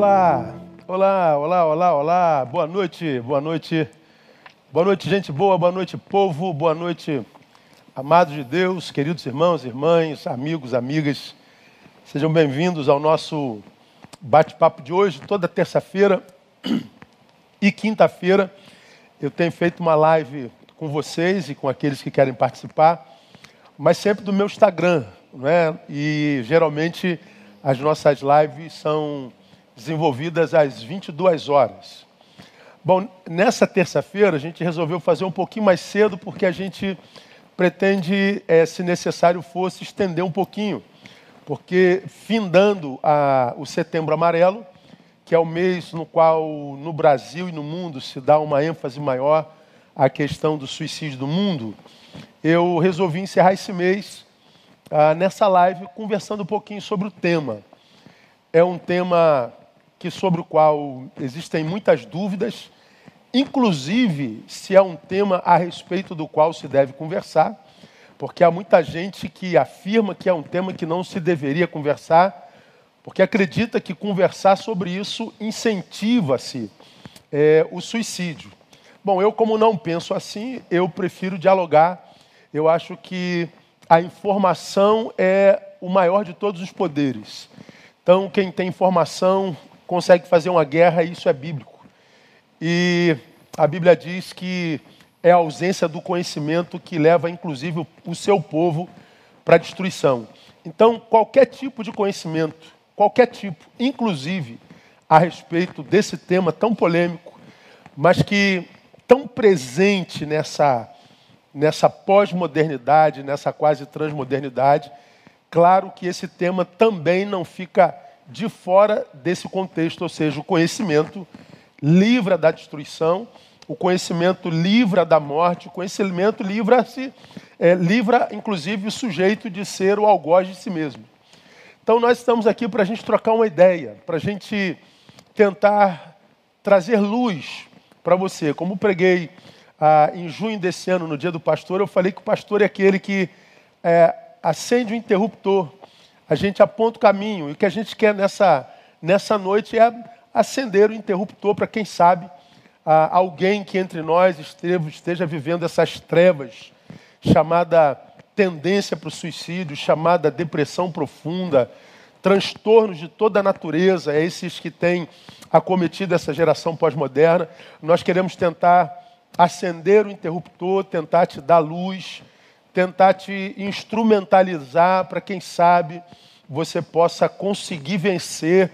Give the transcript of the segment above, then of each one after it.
Olá, olá, olá, olá, olá. Boa noite, boa noite. Boa noite, gente boa, boa noite, povo, boa noite, amados de Deus, queridos irmãos, irmãs, amigos, amigas. Sejam bem-vindos ao nosso bate-papo de hoje, toda terça-feira e quinta-feira. Eu tenho feito uma live com vocês e com aqueles que querem participar, mas sempre do meu Instagram, não é? E geralmente as nossas lives são desenvolvidas às 22 horas. Bom, nessa terça-feira a gente resolveu fazer um pouquinho mais cedo porque a gente pretende, é, se necessário fosse, estender um pouquinho, porque findando a, o Setembro Amarelo, que é o mês no qual no Brasil e no mundo se dá uma ênfase maior à questão do suicídio do mundo, eu resolvi encerrar esse mês ah, nessa live conversando um pouquinho sobre o tema. É um tema que sobre o qual existem muitas dúvidas, inclusive se é um tema a respeito do qual se deve conversar, porque há muita gente que afirma que é um tema que não se deveria conversar, porque acredita que conversar sobre isso incentiva-se é, o suicídio. Bom, eu como não penso assim, eu prefiro dialogar. Eu acho que a informação é o maior de todos os poderes. Então, quem tem informação consegue fazer uma guerra, isso é bíblico. E a Bíblia diz que é a ausência do conhecimento que leva, inclusive, o seu povo para a destruição. Então, qualquer tipo de conhecimento, qualquer tipo, inclusive a respeito desse tema tão polêmico, mas que tão presente nessa, nessa pós-modernidade, nessa quase transmodernidade, claro que esse tema também não fica de fora desse contexto, ou seja, o conhecimento livra da destruição, o conhecimento livra da morte, o conhecimento livra-se, é, livra inclusive o sujeito de ser o algoz de si mesmo. Então nós estamos aqui para a gente trocar uma ideia, para a gente tentar trazer luz para você. Como preguei ah, em junho desse ano, no dia do pastor, eu falei que o pastor é aquele que é, acende o interruptor a gente aponta o caminho. E o que a gente quer nessa, nessa noite é acender o interruptor para quem sabe alguém que entre nós esteja, esteja vivendo essas trevas, chamada tendência para o suicídio, chamada depressão profunda, transtornos de toda a natureza, é esses que têm acometido essa geração pós-moderna. Nós queremos tentar acender o interruptor, tentar te dar luz, tentar te instrumentalizar para quem sabe você possa conseguir vencer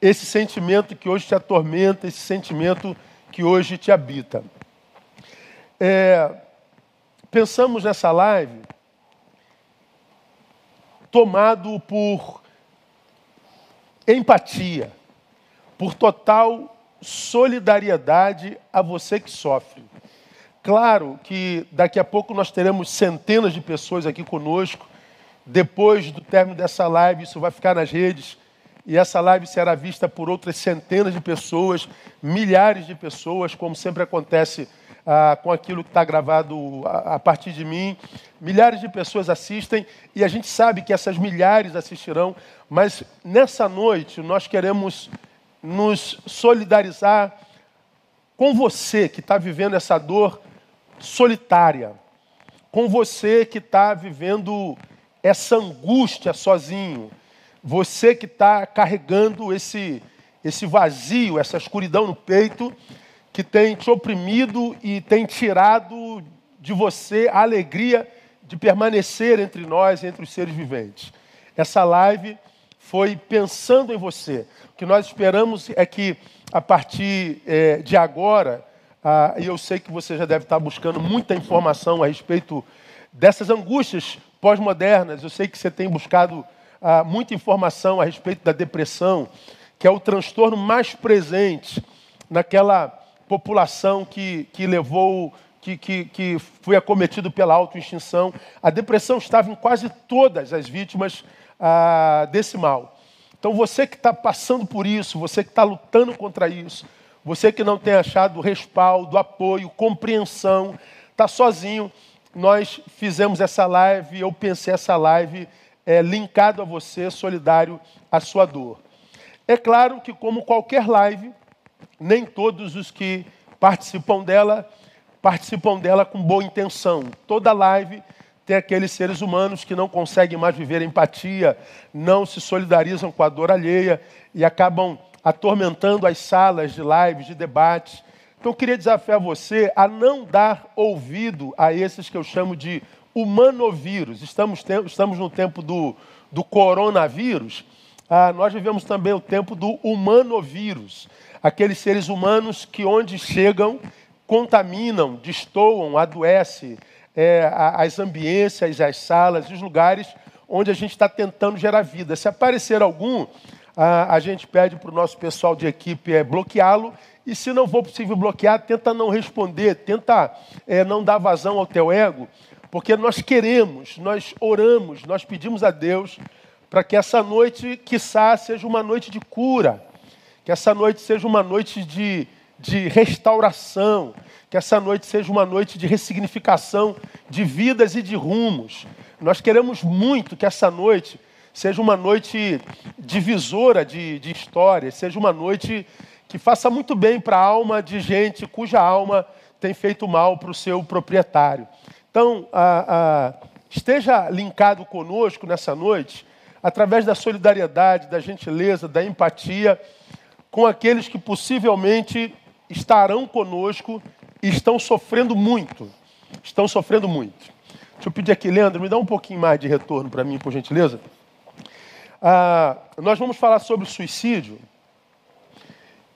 esse sentimento que hoje te atormenta, esse sentimento que hoje te habita. É, pensamos nessa live tomado por empatia, por total solidariedade a você que sofre. Claro que daqui a pouco nós teremos centenas de pessoas aqui conosco. Depois do término dessa live, isso vai ficar nas redes. E essa live será vista por outras centenas de pessoas, milhares de pessoas, como sempre acontece ah, com aquilo que está gravado a, a partir de mim. Milhares de pessoas assistem e a gente sabe que essas milhares assistirão, mas nessa noite nós queremos nos solidarizar com você que está vivendo essa dor solitária, com você que está vivendo essa angústia sozinho, você que está carregando esse, esse vazio, essa escuridão no peito, que tem te oprimido e tem tirado de você a alegria de permanecer entre nós, entre os seres viventes. Essa live foi pensando em você. O que nós esperamos é que, a partir é, de agora, ah, e eu sei que você já deve estar buscando muita informação a respeito dessas angústias pós-modernas. Eu sei que você tem buscado ah, muita informação a respeito da depressão, que é o transtorno mais presente naquela população que, que levou, que, que, que foi acometido pela autoextinção. A depressão estava em quase todas as vítimas ah, desse mal. Então você que está passando por isso, você que está lutando contra isso, você que não tem achado respaldo, apoio, compreensão, está sozinho. Nós fizemos essa live, eu pensei essa live é, linkado a você, solidário à sua dor. É claro que, como qualquer live, nem todos os que participam dela participam dela com boa intenção. Toda live tem aqueles seres humanos que não conseguem mais viver empatia, não se solidarizam com a dor alheia e acabam atormentando as salas de lives, de debates. Então eu queria desafiar você a não dar ouvido a esses que eu chamo de humanovírus. Estamos, estamos no tempo do, do coronavírus, ah, nós vivemos também o tempo do humanovírus. Aqueles seres humanos que onde chegam contaminam, destoam, adoecem é, as ambiências, as salas, os lugares onde a gente está tentando gerar vida. Se aparecer algum, a, a gente pede para o nosso pessoal de equipe é, bloqueá-lo. E se não for possível bloquear, tenta não responder, tenta é, não dar vazão ao teu ego, porque nós queremos, nós oramos, nós pedimos a Deus para que essa noite, quiçá, seja uma noite de cura, que essa noite seja uma noite de, de restauração, que essa noite seja uma noite de ressignificação de vidas e de rumos. Nós queremos muito que essa noite seja uma noite divisora de, de histórias, seja uma noite que faça muito bem para a alma de gente cuja alma tem feito mal para o seu proprietário. Então, a, a, esteja linkado conosco nessa noite, através da solidariedade, da gentileza, da empatia, com aqueles que possivelmente estarão conosco e estão sofrendo muito. Estão sofrendo muito. Deixa eu pedir aqui, Leandro, me dá um pouquinho mais de retorno para mim, por gentileza. Ah, nós vamos falar sobre suicídio.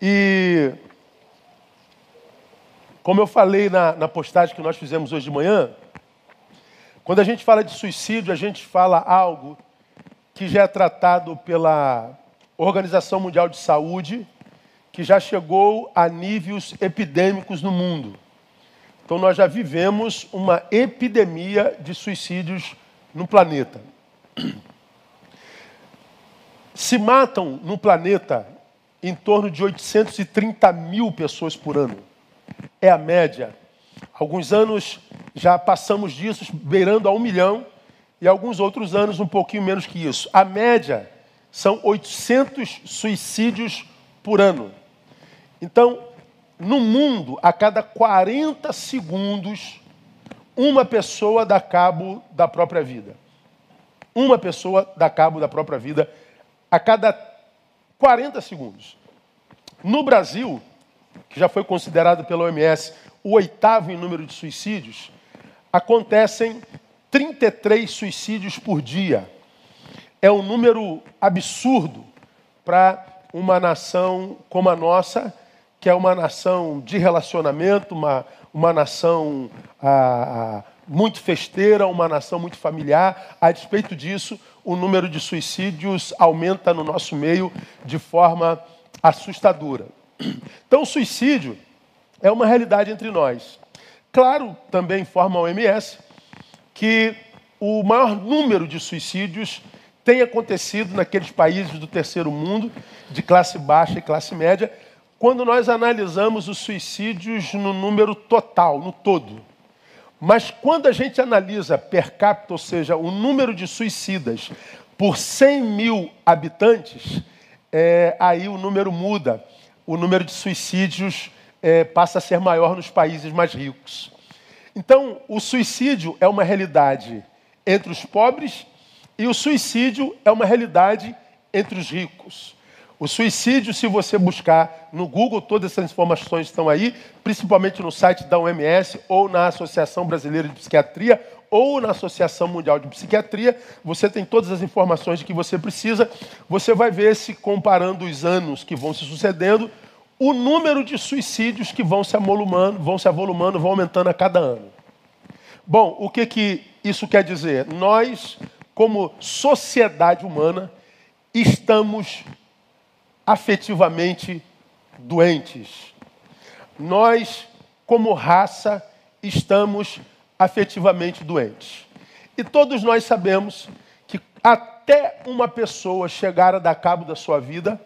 E, como eu falei na, na postagem que nós fizemos hoje de manhã, quando a gente fala de suicídio, a gente fala algo que já é tratado pela Organização Mundial de Saúde, que já chegou a níveis epidêmicos no mundo. Então, nós já vivemos uma epidemia de suicídios no planeta. Se matam no planeta em torno de 830 mil pessoas por ano. É a média. Alguns anos já passamos disso, beirando a um milhão, e alguns outros anos um pouquinho menos que isso. A média são 800 suicídios por ano. Então, no mundo, a cada 40 segundos, uma pessoa dá cabo da própria vida. Uma pessoa dá cabo da própria vida a cada 40 segundos. No Brasil, que já foi considerado pela OMS o oitavo em número de suicídios, acontecem 33 suicídios por dia. É um número absurdo para uma nação como a nossa, que é uma nação de relacionamento, uma, uma nação ah, ah, muito festeira, uma nação muito familiar. A despeito disso, o número de suicídios aumenta no nosso meio de forma assustadora. Então, o suicídio é uma realidade entre nós. Claro, também informa a OMS que o maior número de suicídios tem acontecido naqueles países do terceiro mundo, de classe baixa e classe média, quando nós analisamos os suicídios no número total, no todo. Mas quando a gente analisa per capita, ou seja, o número de suicidas por 100 mil habitantes, é, aí o número muda. O número de suicídios é, passa a ser maior nos países mais ricos. Então, o suicídio é uma realidade entre os pobres e o suicídio é uma realidade entre os ricos. O suicídio, se você buscar no Google, todas essas informações estão aí, principalmente no site da OMS ou na Associação Brasileira de Psiquiatria ou na Associação Mundial de Psiquiatria, você tem todas as informações que você precisa. Você vai ver se comparando os anos que vão se sucedendo, o número de suicídios que vão se avolumando, vão se avolumando, vão aumentando a cada ano. Bom, o que, que isso quer dizer? Nós, como sociedade humana, estamos afetivamente doentes. Nós, como raça, estamos afetivamente doentes. E todos nós sabemos que até uma pessoa chegar a dar cabo da sua vida,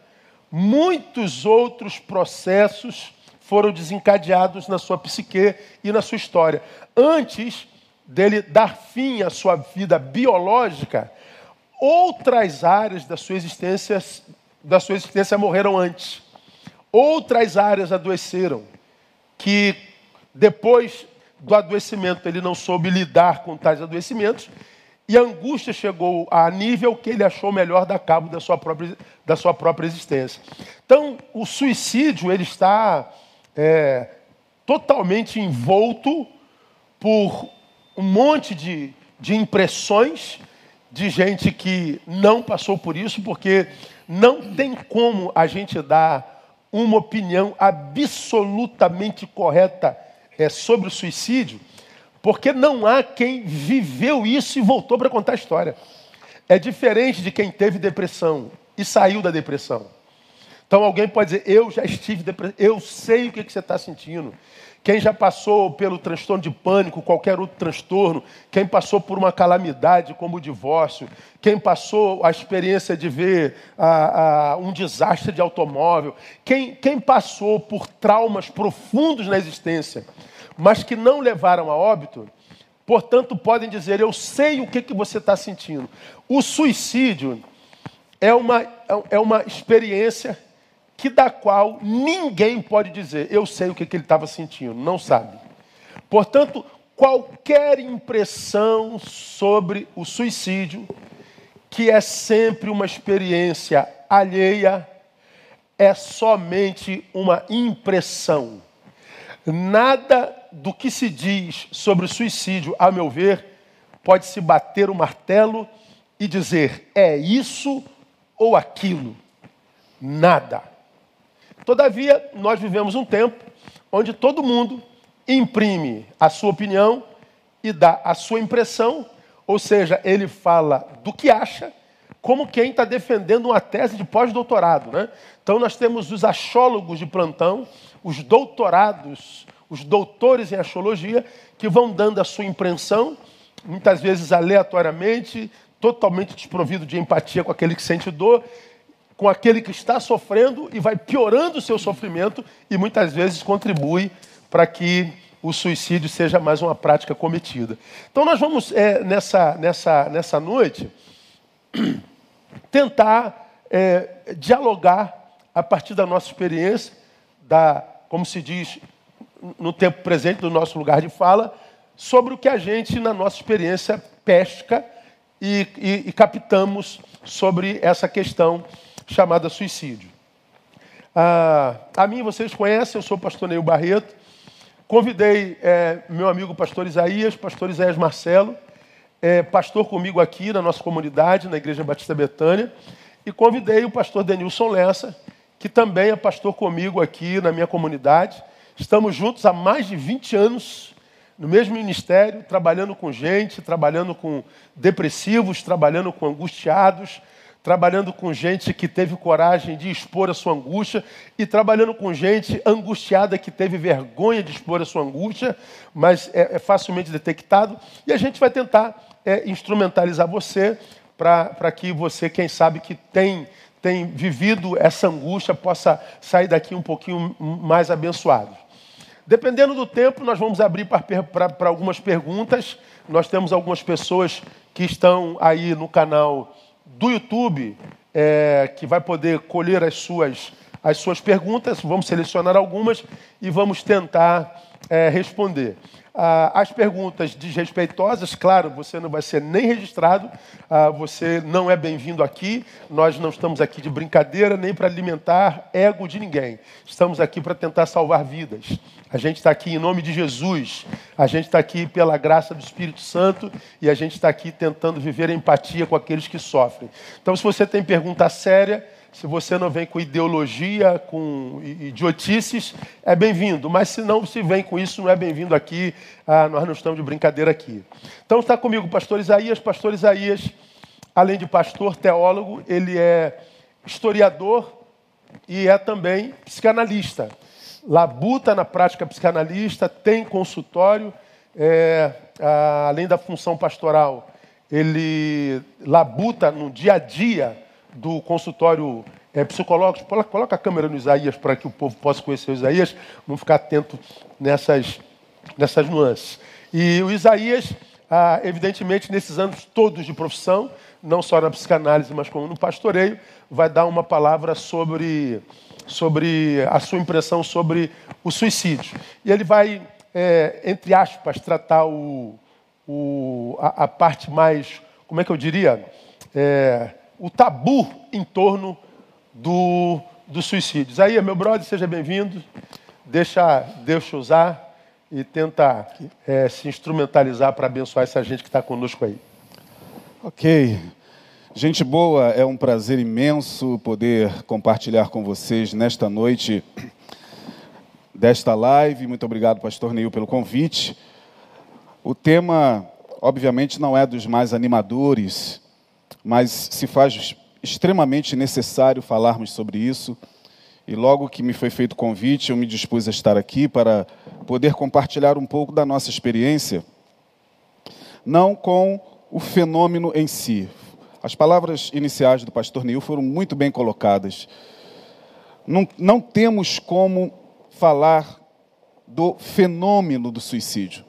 muitos outros processos foram desencadeados na sua psique e na sua história. Antes dele dar fim à sua vida biológica, outras áreas da sua existência da sua existência morreram antes. Outras áreas adoeceram, que depois do adoecimento ele não soube lidar com tais adoecimentos, e a angústia chegou a nível que ele achou melhor dar cabo da sua própria, da sua própria existência. Então, o suicídio ele está é, totalmente envolto por um monte de, de impressões de gente que não passou por isso, porque não tem como a gente dar uma opinião absolutamente correta é, sobre o suicídio, porque não há quem viveu isso e voltou para contar a história. É diferente de quem teve depressão e saiu da depressão. Então alguém pode dizer, eu já estive depressivo, eu sei o que, que você está sentindo. Quem já passou pelo transtorno de pânico, qualquer outro transtorno, quem passou por uma calamidade como o divórcio, quem passou a experiência de ver ah, ah, um desastre de automóvel, quem, quem passou por traumas profundos na existência, mas que não levaram a óbito, portanto podem dizer: Eu sei o que, que você está sentindo. O suicídio é uma, é uma experiência que da qual ninguém pode dizer, eu sei o que, que ele estava sentindo, não sabe. Portanto, qualquer impressão sobre o suicídio, que é sempre uma experiência alheia, é somente uma impressão. Nada do que se diz sobre o suicídio, a meu ver, pode se bater o martelo e dizer é isso ou aquilo. Nada. Todavia, nós vivemos um tempo onde todo mundo imprime a sua opinião e dá a sua impressão, ou seja, ele fala do que acha, como quem está defendendo uma tese de pós-doutorado. Né? Então, nós temos os achólogos de plantão, os doutorados, os doutores em astrologia, que vão dando a sua impressão, muitas vezes aleatoriamente, totalmente desprovido de empatia com aquele que sente dor, com aquele que está sofrendo e vai piorando o seu sofrimento e muitas vezes contribui para que o suicídio seja mais uma prática cometida. Então nós vamos, é, nessa, nessa, nessa noite, tentar é, dialogar a partir da nossa experiência, da, como se diz no tempo presente do nosso lugar de fala, sobre o que a gente, na nossa experiência, pesca e, e, e captamos sobre essa questão chamada suicídio. Ah, a mim vocês conhecem, eu sou o pastor Neil Barreto. Convidei é, meu amigo pastor Isaías, pastor Isaías Marcelo, é, pastor comigo aqui na nossa comunidade, na Igreja Batista Betânia, e convidei o pastor Denilson Lessa, que também é pastor comigo aqui na minha comunidade. Estamos juntos há mais de 20 anos no mesmo ministério, trabalhando com gente, trabalhando com depressivos, trabalhando com angustiados, trabalhando com gente que teve coragem de expor a sua angústia e trabalhando com gente angustiada que teve vergonha de expor a sua angústia, mas é, é facilmente detectado. E a gente vai tentar é, instrumentalizar você para que você, quem sabe, que tem, tem vivido essa angústia, possa sair daqui um pouquinho mais abençoado. Dependendo do tempo, nós vamos abrir para algumas perguntas. Nós temos algumas pessoas que estão aí no canal do YouTube, é, que vai poder colher as suas, as suas perguntas. Vamos selecionar algumas e vamos tentar é, responder. Ah, as perguntas desrespeitosas, claro, você não vai ser nem registrado, ah, você não é bem-vindo aqui, nós não estamos aqui de brincadeira nem para alimentar ego de ninguém. Estamos aqui para tentar salvar vidas. A gente está aqui em nome de Jesus, a gente está aqui pela graça do Espírito Santo e a gente está aqui tentando viver empatia com aqueles que sofrem. Então, se você tem pergunta séria, se você não vem com ideologia, com idiotices, é bem-vindo. Mas se não se vem com isso, não é bem-vindo aqui. Ah, nós não estamos de brincadeira aqui. Então está comigo o pastor Isaías. Pastor Isaías, além de pastor, teólogo, ele é historiador e é também psicanalista. Labuta na prática psicanalista, tem consultório, é, além da função pastoral, ele labuta no dia a dia do consultório é, psicológico. Coloca a câmera no Isaías para que o povo possa conhecer o Isaías, vamos ficar atento nessas, nessas nuances. E o Isaías, ah, evidentemente, nesses anos todos de profissão, não só na psicanálise, mas como no pastoreio, vai dar uma palavra sobre, sobre a sua impressão sobre o suicídio. E ele vai, é, entre aspas, tratar o, o, a, a, parte mais, como é que eu diria? É, o tabu em torno do, dos suicídios. Aí, meu brother, seja bem-vindo. Deixa Deus te usar e tenta é, se instrumentalizar para abençoar essa gente que está conosco aí. Ok. Gente boa, é um prazer imenso poder compartilhar com vocês nesta noite desta live. Muito obrigado, Pastor Neil, pelo convite. O tema, obviamente, não é dos mais animadores, mas se faz extremamente necessário falarmos sobre isso. E logo que me foi feito o convite, eu me dispus a estar aqui para poder compartilhar um pouco da nossa experiência, não com o fenômeno em si. As palavras iniciais do pastor Neil foram muito bem colocadas. Não, não temos como falar do fenômeno do suicídio.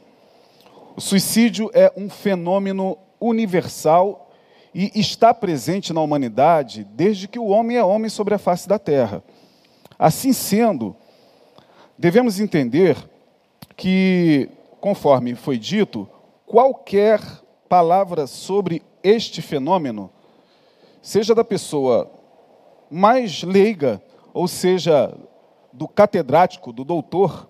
O suicídio é um fenômeno universal e está presente na humanidade desde que o homem é homem sobre a face da terra. Assim sendo, devemos entender que, conforme foi dito, qualquer palavra sobre este fenômeno, seja da pessoa mais leiga, ou seja, do catedrático, do doutor,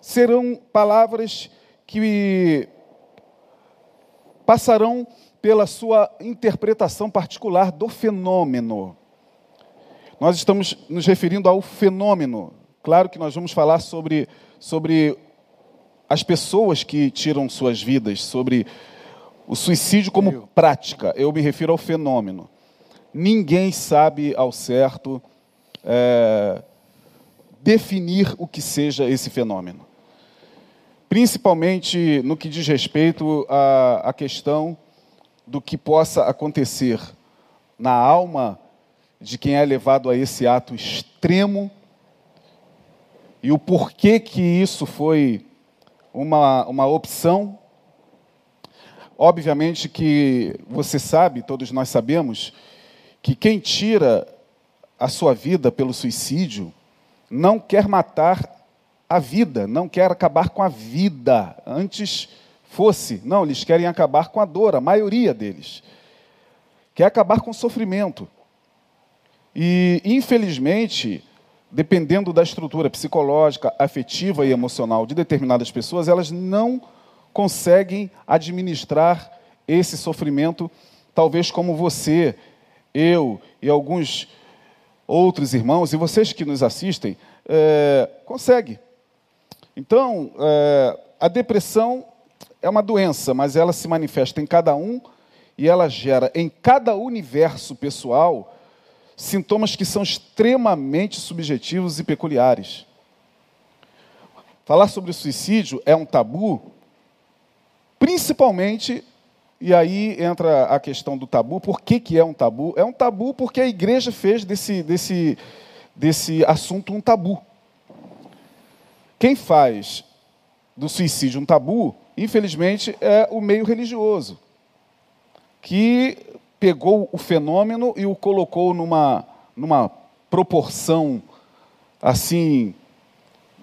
serão palavras que passarão pela sua interpretação particular do fenômeno. Nós estamos nos referindo ao fenômeno. Claro que nós vamos falar sobre, sobre as pessoas que tiram suas vidas, sobre o suicídio como prática, eu me refiro ao fenômeno. Ninguém sabe ao certo é, definir o que seja esse fenômeno. Principalmente no que diz respeito à, à questão do que possa acontecer na alma de quem é levado a esse ato extremo e o porquê que isso foi uma, uma opção Obviamente que você sabe, todos nós sabemos, que quem tira a sua vida pelo suicídio não quer matar a vida, não quer acabar com a vida. Antes fosse, não, eles querem acabar com a dor, a maioria deles. Quer acabar com o sofrimento. E, infelizmente, dependendo da estrutura psicológica, afetiva e emocional de determinadas pessoas, elas não conseguem administrar esse sofrimento, talvez como você, eu e alguns outros irmãos, e vocês que nos assistem, é, consegue. Então, é, a depressão é uma doença, mas ela se manifesta em cada um e ela gera em cada universo pessoal sintomas que são extremamente subjetivos e peculiares. Falar sobre o suicídio é um tabu Principalmente, e aí entra a questão do tabu, por que, que é um tabu? É um tabu porque a igreja fez desse, desse, desse assunto um tabu. Quem faz do suicídio um tabu, infelizmente, é o meio religioso, que pegou o fenômeno e o colocou numa, numa proporção assim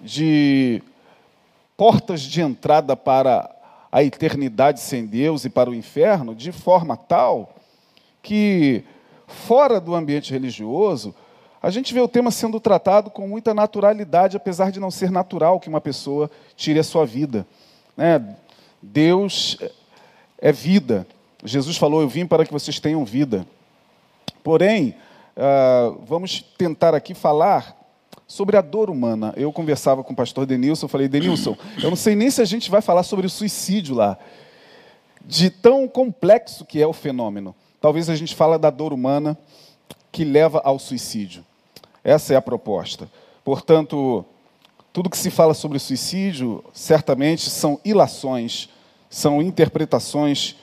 de portas de entrada para a eternidade sem Deus e para o inferno de forma tal que, fora do ambiente religioso, a gente vê o tema sendo tratado com muita naturalidade, apesar de não ser natural que uma pessoa tire a sua vida. Né? Deus é vida. Jesus falou: Eu vim para que vocês tenham vida. Porém, uh, vamos tentar aqui falar sobre a dor humana. Eu conversava com o pastor Denilson, falei, Denilson, eu não sei nem se a gente vai falar sobre o suicídio lá, de tão complexo que é o fenômeno. Talvez a gente fale da dor humana que leva ao suicídio. Essa é a proposta. Portanto, tudo que se fala sobre suicídio, certamente são ilações, são interpretações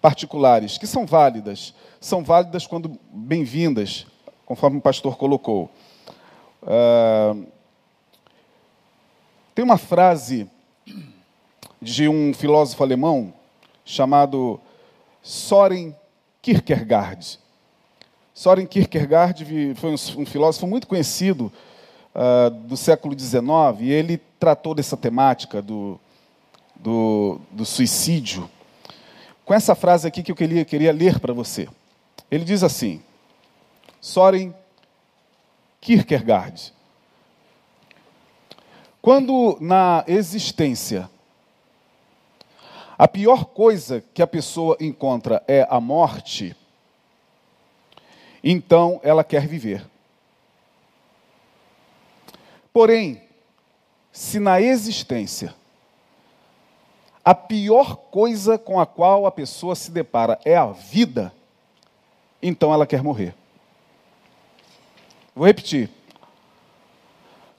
particulares, que são válidas. São válidas quando bem-vindas, conforme o pastor colocou. Uh, tem uma frase de um filósofo alemão chamado Soren Kierkegaard. Soren Kierkegaard foi um, filósofo muito conhecido uh, do século XIX e ele tratou dessa temática do, do, do suicídio com essa frase aqui que eu queria, queria ler para você. Ele diz assim: Soren Kierkegaard. Quando na existência a pior coisa que a pessoa encontra é a morte, então ela quer viver. Porém, se na existência a pior coisa com a qual a pessoa se depara é a vida, então ela quer morrer. Vou repetir.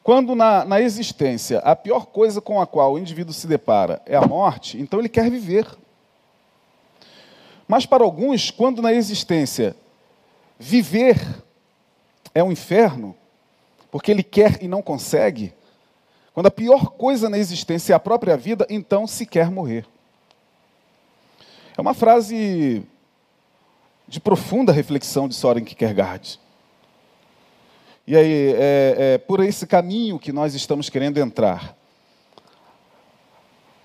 Quando na, na existência a pior coisa com a qual o indivíduo se depara é a morte, então ele quer viver. Mas para alguns, quando na existência viver é um inferno, porque ele quer e não consegue, quando a pior coisa na existência é a própria vida, então se quer morrer. É uma frase de profunda reflexão de Soren Kierkegaard. E aí, é, é por esse caminho que nós estamos querendo entrar.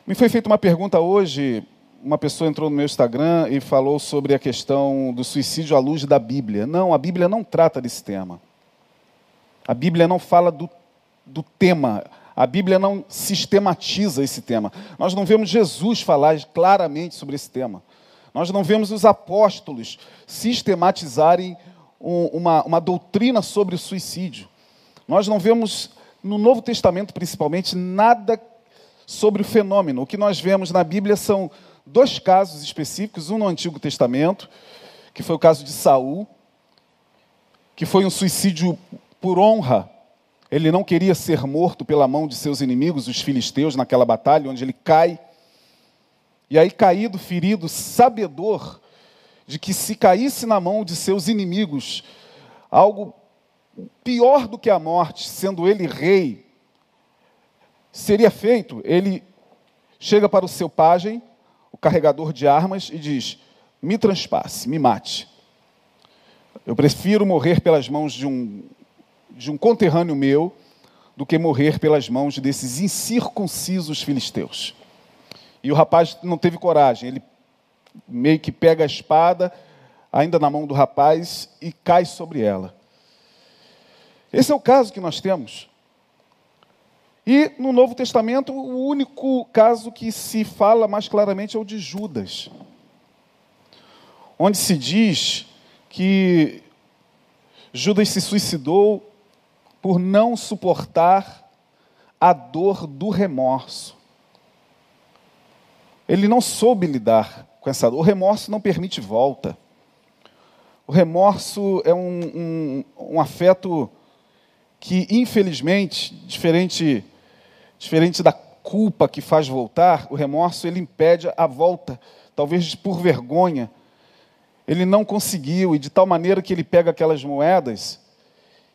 Me foi feita uma pergunta hoje, uma pessoa entrou no meu Instagram e falou sobre a questão do suicídio à luz da Bíblia. Não, a Bíblia não trata desse tema. A Bíblia não fala do, do tema. A Bíblia não sistematiza esse tema. Nós não vemos Jesus falar claramente sobre esse tema. Nós não vemos os apóstolos sistematizarem um, uma, uma doutrina sobre o suicídio. Nós não vemos no Novo Testamento, principalmente, nada sobre o fenômeno. O que nós vemos na Bíblia são dois casos específicos, um no Antigo Testamento, que foi o caso de Saul, que foi um suicídio por honra. Ele não queria ser morto pela mão de seus inimigos, os filisteus, naquela batalha, onde ele cai. E aí, caído, ferido, sabedor de que se caísse na mão de seus inimigos, algo pior do que a morte, sendo ele rei, seria feito, ele chega para o seu pajem, o carregador de armas, e diz: Me transpasse, me mate. Eu prefiro morrer pelas mãos de um, de um conterrâneo meu do que morrer pelas mãos desses incircuncisos filisteus. E o rapaz não teve coragem, ele meio que pega a espada, ainda na mão do rapaz, e cai sobre ela. Esse é o caso que nós temos. E no Novo Testamento, o único caso que se fala mais claramente é o de Judas, onde se diz que Judas se suicidou por não suportar a dor do remorso. Ele não soube lidar com essa dor. O remorso não permite volta. O remorso é um, um, um afeto que, infelizmente, diferente, diferente da culpa que faz voltar, o remorso ele impede a volta, talvez por vergonha. Ele não conseguiu, e de tal maneira que ele pega aquelas moedas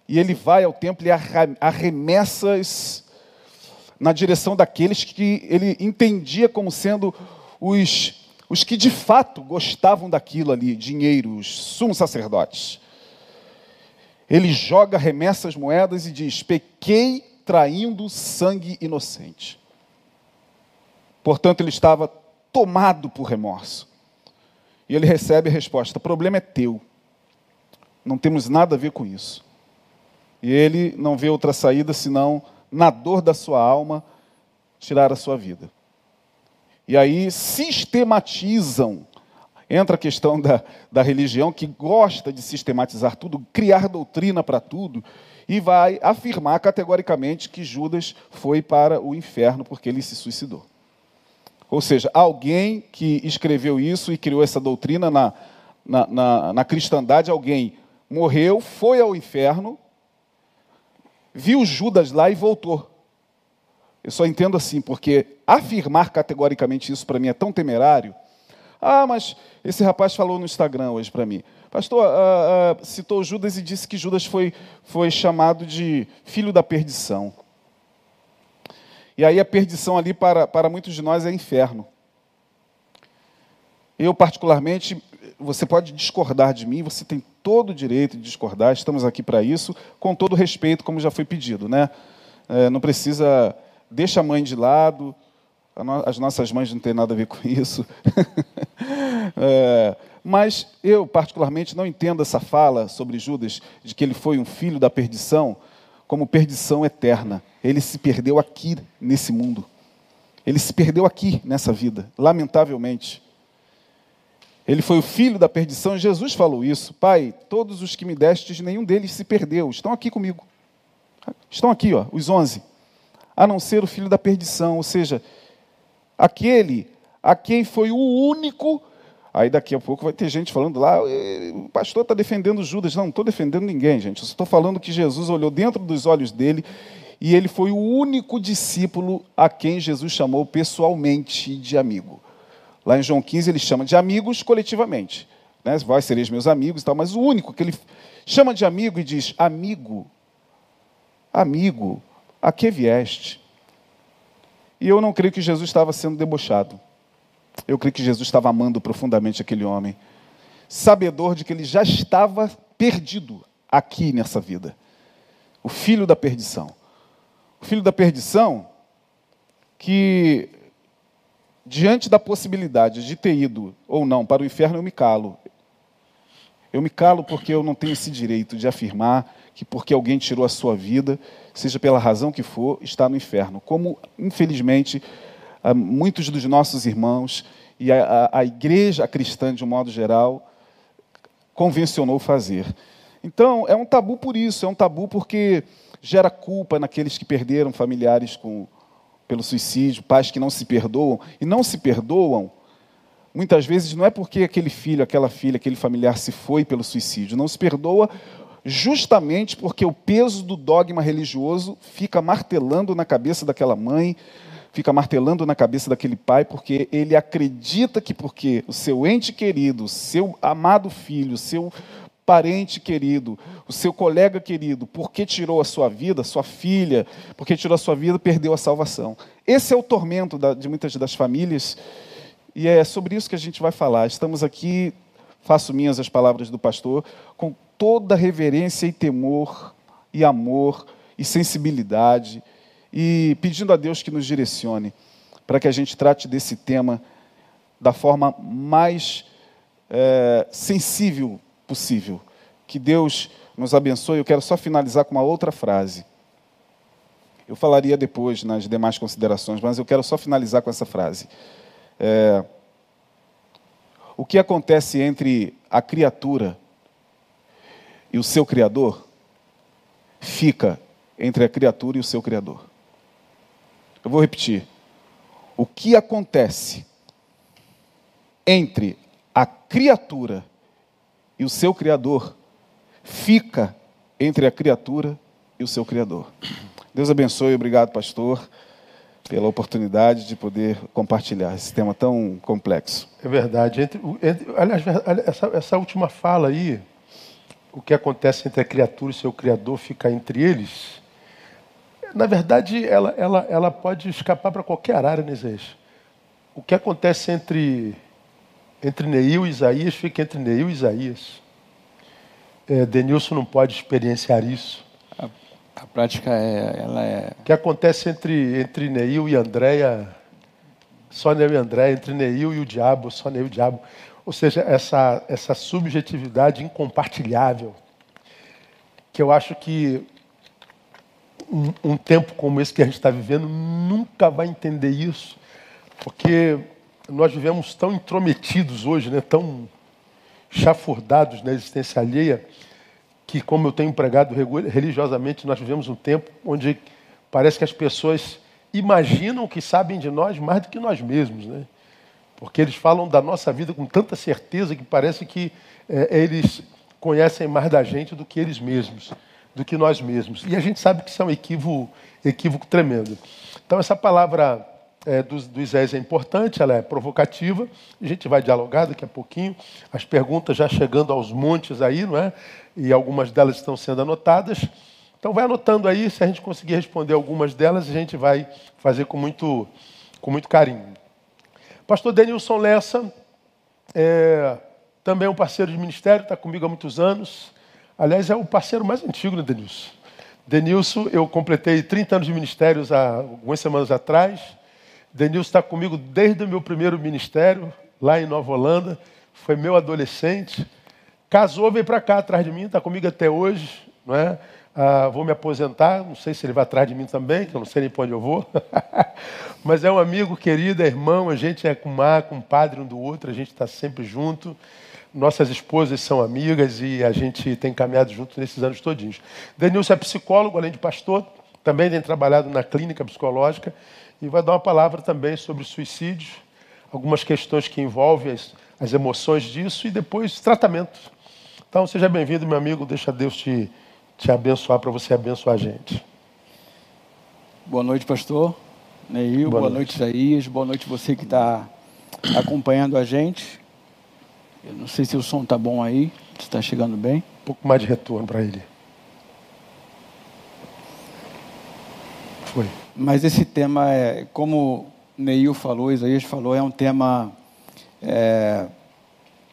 e ele vai ao templo e arremessa na direção daqueles que ele entendia como sendo os os que de fato gostavam daquilo ali, dinheiro, os sumos sacerdotes. Ele joga, remessa as moedas e diz: Pequei traindo sangue inocente. Portanto, ele estava tomado por remorso. E ele recebe a resposta: o problema é teu. Não temos nada a ver com isso. E ele não vê outra saída senão, na dor da sua alma, tirar a sua vida. E aí sistematizam. Entra a questão da, da religião, que gosta de sistematizar tudo, criar doutrina para tudo, e vai afirmar categoricamente que Judas foi para o inferno porque ele se suicidou. Ou seja, alguém que escreveu isso e criou essa doutrina na, na, na, na cristandade, alguém morreu, foi ao inferno, viu Judas lá e voltou. Eu só entendo assim, porque afirmar categoricamente isso para mim é tão temerário. Ah, mas esse rapaz falou no Instagram hoje para mim. Pastor, ah, ah, citou Judas e disse que Judas foi, foi chamado de filho da perdição. E aí a perdição ali para, para muitos de nós é inferno. Eu, particularmente, você pode discordar de mim, você tem todo o direito de discordar, estamos aqui para isso, com todo respeito, como já foi pedido. Né? É, não precisa. Deixa a mãe de lado, as nossas mães não têm nada a ver com isso. é, mas eu, particularmente, não entendo essa fala sobre Judas, de que ele foi um filho da perdição, como perdição eterna. Ele se perdeu aqui nesse mundo. Ele se perdeu aqui nessa vida, lamentavelmente. Ele foi o filho da perdição, Jesus falou isso. Pai, todos os que me destes, nenhum deles se perdeu. Estão aqui comigo. Estão aqui, ó, os onze. A não ser o filho da perdição, ou seja, aquele a quem foi o único. Aí daqui a pouco vai ter gente falando lá, o pastor está defendendo Judas. Não, não estou defendendo ninguém, gente. Eu estou falando que Jesus olhou dentro dos olhos dele e ele foi o único discípulo a quem Jesus chamou pessoalmente de amigo. Lá em João 15 ele chama de amigos coletivamente. Né? Vós sereis meus amigos e tal, mas o único que ele chama de amigo e diz: Amigo, amigo, a que vieste? E eu não creio que Jesus estava sendo debochado. Eu creio que Jesus estava amando profundamente aquele homem, sabedor de que ele já estava perdido aqui nessa vida. O filho da perdição. O filho da perdição que diante da possibilidade de ter ido ou não para o inferno, eu me calo. Eu me calo porque eu não tenho esse direito de afirmar que porque alguém tirou a sua vida, seja pela razão que for, está no inferno. Como, infelizmente, muitos dos nossos irmãos e a, a, a igreja cristã, de um modo geral, convencionou fazer. Então, é um tabu por isso, é um tabu porque gera culpa naqueles que perderam familiares com, pelo suicídio, pais que não se perdoam, e não se perdoam, muitas vezes não é porque aquele filho, aquela filha, aquele familiar se foi pelo suicídio, não se perdoa justamente porque o peso do dogma religioso fica martelando na cabeça daquela mãe, fica martelando na cabeça daquele pai, porque ele acredita que porque o seu ente querido, seu amado filho, seu parente querido, o seu colega querido, porque tirou a sua vida, sua filha, porque tirou a sua vida, perdeu a salvação. Esse é o tormento de muitas das famílias, e é sobre isso que a gente vai falar. Estamos aqui, faço minhas as palavras do pastor, com toda reverência e temor, e amor, e sensibilidade, e pedindo a Deus que nos direcione, para que a gente trate desse tema da forma mais é, sensível possível. Que Deus nos abençoe. Eu quero só finalizar com uma outra frase. Eu falaria depois nas demais considerações, mas eu quero só finalizar com essa frase. É, o que acontece entre a criatura e o seu Criador fica entre a criatura e o seu Criador. Eu vou repetir. O que acontece entre a criatura e o seu Criador fica entre a criatura e o seu Criador. Deus abençoe, obrigado, pastor, pela oportunidade de poder compartilhar esse tema tão complexo. É verdade. Entre, entre, aliás, essa, essa última fala aí, o que acontece entre a criatura e o seu Criador fica entre eles, na verdade, ela, ela, ela pode escapar para qualquer área, né, Isaías? O que acontece entre entre Neil e Isaías fica entre Neil e Isaías. É, Denilson não pode experienciar isso. A, a, prática é, ela é. O que acontece entre, entre Neil e Andréia, só Neil e Andréia, entre Neil e o diabo, só Neil e o diabo. Ou seja, essa, essa subjetividade incompartilhável, que eu acho que um, um tempo como esse que a gente está vivendo nunca vai entender isso, porque nós vivemos tão intrometidos hoje, né, tão chafurdados na existência alheia, que, como eu tenho pregado religiosamente, nós vivemos um tempo onde parece que as pessoas imaginam que sabem de nós mais do que nós mesmos, né? Porque eles falam da nossa vida com tanta certeza que parece que é, eles conhecem mais da gente do que eles mesmos, do que nós mesmos. E a gente sabe que isso é um equívoco, equívoco tremendo. Então, essa palavra é, do, do Isaías é importante, ela é provocativa, a gente vai dialogar daqui a pouquinho, as perguntas já chegando aos montes aí, não é? E algumas delas estão sendo anotadas. Então vai anotando aí, se a gente conseguir responder algumas delas, a gente vai fazer com muito, com muito carinho. Pastor Denilson Lessa, é também um parceiro de ministério, está comigo há muitos anos. Aliás, é o parceiro mais antigo, né, Denilson? Denilson, eu completei 30 anos de ministérios há algumas semanas atrás. Denilson está comigo desde o meu primeiro ministério, lá em Nova Holanda. Foi meu adolescente. Casou, veio para cá atrás de mim, está comigo até hoje. Não é? Ah, vou me aposentar, não sei se ele vai atrás de mim também, que eu não sei nem para onde eu vou. Mas é um amigo querido, é irmão, a gente é com mar, com padre um do outro, a gente está sempre junto. Nossas esposas são amigas e a gente tem caminhado junto nesses anos todinhos. Denilson é psicólogo, além de pastor, também tem trabalhado na clínica psicológica e vai dar uma palavra também sobre suicídio, algumas questões que envolvem as, as emoções disso e depois tratamento. Então seja bem-vindo, meu amigo, deixa Deus te, te abençoar para você abençoar a gente. Boa noite, pastor. Neil, boa, boa noite. Isaías. Boa noite você que está acompanhando a gente. Eu não sei se o som está bom aí, se está chegando bem. Um pouco mais de retorno para ele. Foi. Mas esse tema é, como Neil falou, Isaías falou, é um tema, é,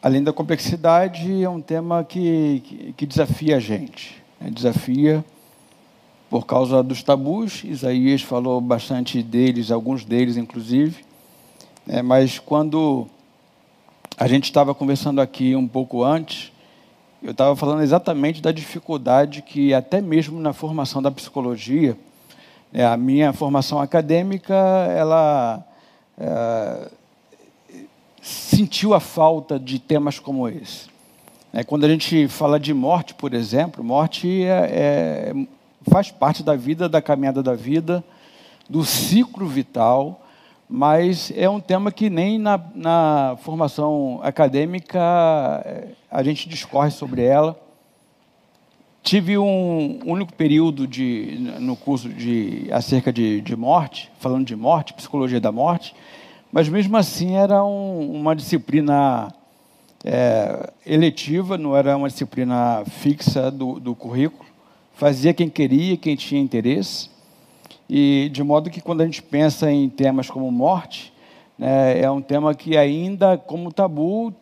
além da complexidade, é um tema que, que, que desafia a gente. Né? Desafia por causa dos tabus. Isaías falou bastante deles, alguns deles, inclusive. É, mas quando a gente estava conversando aqui um pouco antes, eu estava falando exatamente da dificuldade que, até mesmo na formação da psicologia, né, a minha formação acadêmica, ela é, sentiu a falta de temas como esse. É, quando a gente fala de morte, por exemplo, morte é, é, faz parte da vida, da caminhada da vida, do ciclo vital mas é um tema que nem na, na formação acadêmica eh, a gente discorre sobre ela. Tive um único período de, no curso de acerca de, de morte, falando de morte, psicologia da morte, mas mesmo assim era um, uma disciplina é, eletiva, não era uma disciplina fixa do, do currículo. Fazia quem queria, quem tinha interesse. E de modo que quando a gente pensa em temas como morte, né, é um tema que ainda, como tabu,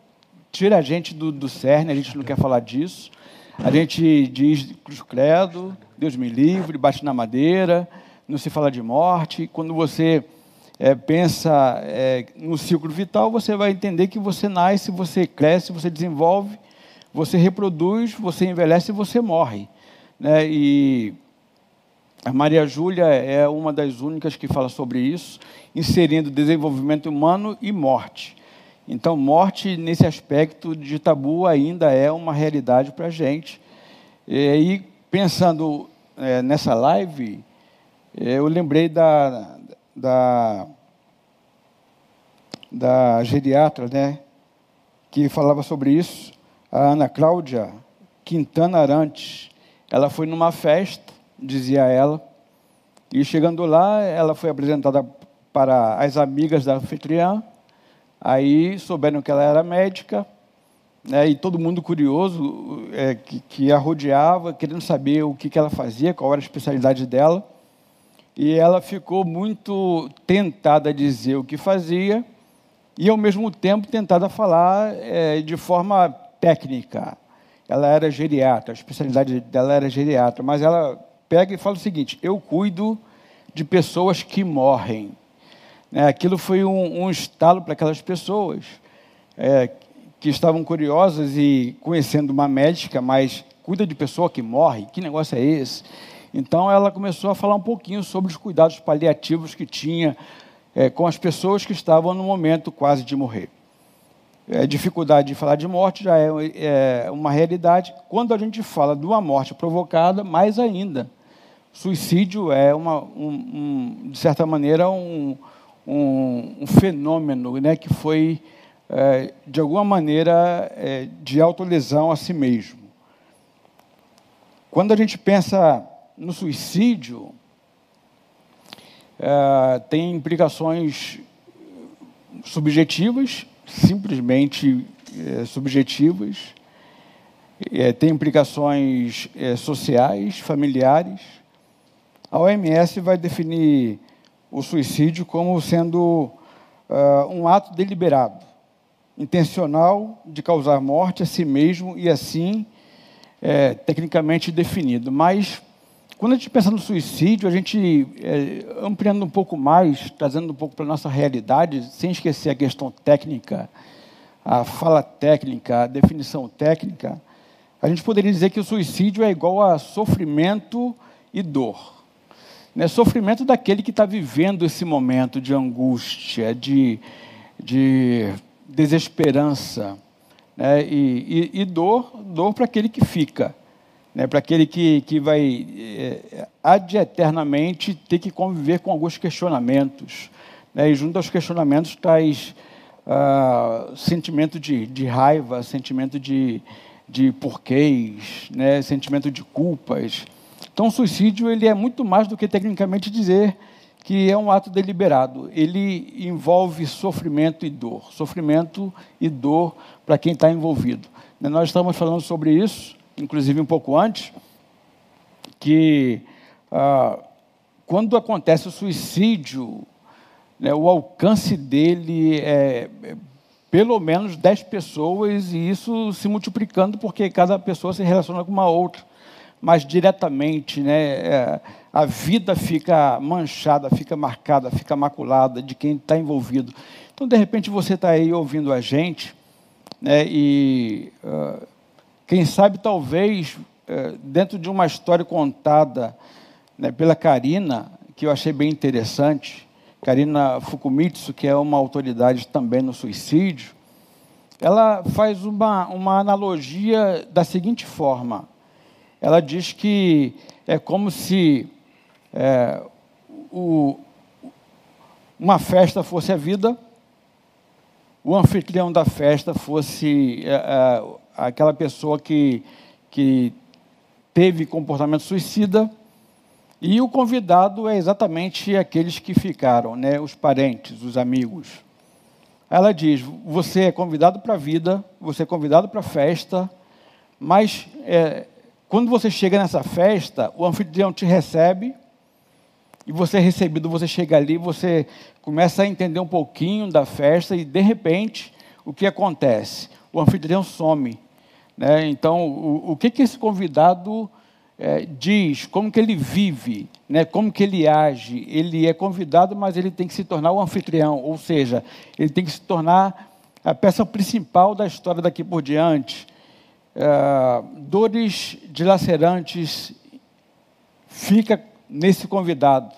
tira a gente do, do cerne, a gente não quer falar disso. A gente diz cruz credo, Deus me livre, bate na madeira, não se fala de morte. Quando você é, pensa é, no ciclo vital, você vai entender que você nasce, você cresce, você desenvolve, você reproduz, você envelhece e você morre. Né? E a Maria Júlia é uma das únicas que fala sobre isso, inserindo desenvolvimento humano e morte. Então, morte, nesse aspecto de tabu, ainda é uma realidade para a gente. E pensando é, nessa live, é, eu lembrei da, da, da geriatra, né, que falava sobre isso, a Ana Cláudia Quintana Arantes. Ela foi numa festa dizia ela. E chegando lá, ela foi apresentada para as amigas da anfitriã. Aí souberam que ela era médica, né, e todo mundo curioso é, que, que, a rodeava, querendo saber o que, que ela fazia, qual era a especialidade dela. E ela ficou muito tentada a dizer o que fazia e, ao mesmo tempo, tentada a falar é, de forma técnica. Ela era geriatra, a especialidade dela era geriatra, mas ela pega e fala o seguinte: eu cuido de pessoas que morrem. Né, aquilo foi um, um estalo para aquelas pessoas é, que estavam curiosas e conhecendo uma médica, mas cuida de pessoa que morre, que negócio é esse? Então ela começou a falar um pouquinho sobre os cuidados paliativos que tinha é, com as pessoas que estavam no momento quase de morrer. É, dificuldade de falar de morte já é, é uma realidade. Quando a gente fala de uma morte provocada, mais ainda. Suicídio é, uma, um, um, de certa maneira, um, um fenômeno né, que foi, é, de alguma maneira, é, de autolesão a si mesmo. Quando a gente pensa no suicídio, é, tem implicações subjetivas, simplesmente é, subjetivas, é, tem implicações é, sociais, familiares, a OMS vai definir o suicídio como sendo uh, um ato deliberado, intencional de causar morte a si mesmo e assim é, tecnicamente definido. Mas quando a gente pensa no suicídio, a gente é, ampliando um pouco mais, trazendo um pouco para a nossa realidade, sem esquecer a questão técnica, a fala técnica, a definição técnica, a gente poderia dizer que o suicídio é igual a sofrimento e dor. Né? Sofrimento daquele que está vivendo esse momento de angústia, de, de desesperança. Né? E, e, e dor, dor para aquele que fica. Né? Para aquele que, que vai é, eternamente ter que conviver com alguns questionamentos. Né? E junto aos questionamentos traz ah, sentimento de, de raiva, sentimento de, de porquês, né? sentimento de culpas. Então, o suicídio ele é muito mais do que tecnicamente dizer que é um ato deliberado. Ele envolve sofrimento e dor. Sofrimento e dor para quem está envolvido. Né, nós estamos falando sobre isso, inclusive um pouco antes, que ah, quando acontece o suicídio, né, o alcance dele é, é pelo menos 10 pessoas, e isso se multiplicando porque cada pessoa se relaciona com uma outra mais diretamente, né? É, a vida fica manchada, fica marcada, fica maculada de quem está envolvido. Então, de repente, você está aí ouvindo a gente, né? E uh, quem sabe, talvez, uh, dentro de uma história contada né, pela Karina, que eu achei bem interessante, Karina Fukumitsu, que é uma autoridade também no suicídio, ela faz uma, uma analogia da seguinte forma. Ela diz que é como se é, o, uma festa fosse a vida, o anfitrião da festa fosse é, é, aquela pessoa que, que teve comportamento suicida, e o convidado é exatamente aqueles que ficaram, né, os parentes, os amigos. Ela diz: você é convidado para a vida, você é convidado para a festa, mas é, quando você chega nessa festa, o anfitrião te recebe, e você é recebido, você chega ali, você começa a entender um pouquinho da festa, e de repente, o que acontece? O anfitrião some. Né? Então, o, o que, que esse convidado é, diz, como que ele vive, né? como que ele age? Ele é convidado, mas ele tem que se tornar o anfitrião, ou seja, ele tem que se tornar a peça principal da história daqui por diante é, dores dilacerantes fica nesse convidado,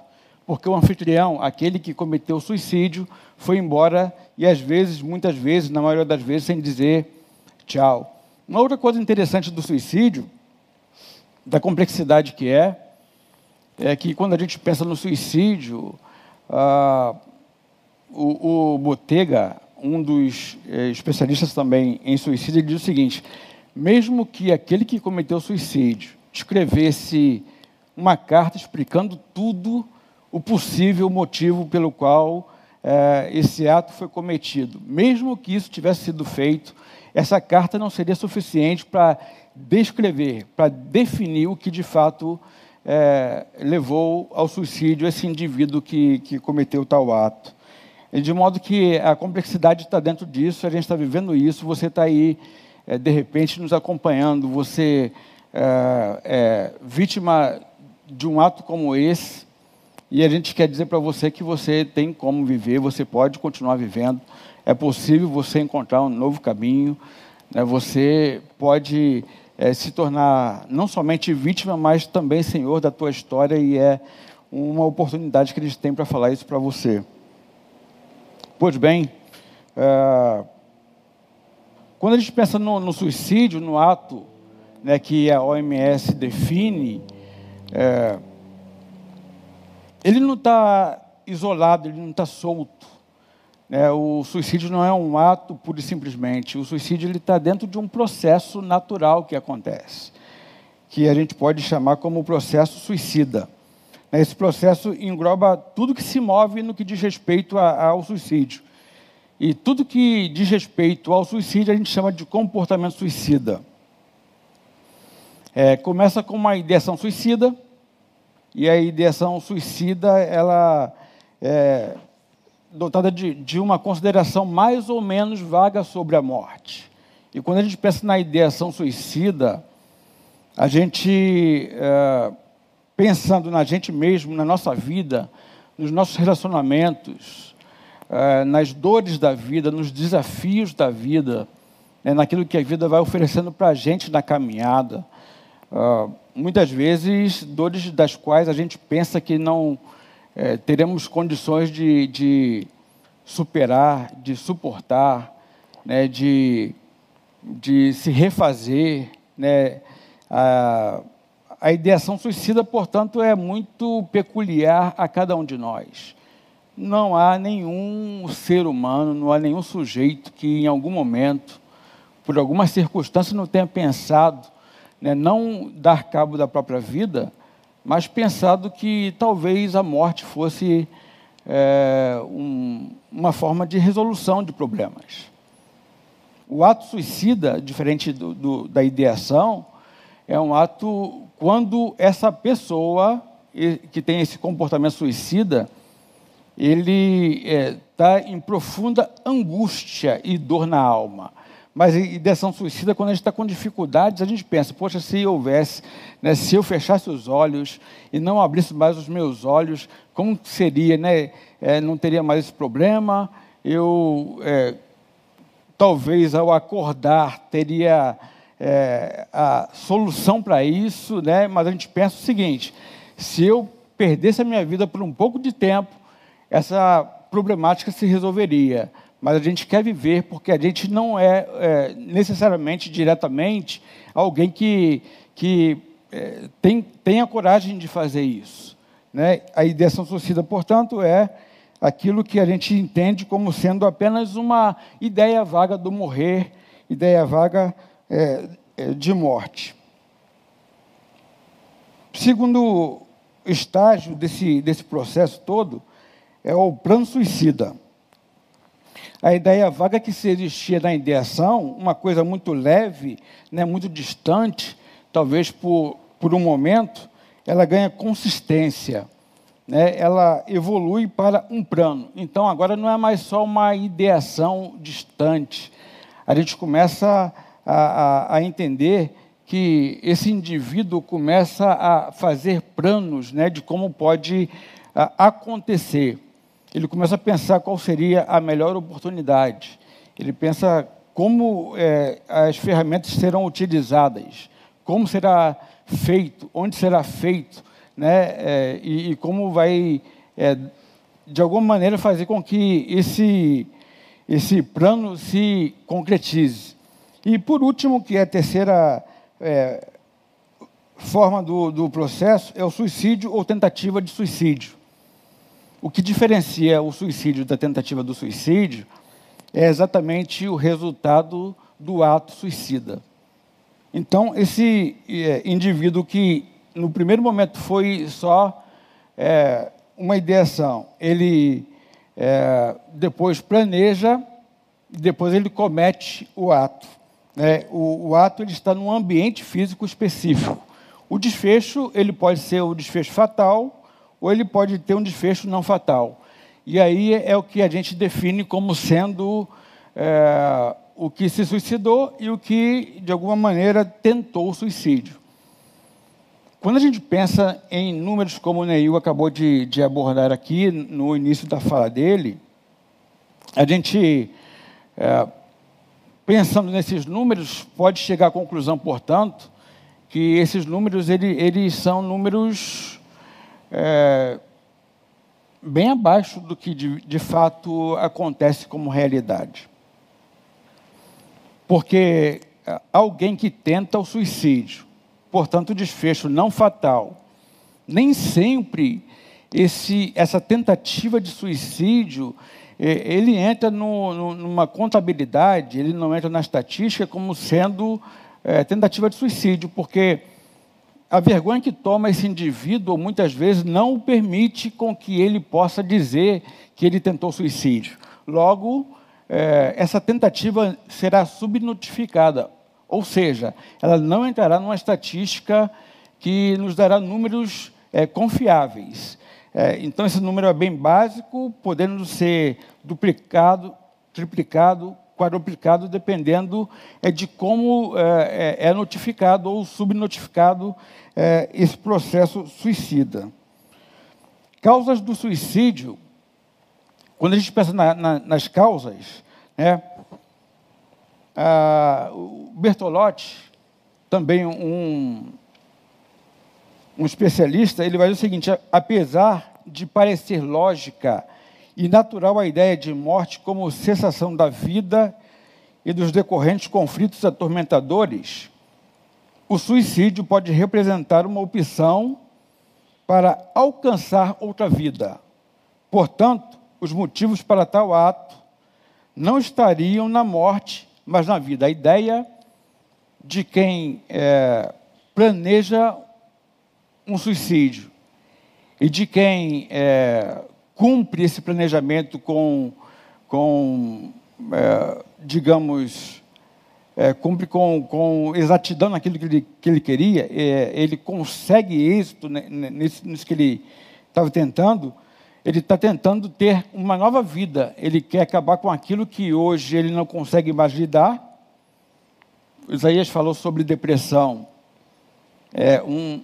porque o anfitrião, aquele que cometeu suicídio, foi embora e às vezes, muitas vezes, na maioria das vezes, sem dizer tchau. Uma outra coisa interessante do suicídio, da complexidade que é, é que quando a gente pensa no suicídio, ah, o, o Botega, um dos eh, especialistas também em suicídio, ele diz o seguinte: mesmo que aquele que cometeu suicídio escrevesse uma carta explicando tudo o possível motivo pelo qual é, esse ato foi cometido, mesmo que isso tivesse sido feito, essa carta não seria suficiente para descrever, para definir o que de fato é, levou ao suicídio esse indivíduo que, que cometeu tal ato. De modo que a complexidade está dentro disso, a gente está vivendo isso, você está aí é, de repente nos acompanhando, você é, é, vítima de um ato como esse, e a gente quer dizer para você que você tem como viver, você pode continuar vivendo, é possível você encontrar um novo caminho, né? você pode é, se tornar não somente vítima, mas também senhor da tua história, e é uma oportunidade que eles têm para falar isso para você. Pois bem, é, quando a gente pensa no, no suicídio, no ato né, que a OMS define, é, ele não está isolado, ele não está solto. Né? O suicídio não é um ato pura e simplesmente. O suicídio está dentro de um processo natural que acontece, que a gente pode chamar como processo suicida. Esse processo engloba tudo que se move no que diz respeito a, ao suicídio. E tudo que diz respeito ao suicídio a gente chama de comportamento suicida. É, começa com uma ideação suicida, e a ideação suicida ela é, dotada de, de uma consideração mais ou menos vaga sobre a morte. E quando a gente pensa na ideação suicida, a gente, é, pensando na gente mesmo, na nossa vida, nos nossos relacionamentos, é, nas dores da vida, nos desafios da vida, né, naquilo que a vida vai oferecendo para a gente na caminhada. Uh, muitas vezes, dores das quais a gente pensa que não é, teremos condições de, de, superar, de suportar, né, de, de se refazer. Né? A, a ideação suicida, portanto, é muito peculiar a cada um de nós. Não há nenhum ser humano, não há nenhum sujeito que em algum momento, por alguma circunstância, não tenha pensado né, não dar cabo da própria vida, mas pensado que talvez a morte fosse é, um, uma forma de resolução de problemas. O ato suicida, diferente do, do, da ideação, é um ato quando essa pessoa que tem esse comportamento suicida, ele está é, em profunda angústia e dor na alma. Mas ideação suicida, quando a gente está com dificuldades, a gente pensa, poxa, se houvesse, né, se eu fechasse os olhos e não abrisse mais os meus olhos, como seria, né? É, não teria mais esse problema, eu, é, talvez ao acordar, teria é, a solução para isso, né? mas a gente pensa o seguinte, se eu perdesse a minha vida por um pouco de tempo, essa problemática se resolveria mas a gente quer viver porque a gente não é, é necessariamente, diretamente, alguém que, que é, tem, tem a coragem de fazer isso. Né? A ideação suicida, portanto, é aquilo que a gente entende como sendo apenas uma ideia vaga do morrer, ideia vaga é, é de morte. Segundo estágio desse, desse processo todo é o plano suicida. A ideia vaga que se existia na ideação, uma coisa muito leve, né, muito distante, talvez por, por um momento, ela ganha consistência. Né, ela evolui para um plano. Então, agora não é mais só uma ideação distante. A gente começa a, a, a entender que esse indivíduo começa a fazer planos né, de como pode a, acontecer ele começa a pensar qual seria a melhor oportunidade. Ele pensa como é, as ferramentas serão utilizadas, como será feito, onde será feito, né? É, e, e, como vai, é, de alguma maneira, fazer com que esse, esse plano se concretize. E, por último, que é a terceira é, forma do, do processo, é o suicídio ou tentativa de suicídio. O que diferencia o suicídio da tentativa do suicídio é exatamente o resultado do ato suicida. Então, esse é, indivíduo que no primeiro momento foi só é, uma ideação, ele é, depois planeja, depois ele comete o ato. Né? O, o ato ele está num ambiente físico específico. O desfecho ele pode ser o desfecho fatal ou ele pode ter um desfecho não fatal. E aí é o que a gente define como sendo é, o que se suicidou e o que, de alguma maneira, tentou o suicídio. Quando a gente pensa em números como o Neil acabou de, de abordar aqui no início da fala dele, a gente, é, pensando nesses números, pode chegar à conclusão, portanto, que esses números ele, eles são números é, bem abaixo do que de, de fato acontece como realidade. Porque é, alguém que tenta o suicídio, portanto, desfecho não fatal, nem sempre esse, essa tentativa de suicídio é, ele entra no, no, numa contabilidade, ele não entra na estatística como sendo é, tentativa de suicídio, porque a vergonha que toma esse indivíduo muitas vezes não o permite com que ele possa dizer que ele tentou suicídio. Logo, é, essa tentativa será subnotificada, ou seja, ela não entrará numa estatística que nos dará números é, confiáveis. É, então, esse número é bem básico, podendo ser duplicado, triplicado, quadruplicado, dependendo é, de como é, é, é notificado ou subnotificado é, esse processo suicida. Causas do suicídio, quando a gente pensa na, na, nas causas, né, a, o Bertolotti, também um, um especialista, ele vai dizer o seguinte: apesar de parecer lógica e natural a ideia de morte como cessação da vida e dos decorrentes conflitos atormentadores, o suicídio pode representar uma opção para alcançar outra vida. Portanto, os motivos para tal ato não estariam na morte, mas na vida. A ideia de quem é, planeja um suicídio e de quem é, cumpre esse planejamento com, com é, digamos, é, cumpre com, com exatidão naquilo que ele, que ele queria, é, ele consegue êxito nisso, nisso que ele estava tentando, ele está tentando ter uma nova vida. Ele quer acabar com aquilo que hoje ele não consegue mais lidar. Isaías falou sobre depressão. É um,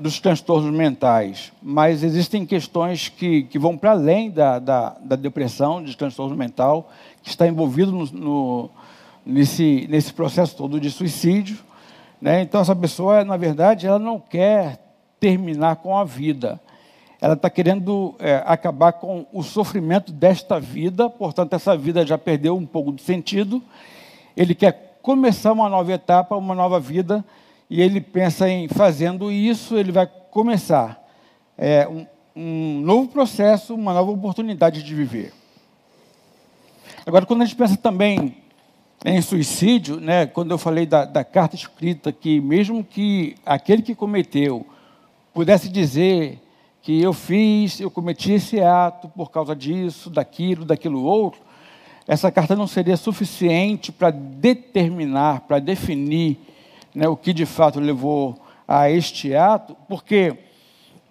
dos transtornos mentais, mas existem questões que, que vão para além da, da, da, depressão, de transtorno mental, que está envolvido no, no, nesse, nesse processo todo de suicídio. Né? Então, essa pessoa, na verdade, ela não quer terminar com a vida. Ela está querendo é, acabar com o sofrimento desta vida, portanto, essa vida já perdeu um pouco de sentido. Ele quer começar uma nova etapa, uma nova vida, e ele pensa em fazendo isso, ele vai começar é, um, um novo processo, uma nova oportunidade de viver. Agora, quando a gente pensa também em suicídio, né, quando eu falei da, da, carta escrita, que mesmo que aquele que cometeu pudesse dizer que eu fiz, eu cometi esse ato por causa disso, daquilo, daquilo outro, essa carta não seria suficiente para determinar, para definir né, o que de fato levou a este ato, porque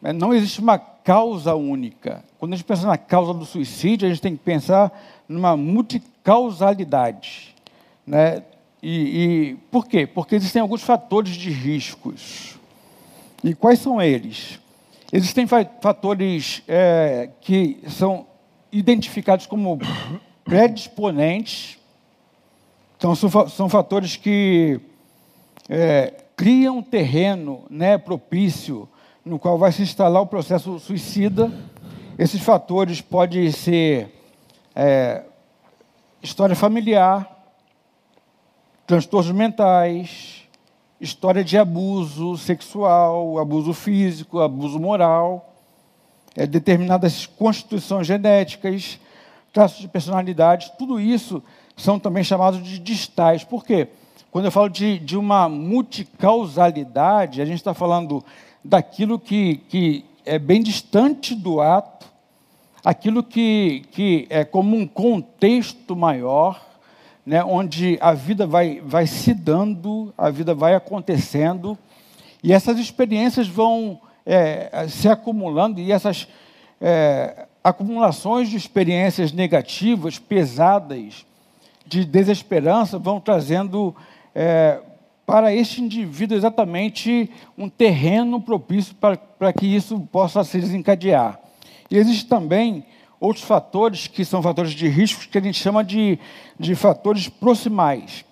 né, não existe uma causa única. Quando a gente pensa na causa do suicídio, a gente tem que pensar numa multicausalidade. Né? E, e por quê? Porque existem alguns fatores de riscos. E quais são eles? Existem fatores é, que são identificados como predisponentes, então são, são fatores que é, cria um terreno né, propício no qual vai se instalar o processo suicida. Esses fatores podem ser é, história familiar, transtornos mentais, história de abuso sexual, abuso físico, abuso moral, é, determinadas constituições genéticas, traços de personalidade, tudo isso são também chamados de distais. Por quê? Quando eu falo de, de uma multicausalidade, a gente está falando daquilo que, que é bem distante do ato, aquilo que, que é como um contexto maior, né, onde a vida vai, vai se dando, a vida vai acontecendo, e essas experiências vão é, se acumulando, e essas é, acumulações de experiências negativas, pesadas, de desesperança, vão trazendo é, para este indivíduo exatamente um terreno propício para, para que isso possa se desencadear. E existem também outros fatores que são fatores de risco que a gente chama de, de fatores proximais.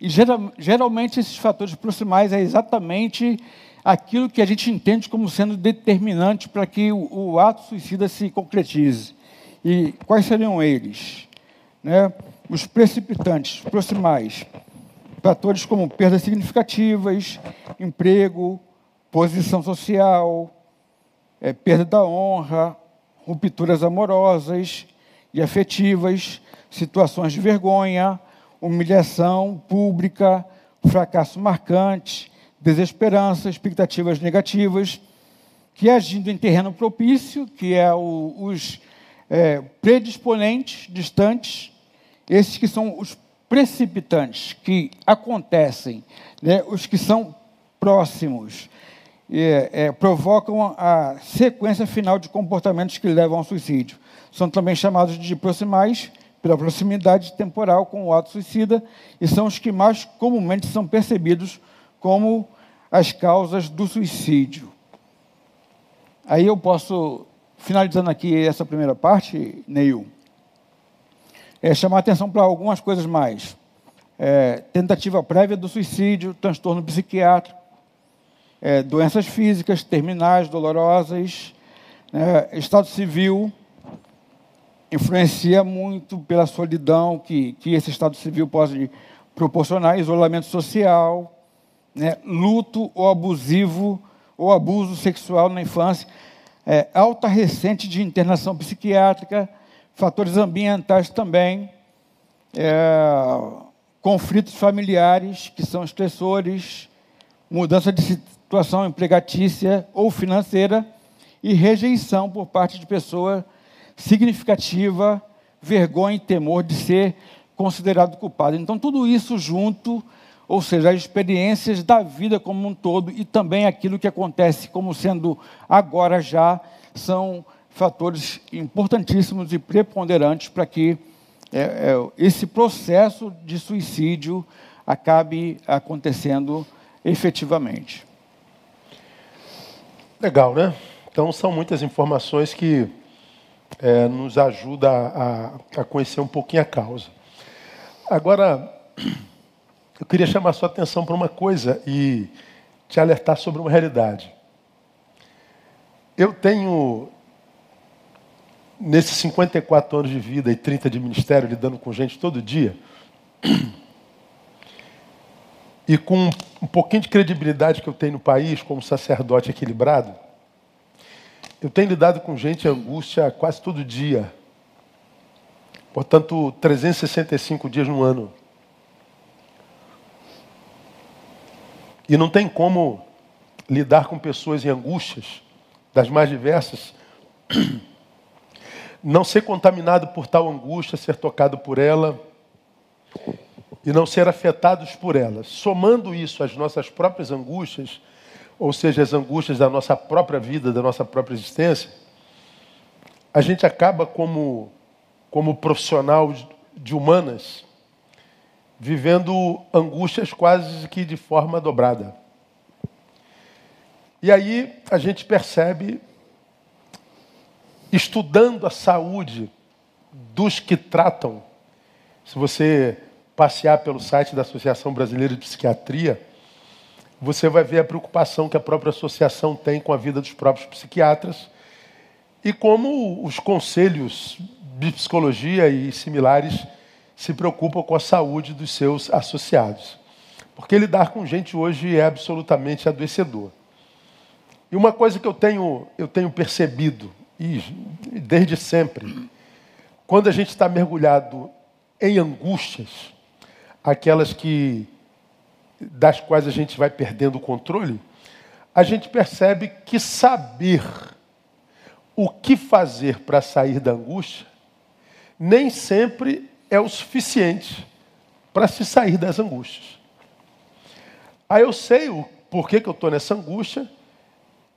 E geral, geralmente esses fatores proximais é exatamente aquilo que a gente entende como sendo determinante para que o, o ato suicida se concretize. E quais seriam eles? Né? Os precipitantes, proximais. Fatores como perdas significativas, emprego, posição social, é, perda da honra, rupturas amorosas e afetivas, situações de vergonha, humilhação pública, fracasso marcante, desesperança, expectativas negativas, que agindo em terreno propício, que é o, os é, predisponentes distantes, esses que são os precipitantes que acontecem, né, os que são próximos. é, é, provocam a sequência final de comportamentos que levam ao suicídio. São também chamados de proximais, pela proximidade temporal com o ato suicida, e são os que mais comumente são percebidos como as causas do suicídio. Aí eu posso, finalizando aqui essa primeira parte, Neil, é, chamar atenção para algumas coisas mais. É, tentativa prévia do suicídio, transtorno psiquiátrico, é, doenças físicas terminais, dolorosas, né, estado civil, influencia muito pela solidão que, que esse estado civil pode proporcionar, isolamento social, né, luto ou abusivo ou abuso sexual na infância, é, alta recente de internação psiquiátrica, fatores ambientais também, é, conflitos familiares que são estressores, mudança de situação empregatícia ou financeira e rejeição por parte de pessoa significativa, vergonha e temor de ser considerado culpado. Então, tudo isso junto, ou seja, as experiências da vida como um todo e também aquilo que acontece como sendo agora já, são fatores importantíssimos e preponderantes para que é, é, esse processo de suicídio acabe acontecendo efetivamente. Legal, né? Então são muitas informações que é, nos ajudam a, a, conhecer um pouquinho a causa. Agora, eu queria chamar sua atenção para uma coisa e te alertar sobre uma realidade. Eu tenho, nesses 54 anos de vida e 30 de ministério, lidando com gente todo dia, e com um pouquinho de credibilidade que eu tenho no país como sacerdote equilibrado, eu tenho lidado com gente em angústia quase todo dia. Portanto, 365 dias no ano. E não tem como lidar com pessoas em angústias, das mais diversas, não ser contaminado por tal angústia, ser tocado por ela e não ser afetados por elas. Somando isso às nossas próprias angústias, ou seja, as angústias da nossa própria vida, da nossa própria existência, a gente acaba como, como profissional de humanas, vivendo angústias quase que de forma dobrada. E aí a gente percebe, estudando a saúde dos que tratam, se você passear pelo site da Associação Brasileira de Psiquiatria, você vai ver a preocupação que a própria associação tem com a vida dos próprios psiquiatras e como os conselhos de psicologia e similares se preocupam com a saúde dos seus associados. Porque lidar com gente hoje é absolutamente adoecedor. E uma coisa que eu tenho, eu tenho percebido, e desde sempre, quando a gente está mergulhado em angústias, aquelas que das quais a gente vai perdendo o controle, a gente percebe que saber o que fazer para sair da angústia nem sempre é o suficiente para se sair das angústias. Aí eu sei o porquê que eu estou nessa angústia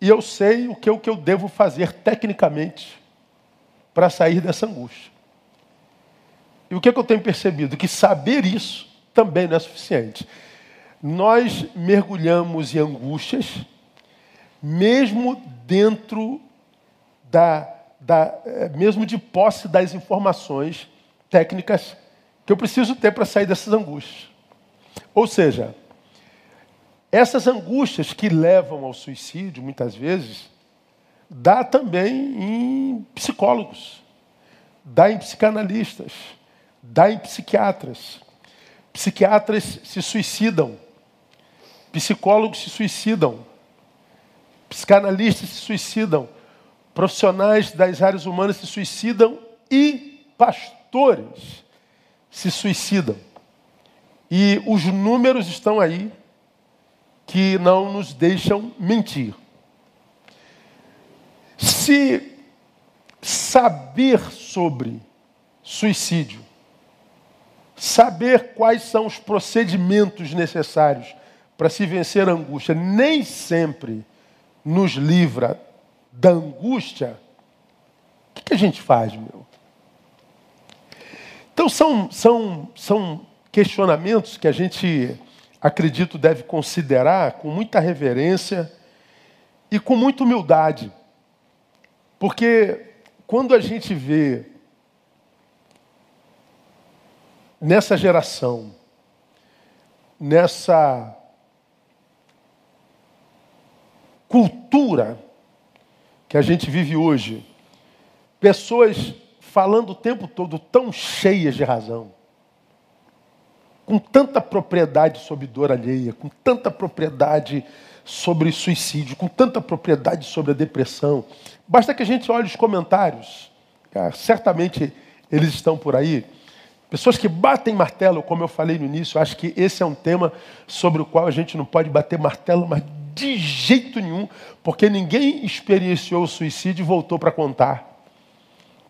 e eu sei o que, o que eu devo fazer tecnicamente para sair dessa angústia. E o que, que eu tenho percebido? Que saber isso também não é suficiente. Nós mergulhamos em angústias, mesmo dentro da, da eh, mesmo de posse das informações técnicas que eu preciso ter para sair dessas angústias. Ou seja, essas angústias que levam ao suicídio, muitas vezes, dá também em psicólogos, dá em psicanalistas, dá em psiquiatras. Psiquiatras se suicidam, psicólogos se suicidam, psicanalistas se suicidam, profissionais das áreas humanas se suicidam e pastores se suicidam. E os números estão aí que não nos deixam mentir. Se saber sobre suicídio saber quais são os procedimentos necessários para se vencer a angústia nem sempre nos livra da angústia, o que, a gente faz, meu? Então são, são, são questionamentos que a gente, acredito, deve considerar com muita reverência e com muita humildade. Porque quando a gente vê nessa geração, nessa cultura que a gente vive hoje, pessoas falando o tempo todo tão cheias de razão, com tanta propriedade sobre dor alheia, com tanta propriedade sobre suicídio, com tanta propriedade sobre a depressão. Basta que a gente olhe os comentários, certamente eles estão por aí. Pessoas que batem martelo, como eu falei no início, acho que esse é um tema sobre o qual a gente não pode bater martelo, mas de jeito nenhum, porque ninguém experienciou o suicídio e voltou para contar.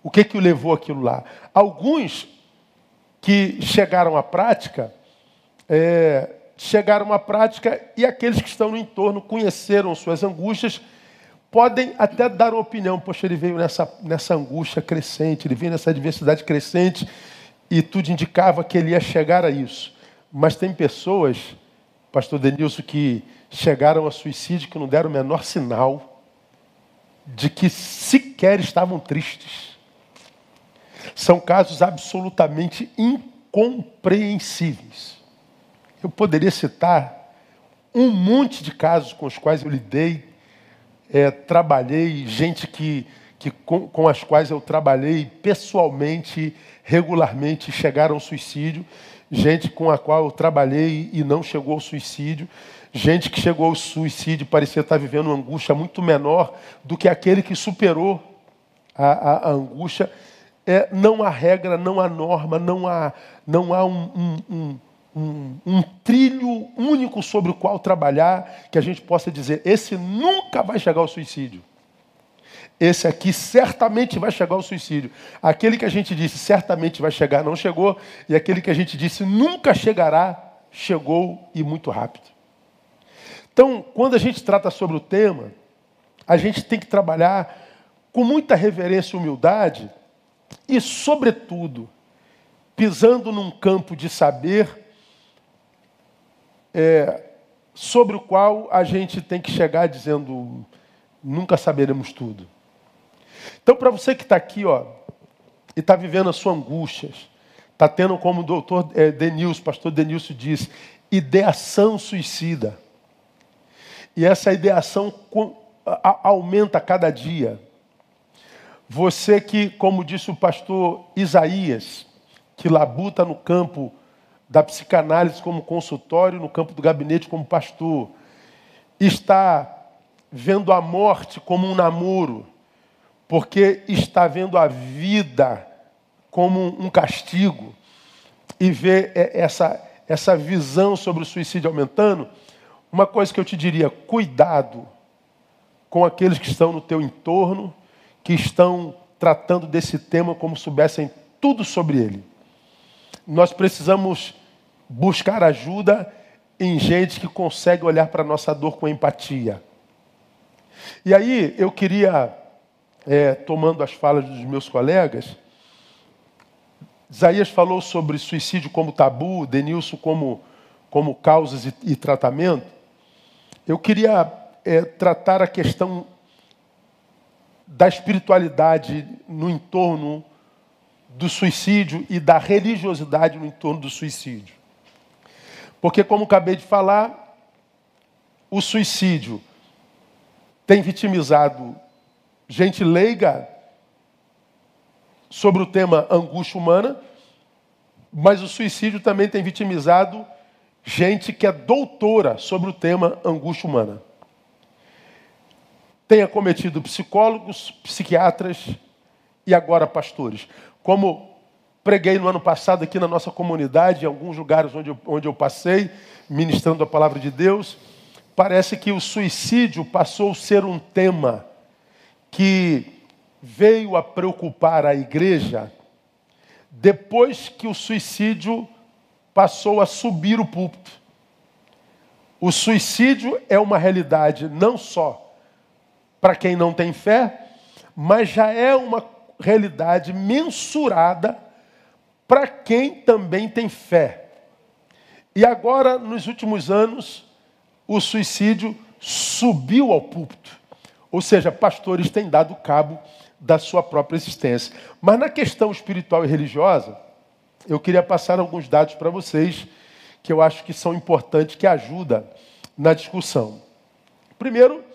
O que que o levou aquilo lá? Alguns que chegaram à prática, é, chegaram à prática e aqueles que estão no entorno conheceram suas angústias, podem até dar uma opinião. Poxa, ele veio nessa, nessa angústia crescente, ele veio nessa adversidade crescente e tudo indicava que ele ia chegar a isso. Mas tem pessoas, pastor Denilson, que chegaram a suicídio que não deram o menor sinal de que sequer estavam tristes. São casos absolutamente incompreensíveis. Eu poderia citar um monte de casos com os quais eu lidei, é, trabalhei, gente que, que com, com as quais eu trabalhei pessoalmente, regularmente, chegaram ao suicídio, gente com a qual eu trabalhei e não chegou ao suicídio, Gente que chegou ao suicídio parecia estar vivendo uma angústia muito menor do que aquele que superou a, a, a angústia. É, não há regra, não há norma, não há, não há um, um, um, um, trilho único sobre o qual trabalhar que a gente possa dizer: esse nunca vai chegar ao suicídio. Esse aqui certamente vai chegar ao suicídio. Aquele que a gente disse certamente vai chegar, não chegou. E aquele que a gente disse nunca chegará, chegou e muito rápido. Então, quando a gente trata sobre o tema, a gente tem que trabalhar com muita reverência e humildade e, sobretudo, pisando num campo de saber é, sobre o qual a gente tem que chegar dizendo nunca saberemos tudo. Então, para você que está aqui, ó, e está vivendo as suas angústias, está tendo, como o doutor é, Denilson, pastor Denilson disse, ideação suicida. E essa ideação aumenta cada dia. Você que, como disse o pastor Isaías, que labuta no campo da psicanálise como consultório, no campo do gabinete como pastor, está vendo a morte como um namoro, porque está vendo a vida como um castigo, e vê essa, essa visão sobre o suicídio aumentando, uma coisa que eu te diria, cuidado com aqueles que estão no teu entorno, que estão tratando desse tema como soubessem tudo sobre ele. Nós precisamos buscar ajuda em gente que consegue olhar para a nossa dor com empatia. E aí eu queria, é, tomando as falas dos meus colegas, Isaías falou sobre suicídio como tabu, Denilson como, como causas e, e tratamento. Eu queria é, tratar a questão da espiritualidade no entorno do suicídio e da religiosidade no entorno do suicídio. Porque, como acabei de falar, o suicídio tem vitimizado gente leiga sobre o tema angústia humana, mas o suicídio também tem vitimizado gente que é doutora sobre o tema angústia humana. Tem acometido psicólogos, psiquiatras e agora pastores. Como preguei no ano passado aqui na nossa comunidade, em alguns lugares onde eu, onde eu passei, ministrando a palavra de Deus, parece que o suicídio passou a ser um tema que veio a preocupar a igreja depois que o suicídio passou a subir o púlpito. O suicídio é uma realidade não só para quem não tem fé, mas já é uma realidade mensurada para quem também tem fé. E agora, nos últimos anos, o suicídio subiu ao púlpito. Ou seja, pastores têm dado cabo da sua própria existência. Mas na questão espiritual e religiosa, eu queria passar alguns dados para vocês que eu acho que são importantes, que ajudam na discussão. Primeiro,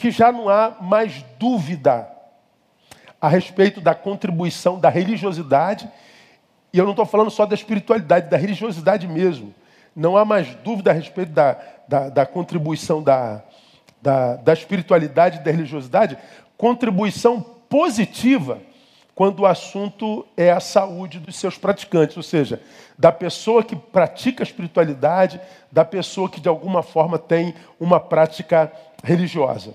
que já não há mais dúvida a respeito da contribuição da religiosidade, e eu não estou falando só da espiritualidade, da religiosidade mesmo. Não há mais dúvida a respeito da, da, da contribuição da, da, da espiritualidade e da religiosidade, contribuição positiva quando o assunto é a saúde dos seus praticantes, ou seja, da pessoa que pratica a espiritualidade, da pessoa que de alguma forma tem uma prática religiosa.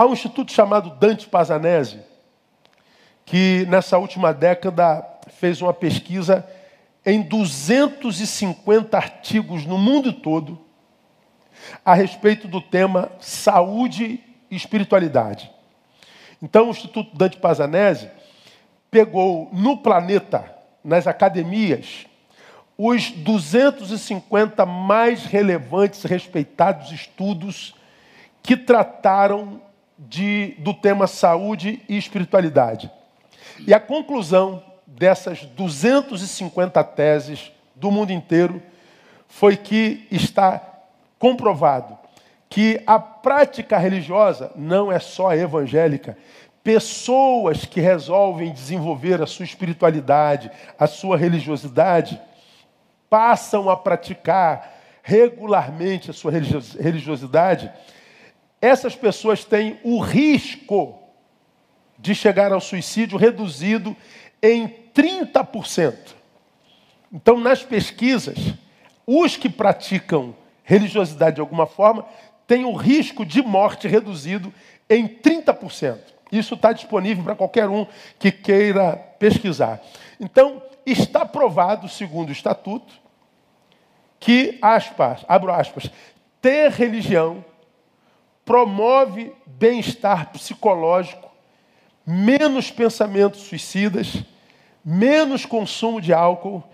Há um instituto chamado Dante Pazanese, que nessa última década fez uma pesquisa em 250 artigos no mundo todo a respeito do tema saúde e espiritualidade. Então, o Instituto Dante Pazanese pegou no planeta, nas academias, os 250 mais relevantes, respeitados estudos que trataram de, do tema saúde e espiritualidade. E a conclusão dessas 250 teses do mundo inteiro foi que está comprovado que a prática religiosa não é só evangélica. Pessoas que resolvem desenvolver a sua espiritualidade, a sua religiosidade, passam a praticar regularmente a sua religiosidade, essas pessoas têm o risco de chegar ao suicídio reduzido em 30%. Então, nas pesquisas, os que praticam religiosidade de alguma forma tem o risco de morte reduzido em 30%. Isso está disponível para qualquer um que queira pesquisar. Então, está provado, segundo o estatuto, que, aspas, abro aspas, ter religião promove bem-estar psicológico, menos pensamentos suicidas, menos consumo de álcool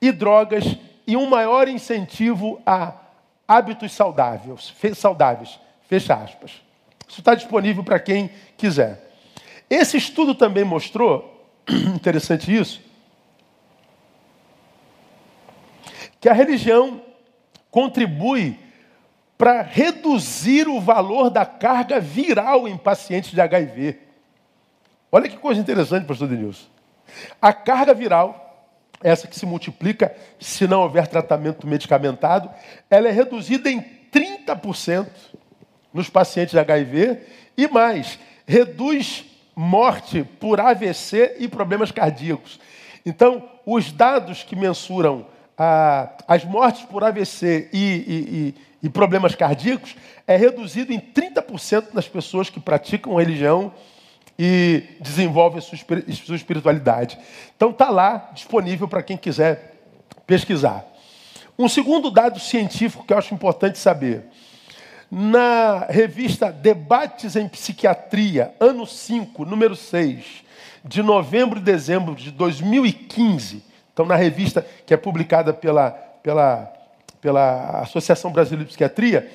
e drogas e um maior incentivo a hábitos saudáveis, saudáveis. Fecha aspas. Isso está disponível para quem quiser. Esse estudo também mostrou, interessante isso, que a religião contribui para reduzir o valor da carga viral em pacientes de HIV. Olha que coisa interessante, pastor Denilson. A carga viral essa que se multiplica se não houver tratamento medicamentado, ela é reduzida em 30% nos pacientes de HIV e mais, reduz morte por AVC e problemas cardíacos. Então, os dados que mensuram as mortes por AVC e, e, e, e problemas cardíacos é reduzido em 30% nas pessoas que praticam religião e desenvolve a sua espiritualidade. Então está lá disponível para quem quiser pesquisar. Um segundo dado científico que eu acho importante saber. Na revista Debates em Psiquiatria, ano 5, número 6, de novembro e dezembro de 2015, então na revista que é publicada pela, pela, pela Associação Brasileira de Psiquiatria,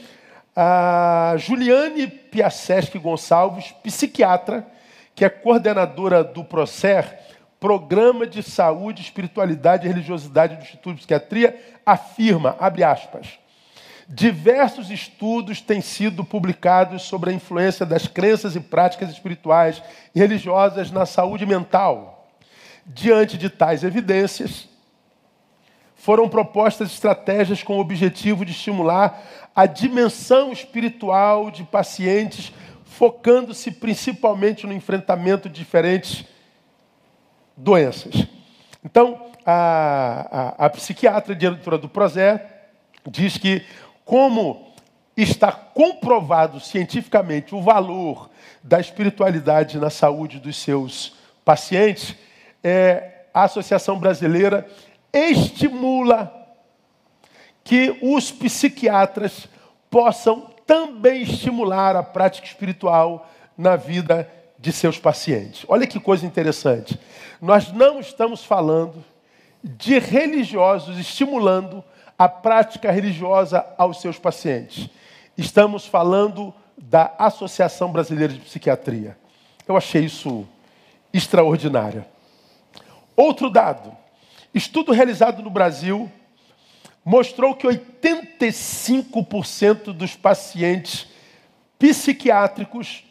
a Juliane Piasseschi Gonçalves, psiquiatra, que é coordenadora do PROCER, Programa de Saúde, Espiritualidade e Religiosidade do Instituto de Psiquiatria, afirma, abre aspas, diversos estudos têm sido publicados sobre a influência das crenças e práticas espirituais e religiosas na saúde mental. Diante de tais evidências, foram propostas estratégias com o objetivo de estimular a dimensão espiritual de pacientes focando-se principalmente no enfrentamento de diferentes doenças. Então, a, a, a psiquiatra diretora do Prozé diz que, como está comprovado cientificamente o valor da espiritualidade na saúde dos seus pacientes, é, a Associação Brasileira estimula que os psiquiatras possam também estimular a prática espiritual na vida de seus pacientes. Olha que coisa interessante. Nós não estamos falando de religiosos estimulando a prática religiosa aos seus pacientes. Estamos falando da Associação Brasileira de Psiquiatria. Eu achei isso extraordinário. Outro dado: estudo realizado no Brasil mostrou que 85% dos pacientes psiquiátricos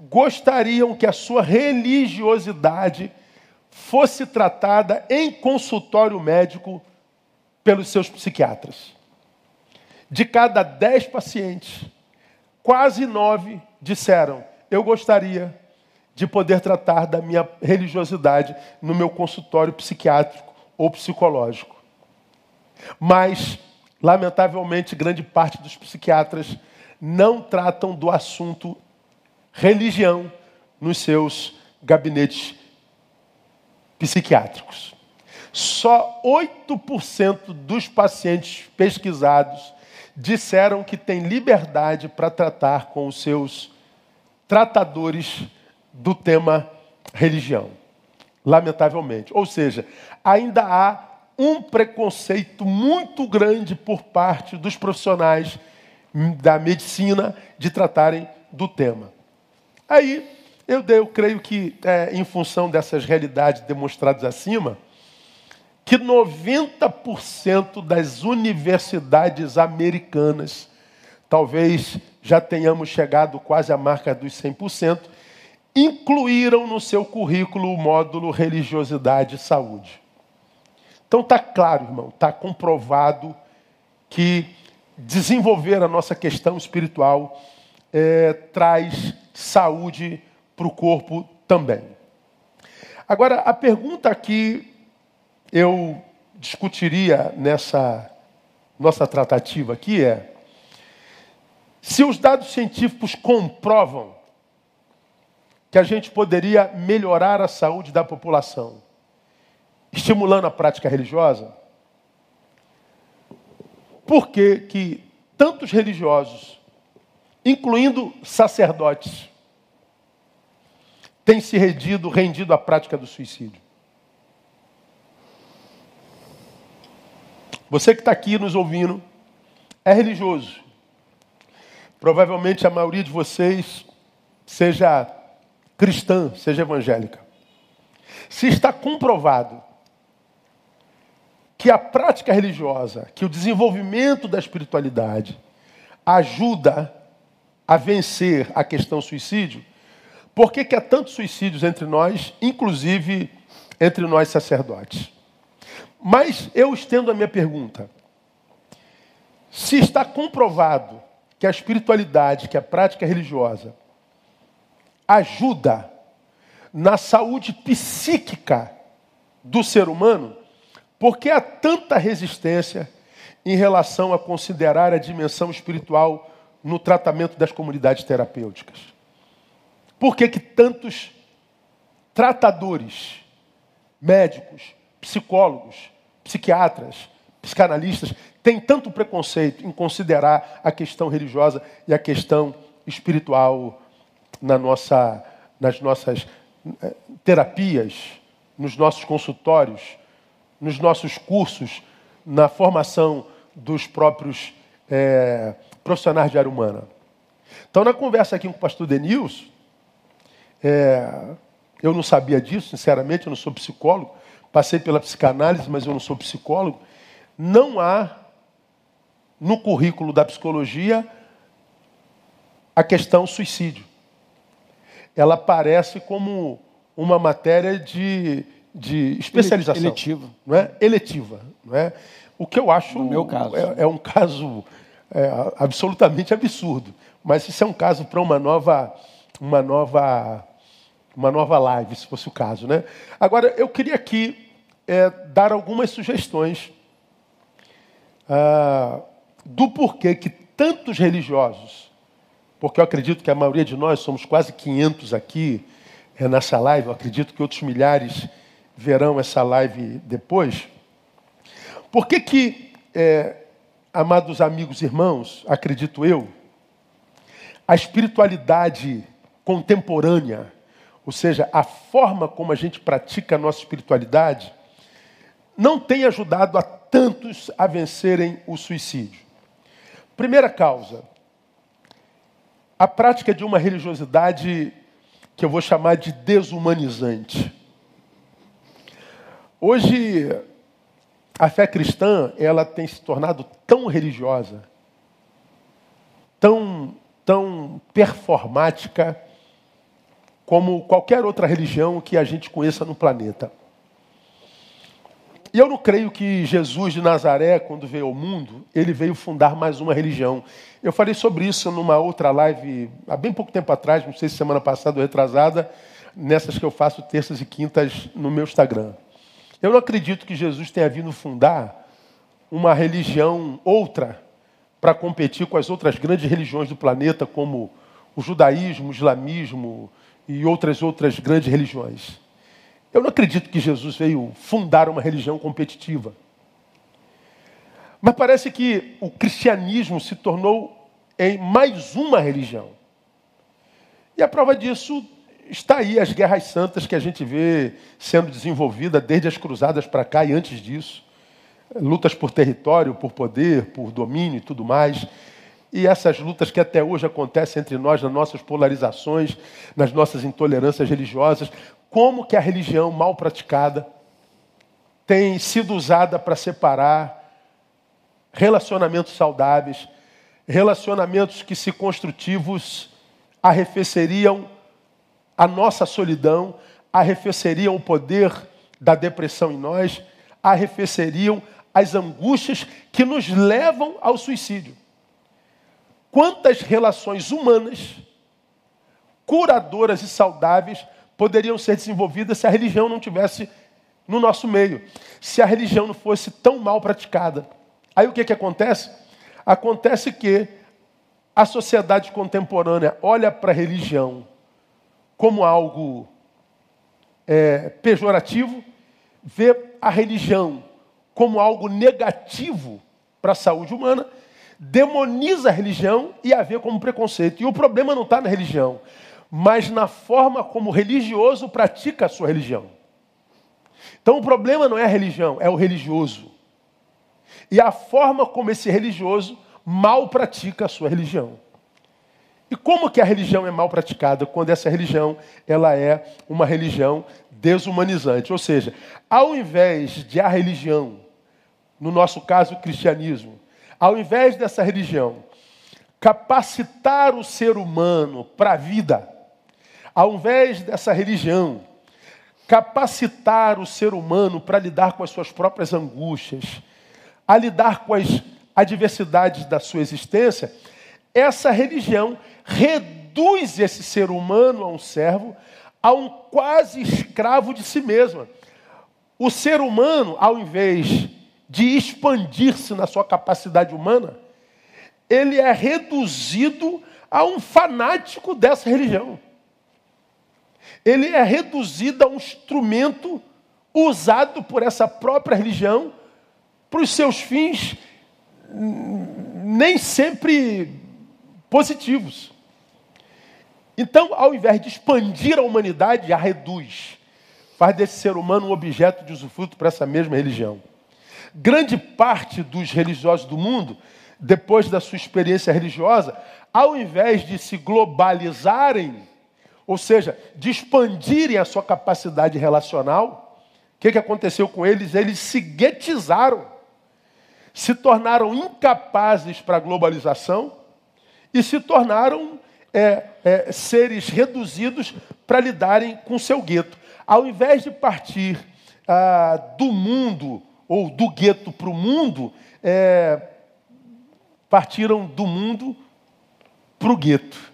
gostariam que a sua religiosidade fosse tratada em consultório médico pelos seus psiquiatras. De cada dez pacientes, quase nove disseram: Eu gostaria de poder tratar da minha religiosidade no meu consultório psiquiátrico ou psicológico. Mas, lamentavelmente, grande parte dos psiquiatras não tratam do assunto religião nos seus gabinetes psiquiátricos. Só 8% dos pacientes pesquisados disseram que têm liberdade para tratar com os seus tratadores do tema religião. Lamentavelmente. Ou seja, ainda há um preconceito muito grande por parte dos profissionais da medicina de tratarem do tema. Aí, eu, eu creio que, é, em função dessas realidades demonstradas acima, que 90% das universidades americanas, talvez já tenhamos chegado quase à marca dos 100%, incluíram no seu currículo o módulo religiosidade e saúde. Então está claro, irmão, está comprovado que desenvolver a nossa questão espiritual é, traz saúde para o corpo também. Agora, a pergunta que eu discutiria nessa nossa tratativa aqui é: se os dados científicos comprovam que a gente poderia melhorar a saúde da população, estimulando a prática religiosa, por que, que tantos religiosos, incluindo sacerdotes, têm se rendido, rendido à prática do suicídio? Você que está aqui nos ouvindo é religioso. Provavelmente a maioria de vocês seja cristã, seja evangélica. Se está comprovado que a prática religiosa, que o desenvolvimento da espiritualidade ajuda a vencer a questão suicídio, por que, que há tantos suicídios entre nós, inclusive entre nós sacerdotes? Mas eu estendo a minha pergunta. Se está comprovado que a espiritualidade, que a prática religiosa, ajuda na saúde psíquica do ser humano, por que há tanta resistência em relação a considerar a dimensão espiritual no tratamento das comunidades terapêuticas? Por que, que tantos tratadores, médicos, psicólogos, psiquiatras, psicanalistas têm tanto preconceito em considerar a questão religiosa e a questão espiritual na nossa, nas nossas eh, terapias, nos nossos consultórios, nos nossos cursos, na formação dos próprios é, profissionais de área humana. Então, na conversa aqui com o pastor Denilson, é, eu não sabia disso, sinceramente, eu não sou psicólogo, passei pela psicanálise, mas eu não sou psicólogo. Não há no currículo da psicologia a questão suicídio. Ela aparece como uma matéria de de especialização. Eletiva. Não é? Eletiva. Não é? O que eu acho no meu caso. É, é um caso é, absolutamente absurdo. Mas isso é um caso para uma nova, uma nova, uma nova live, se fosse o caso. Né? Agora, eu queria aqui é, dar algumas sugestões ah, do porquê que tantos religiosos, porque eu acredito que a maioria de nós somos quase 500 aqui é, nessa live, eu acredito que outros milhares verão essa live depois. Por que que, é, amados amigos e irmãos, acredito eu, a espiritualidade contemporânea, ou seja, a forma como a gente pratica a nossa espiritualidade, não tem ajudado a tantos a vencerem o suicídio. Primeira causa, a prática de uma religiosidade que eu vou chamar de desumanizante. Hoje, a fé cristã, ela tem se tornado tão religiosa, tão, tão performática, como qualquer outra religião que a gente conheça no planeta. E eu não creio que Jesus de Nazaré, quando veio ao mundo, ele veio fundar mais uma religião. Eu falei sobre isso numa outra live há bem pouco tempo atrás, não sei se semana passada ou retrasada, nessas que eu faço terças e quintas no meu Instagram. Eu não acredito que Jesus tenha vindo fundar uma religião outra para competir com as outras grandes religiões do planeta, como o judaísmo, o islamismo e outras outras grandes religiões. Eu não acredito que Jesus veio fundar uma religião competitiva. Mas parece que o cristianismo se tornou em mais uma religião. E a prova disso está aí as guerras santas que a gente vê sendo desenvolvida desde as cruzadas para cá e antes disso. Lutas por território, por poder, por domínio e tudo mais. E essas lutas que até hoje acontecem entre nós, nas nossas polarizações, nas nossas intolerâncias religiosas, como que a religião mal praticada tem sido usada para separar relacionamentos saudáveis, relacionamentos que, se construtivos, arrefeceriam a nossa solidão, arrefeceriam o poder da depressão em nós, arrefeceriam as angústias que nos levam ao suicídio. Quantas relações humanas, curadoras e saudáveis, poderiam ser desenvolvidas se a religião não tivesse no nosso meio, se a religião não fosse tão mal praticada. Aí o que, que acontece? Acontece que a sociedade contemporânea olha para a religião como algo é, pejorativo, vê a religião como algo negativo para a saúde humana, demoniza a religião e a vê como preconceito. E o problema não está na religião mas na forma como o religioso pratica a sua religião. Então o problema não é a religião, é o religioso. E a forma como esse religioso mal pratica a sua religião. E como que a religião é mal praticada? Quando essa religião ela é uma religião desumanizante. Ou seja, ao invés de a religião, no nosso caso o cristianismo, ao invés dessa religião capacitar o ser humano para a vida, ao invés dessa religião capacitar o ser humano para lidar com as suas próprias angústias, a lidar com as adversidades da sua existência, essa religião reduz esse ser humano a um servo, a um quase escravo de si mesma. O ser humano, ao invés de expandir-se na sua capacidade humana, ele é reduzido a um fanático dessa religião ele é reduzido a um instrumento usado por essa própria religião para os seus fins nem sempre positivos. Então, ao invés de expandir a humanidade, a reduz. Faz desse ser humano um objeto de usufruto para essa mesma religião. Grande parte dos religiosos do mundo, depois da sua experiência religiosa, ao invés de se globalizarem, ou seja, de expandirem a sua capacidade relacional, o que, que aconteceu com eles? Eles se guetizaram, se tornaram incapazes para a globalização e se tornaram é, é, seres reduzidos para lidarem com seu gueto. Ao invés de partir ah, do mundo ou do gueto para o mundo, é, partiram do mundo para o gueto.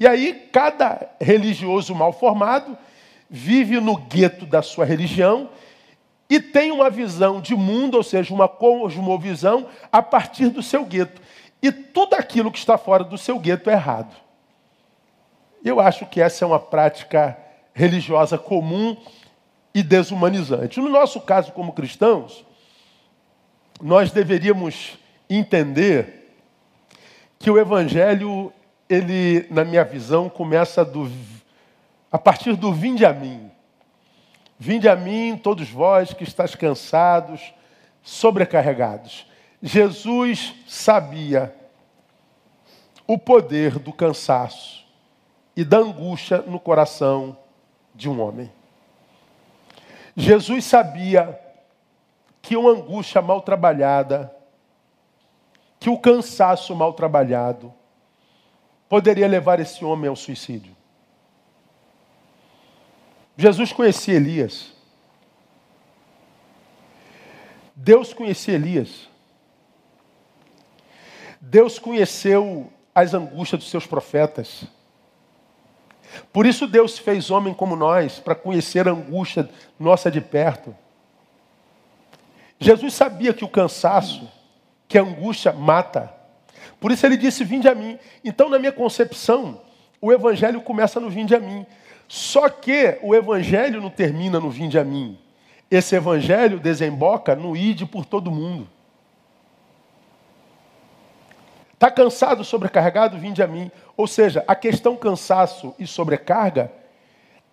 E aí, cada religioso mal formado vive no gueto da sua religião e tem uma visão de mundo, ou seja, uma cosmovisão a partir do seu gueto. E tudo aquilo que está fora do seu gueto é errado. Eu acho que essa é uma prática religiosa comum e desumanizante. No nosso caso, como cristãos, nós deveríamos entender que o Evangelho ele, na minha visão, começa do, a partir do vinde a mim. Vinde a mim, todos vós que estáis cansados, sobrecarregados. Jesus sabia o poder do cansaço e da angústia no coração de um homem. Jesus sabia que uma angústia mal trabalhada, que o cansaço mal trabalhado, poderia levar esse homem ao suicídio. Jesus conhecia Elias. Deus conhecia Elias. Deus conheceu as angústias dos seus profetas. Por isso Deus fez homem como nós, para conhecer a angústia nossa de perto. Jesus sabia que o cansaço, que a angústia mata. Por isso ele disse: Vinde a mim. Então, na minha concepção, o evangelho começa no Vinde a mim. Só que o evangelho não termina no Vinde a mim. Esse evangelho desemboca no ide por todo mundo. Está cansado, sobrecarregado? Vinde a mim. Ou seja, a questão cansaço e sobrecarga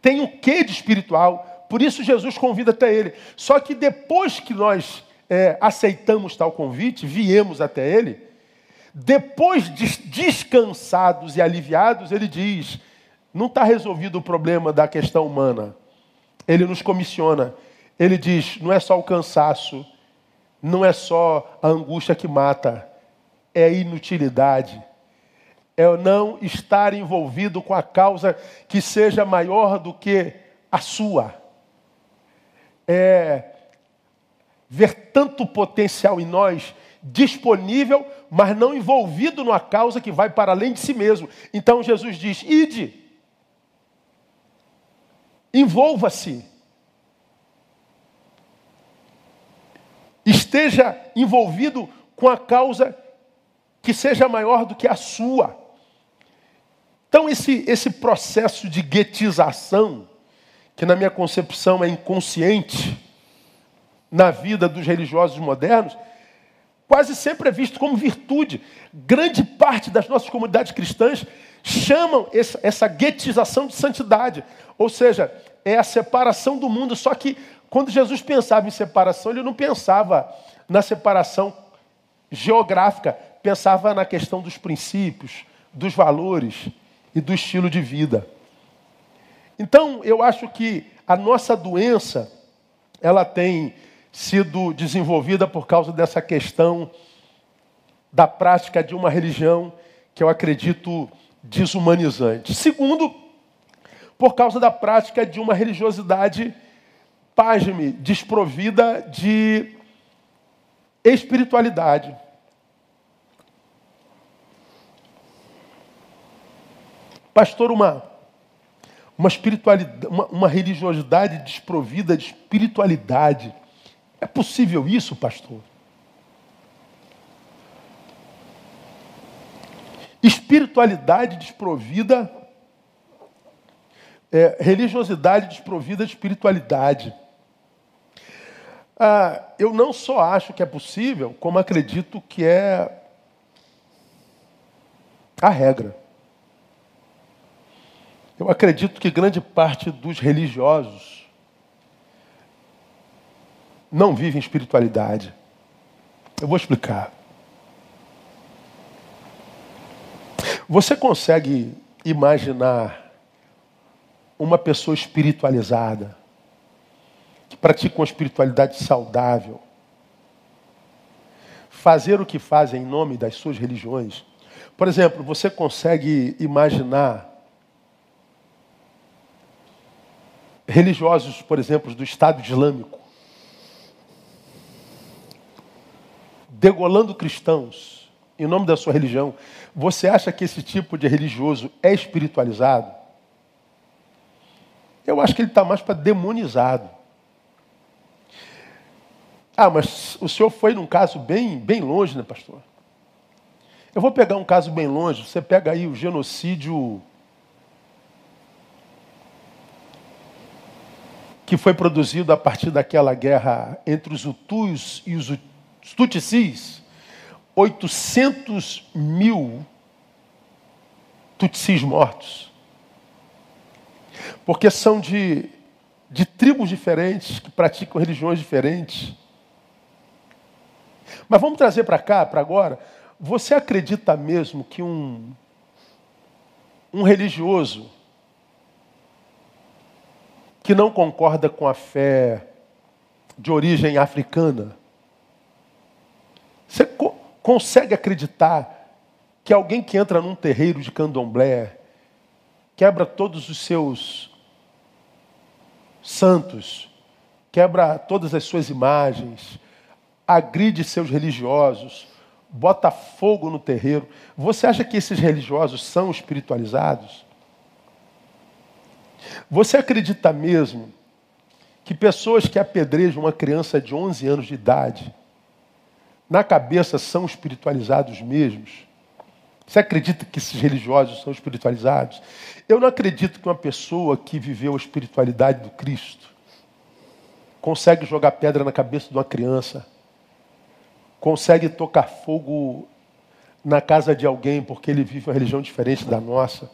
tem o que de espiritual. Por isso Jesus convida até ele. Só que depois que nós é, aceitamos tal convite, viemos até ele, depois de descansados e aliviados, ele diz: não está resolvido o problema da questão humana. Ele nos comissiona. Ele diz: não é só o cansaço, não é só a angústia que mata é a inutilidade. É não estar envolvido com a causa que seja maior do que a sua. É ver tanto potencial em nós disponível, mas não envolvido numa causa que vai para além de si mesmo. Então Jesus diz: ide, envolva-se, esteja envolvido com a causa que seja maior do que a sua. Então, esse, esse processo de guetização, que na minha concepção é inconsciente na vida dos religiosos modernos, quase sempre é visto como virtude. Grande parte das nossas comunidades cristãs chamam essa, guetização de santidade, ou seja, é a separação do mundo. Só que quando Jesus pensava em separação, ele não pensava na separação geográfica, pensava na questão dos princípios, dos valores e do estilo de vida. Então, eu acho que a nossa doença, ela tem sido desenvolvida por causa dessa questão da prática de uma religião que eu acredito desumanizante. Segundo, por causa da prática de uma religiosidade, pasme, desprovida de espiritualidade. Pastor, uma, uma espiritualidade, uma, uma religiosidade desprovida de espiritualidade. É possível isso, pastor? Espiritualidade desprovida, é, religiosidade desprovida de espiritualidade. Ah, eu não só acho que é possível, como acredito que é a regra. Eu acredito que grande parte dos religiosos não vivem espiritualidade. Eu vou explicar. Você consegue imaginar uma pessoa espiritualizada, que pratica uma espiritualidade saudável, fazer o que fazem em nome das suas religiões? Por exemplo, você consegue imaginar religiosos, por exemplo, do Estado Islâmico, degolando cristãos em nome da sua religião, você acha que esse tipo de religioso é espiritualizado? Eu acho que ele está mais para demonizado. Ah, mas o senhor foi num caso bem, bem longe, né, pastor? Eu vou pegar um caso bem longe. Você pega aí o genocídio que foi produzido a partir daquela guerra entre os Hutus e os Tutsis, 800 mil tutsis mortos. Porque são de, de tribos diferentes, que praticam religiões diferentes. Mas vamos trazer para cá, para agora. Você acredita mesmo que um, um religioso que não concorda com a fé de origem africana, consegue acreditar que alguém que entra num terreiro de candomblé, quebra todos os seus santos, quebra todas as suas imagens, agride seus religiosos, bota fogo no terreiro. Você acha que esses religiosos são espiritualizados? Você acredita mesmo que pessoas que apedrejam uma criança de 11 anos de idade, na cabeça são espiritualizados mesmos? Você acredita que esses religiosos são espiritualizados? Eu não acredito que uma pessoa que viveu a espiritualidade do Cristo consegue jogar pedra na cabeça de uma criança, consegue tocar fogo na casa de alguém porque ele vive uma religião diferente da nossa.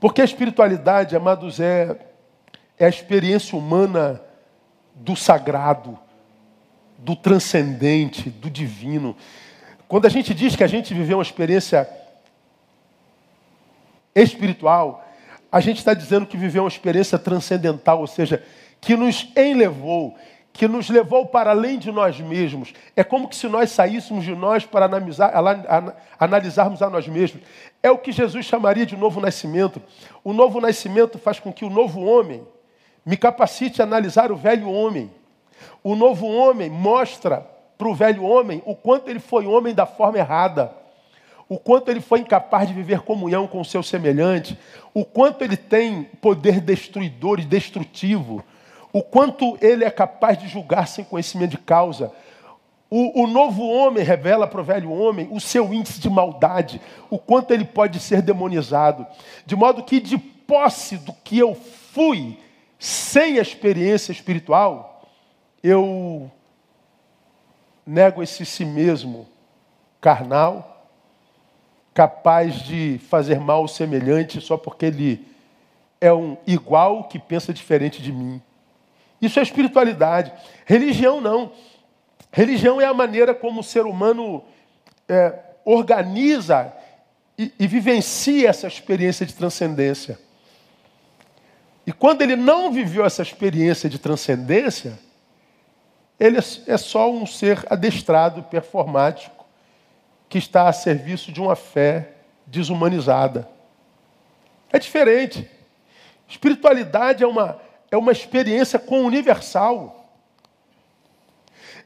Porque a espiritualidade, amados, é, é a experiência humana do sagrado, do transcendente, do divino. Quando a gente diz que a gente viveu uma experiência espiritual, a gente está dizendo que viveu uma experiência transcendental, ou seja, que nos enlevou, que nos levou para além de nós mesmos. É como se nós saíssemos de nós para analisar, analisarmos a nós mesmos. É o que Jesus chamaria de novo nascimento. O novo nascimento faz com que o novo homem me capacite a analisar o velho homem. O novo homem mostra para o velho homem o quanto ele foi homem da forma errada, o quanto ele foi incapaz de viver comunhão com o seu semelhante, o quanto ele tem poder destruidor e destrutivo, o quanto ele é capaz de julgar sem conhecimento de causa. O, o novo homem revela para o velho homem o seu índice de maldade, o quanto ele pode ser demonizado. De modo que, de posse do que eu fui, sem a experiência espiritual, eu nego esse si mesmo carnal, capaz de fazer mal ao semelhante só porque ele é um igual que pensa diferente de mim. Isso é espiritualidade. Religião não. Religião é a maneira como o ser humano é, organiza e, e vivencia essa experiência de transcendência. E quando ele não viveu essa experiência de transcendência, ele é, é só um ser adestrado, performático, que está a serviço de uma fé desumanizada. É diferente. Espiritualidade é uma, é uma experiência com o universal.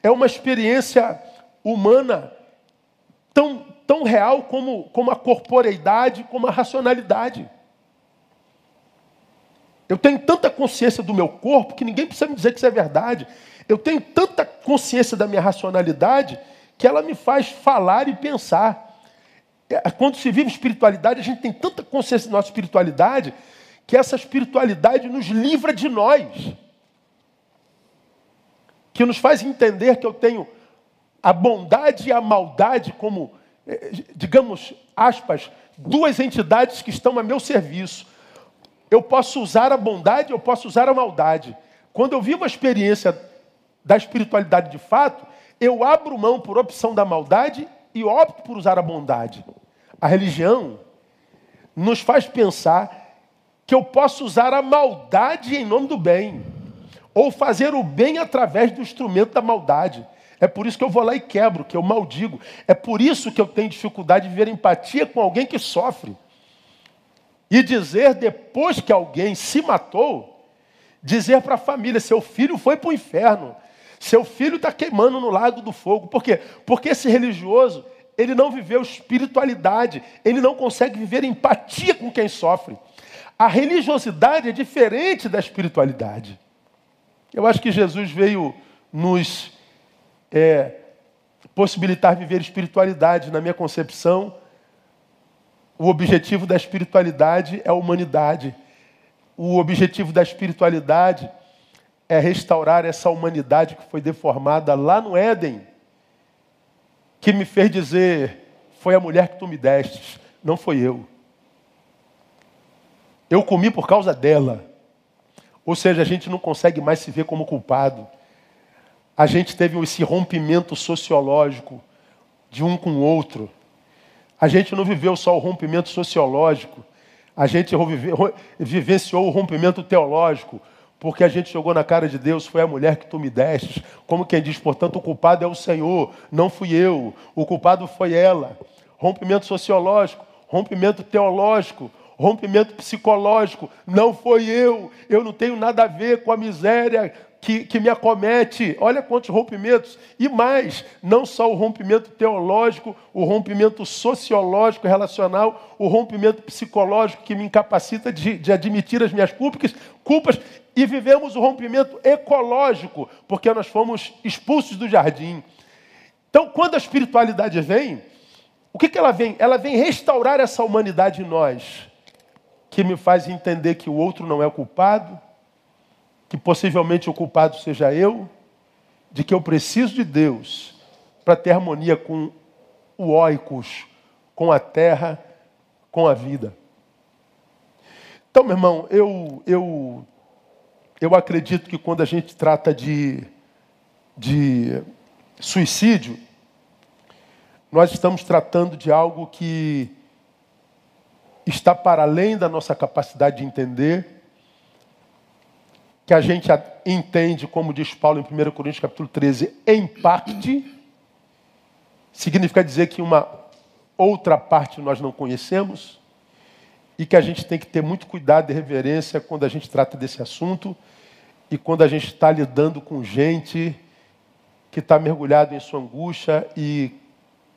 É uma experiência humana tão, tão real como, como a corporeidade, como a racionalidade. Eu tenho tanta consciência do meu corpo que ninguém precisa me dizer que isso é verdade. Eu tenho tanta consciência da minha racionalidade que ela me faz falar e pensar. É, quando se vive espiritualidade, a gente tem tanta consciência da nossa espiritualidade que essa espiritualidade nos livra de nós. Que nos faz entender que eu tenho a bondade e a maldade como, eh, digamos, aspas, duas entidades que estão a meu serviço. Eu posso usar a bondade, eu posso usar a maldade. Quando eu vivo a experiência da espiritualidade de fato, eu abro mão por opção da maldade e opto por usar a bondade. A religião nos faz pensar que eu posso usar a maldade em nome do bem, ou fazer o bem através do instrumento da maldade. É por isso que eu vou lá e quebro, que eu maldigo. É por isso que eu tenho dificuldade de ver empatia com alguém que sofre. E dizer, depois que alguém se matou, dizer para a família: seu filho foi para o inferno, seu filho está queimando no lago do fogo. Por quê? Porque esse religioso, ele não viveu espiritualidade, ele não consegue viver empatia com quem sofre. A religiosidade é diferente da espiritualidade. Eu acho que Jesus veio nos é, possibilitar viver espiritualidade. Na minha concepção, o objetivo da espiritualidade é a humanidade. O objetivo da espiritualidade é restaurar essa humanidade que foi deformada lá no Éden, que me fez dizer: foi a mulher que tu me destes, não foi eu. Eu comi por causa dela. Ou seja, a gente não consegue mais se ver como culpado. A gente teve esse rompimento sociológico de um com o outro. A gente não viveu só o rompimento sociológico, a gente vivenciou o rompimento teológico, porque a gente jogou na cara de Deus, foi a mulher que tu me destes. Como quem diz, portanto, o culpado é o Senhor, não fui eu, o culpado foi ela. Rompimento sociológico, rompimento teológico, rompimento psicológico, não foi eu, eu não tenho nada a ver com a miséria que, que me acomete. Olha quantos rompimentos. E mais, não só o rompimento teológico, o rompimento sociológico, relacional, o rompimento psicológico que me incapacita de, de admitir as minhas culpas, culpas, e vivemos o rompimento ecológico, porque nós fomos expulsos do jardim. Então, quando a espiritualidade vem, o que, que ela vem? Ela vem restaurar essa humanidade em nós, que me faz entender que o outro não é o culpado, que possivelmente o culpado seja eu, de que eu preciso de Deus para ter harmonia com o oikos, com a terra, com a vida. Então, meu irmão, eu, eu, eu acredito que quando a gente trata de, de suicídio, nós estamos tratando de algo que está para além da nossa capacidade de entender, que a gente entende, como diz Paulo em 1 Coríntios capítulo 13, em parte, significa dizer que uma outra parte nós não conhecemos e que a gente tem que ter muito cuidado e reverência quando a gente trata desse assunto e quando a gente está lidando com gente que está mergulhado em sua angústia e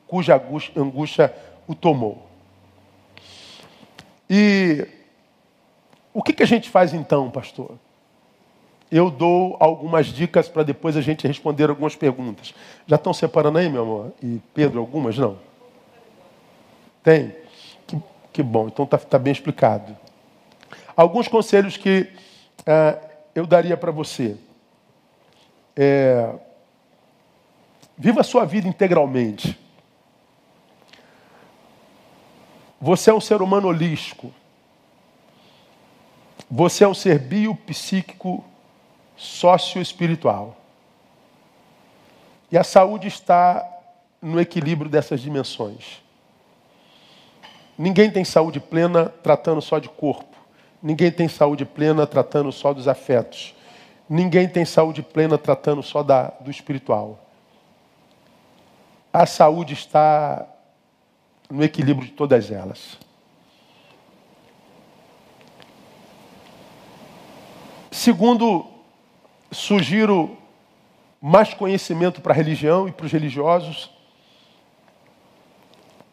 cuja angústia o tomou. E o que, que a gente faz então, pastor? eu dou algumas dicas para depois a gente responder algumas perguntas. Já estão separando aí, meu amor? E Pedro, algumas não? Tem? Que, que bom, então está tá bem explicado. Alguns conselhos que é, eu daria para você. É, viva a sua vida integralmente. Você é um ser humano holístico. Você é um ser biopsíquico socioespiritual. E a saúde está no equilíbrio dessas dimensões. Ninguém tem saúde plena tratando só de corpo. Ninguém tem saúde plena tratando só dos afetos. Ninguém tem saúde plena tratando só da, do espiritual. A saúde está no equilíbrio de todas elas. Segundo sugiro mais conhecimento para a religião e para os religiosos,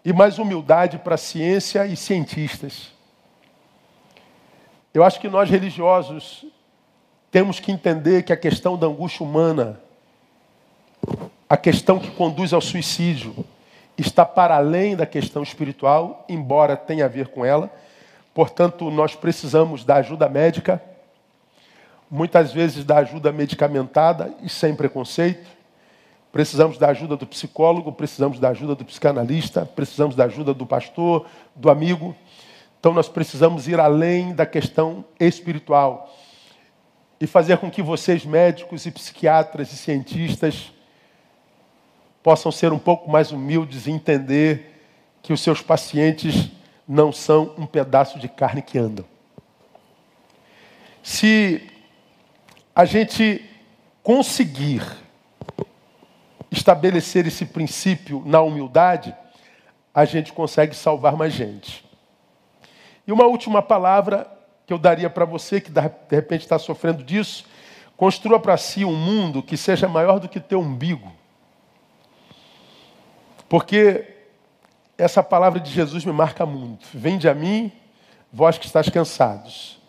e mais humildade para a ciência e cientistas. Eu acho que nós religiosos temos que entender que a questão da angústia humana, a questão que conduz ao suicídio, está para além da questão espiritual, embora tenha a ver com ela. Portanto, nós precisamos da ajuda médica muitas vezes da ajuda medicamentada e sem preconceito. Precisamos da ajuda do psicólogo, precisamos da ajuda do psicanalista, precisamos da ajuda do pastor, do amigo. Então nós precisamos ir além da questão espiritual e fazer com que vocês, médicos e psiquiatras e cientistas, possam ser um pouco mais humildes e entender que os seus pacientes não são um pedaço de carne que andam. Se a gente conseguir estabelecer esse princípio na humildade, a gente consegue salvar mais gente. E uma última palavra que eu daria para você que de repente está sofrendo disso: construa para si um mundo que seja maior do que teu umbigo. Porque essa palavra de Jesus me marca muito. Vende a mim, vós que estáis cansados.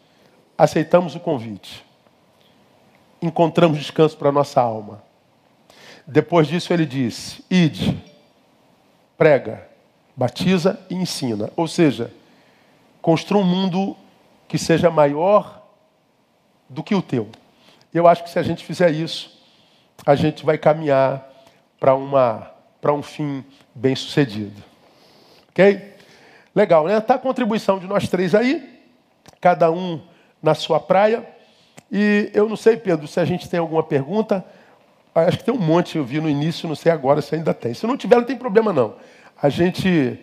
Aceitamos o convite encontramos descanso para nossa alma. Depois disso ele disse: ide, prega, batiza e ensina. Ou seja, construa um mundo que seja maior do que o teu. Eu acho que se a gente fizer isso, a gente vai caminhar para uma para um fim bem sucedido. Ok? Legal, né? Tá a contribuição de nós três aí. cada um na sua praia. E eu não sei, Pedro, se a gente tem alguma pergunta. Acho que tem um monte, eu vi no início, não sei agora se ainda tem. Se não tiver, não tem problema não. A gente.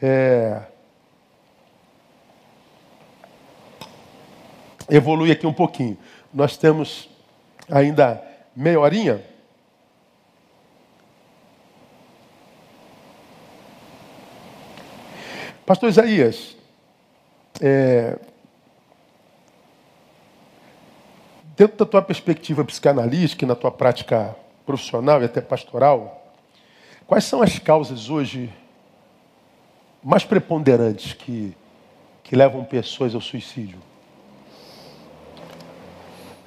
É... Evolui aqui um pouquinho. Nós temos ainda meia horinha. Pastor Isaías, é, dentro da tua perspectiva psicanalística e na tua prática profissional e até pastoral, quais são as causas hoje mais preponderantes que, que levam pessoas ao suicídio?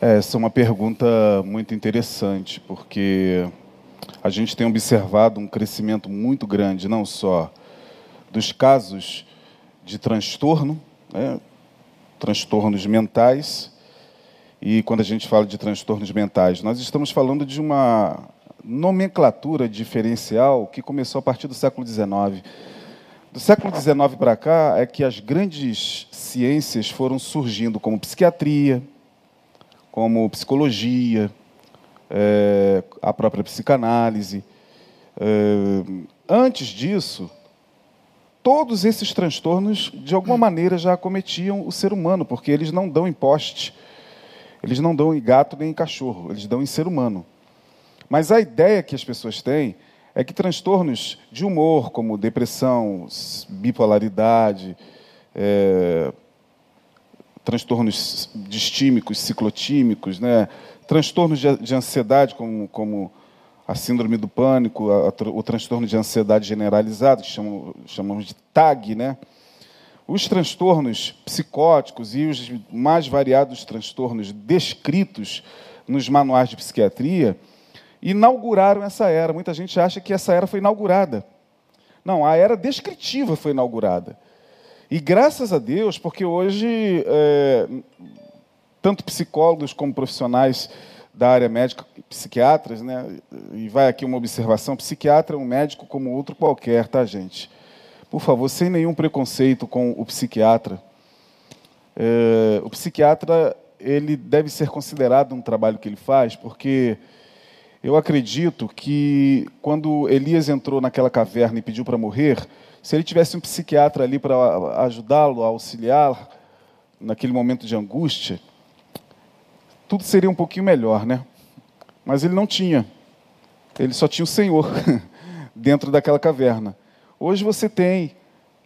Essa é uma pergunta muito interessante, porque a gente tem observado um crescimento muito grande, não só dos casos de transtorno, né, transtornos mentais, e quando a gente fala de transtornos mentais, nós estamos falando de uma nomenclatura diferencial que começou a partir do século XIX. Do século XIX para cá é que as grandes ciências foram surgindo, como psiquiatria, como psicologia, é, a própria psicanálise. É, antes disso, todos esses transtornos, de alguma maneira, já acometiam o ser humano, porque eles não dão em poste, eles não dão em gato nem em cachorro, eles dão em ser humano. Mas a ideia que as pessoas têm é que transtornos de humor, como depressão, bipolaridade, é, transtornos distímicos, ciclotímicos, né? transtornos de, de ansiedade, como, como a síndrome do pânico, a, a, o transtorno de ansiedade generalizado, que chamam, chamamos de TAG, né? Os transtornos psicóticos e os mais variados transtornos descritos nos manuais de psiquiatria inauguraram essa era. Muita gente acha que essa era foi inaugurada. Não, a era descritiva foi inaugurada. E graças a Deus, porque hoje, é, tanto psicólogos como profissionais da área médica, psiquiatras, né, e vai aqui uma observação: psiquiatra é um médico como outro qualquer, tá, gente? Por favor, sem nenhum preconceito com o psiquiatra. É, o psiquiatra ele deve ser considerado um trabalho que ele faz, porque eu acredito que quando Elias entrou naquela caverna e pediu para morrer, se ele tivesse um psiquiatra ali para ajudá-lo, auxiliar naquele momento de angústia, tudo seria um pouquinho melhor, né? Mas ele não tinha. Ele só tinha o Senhor dentro daquela caverna. Hoje você tem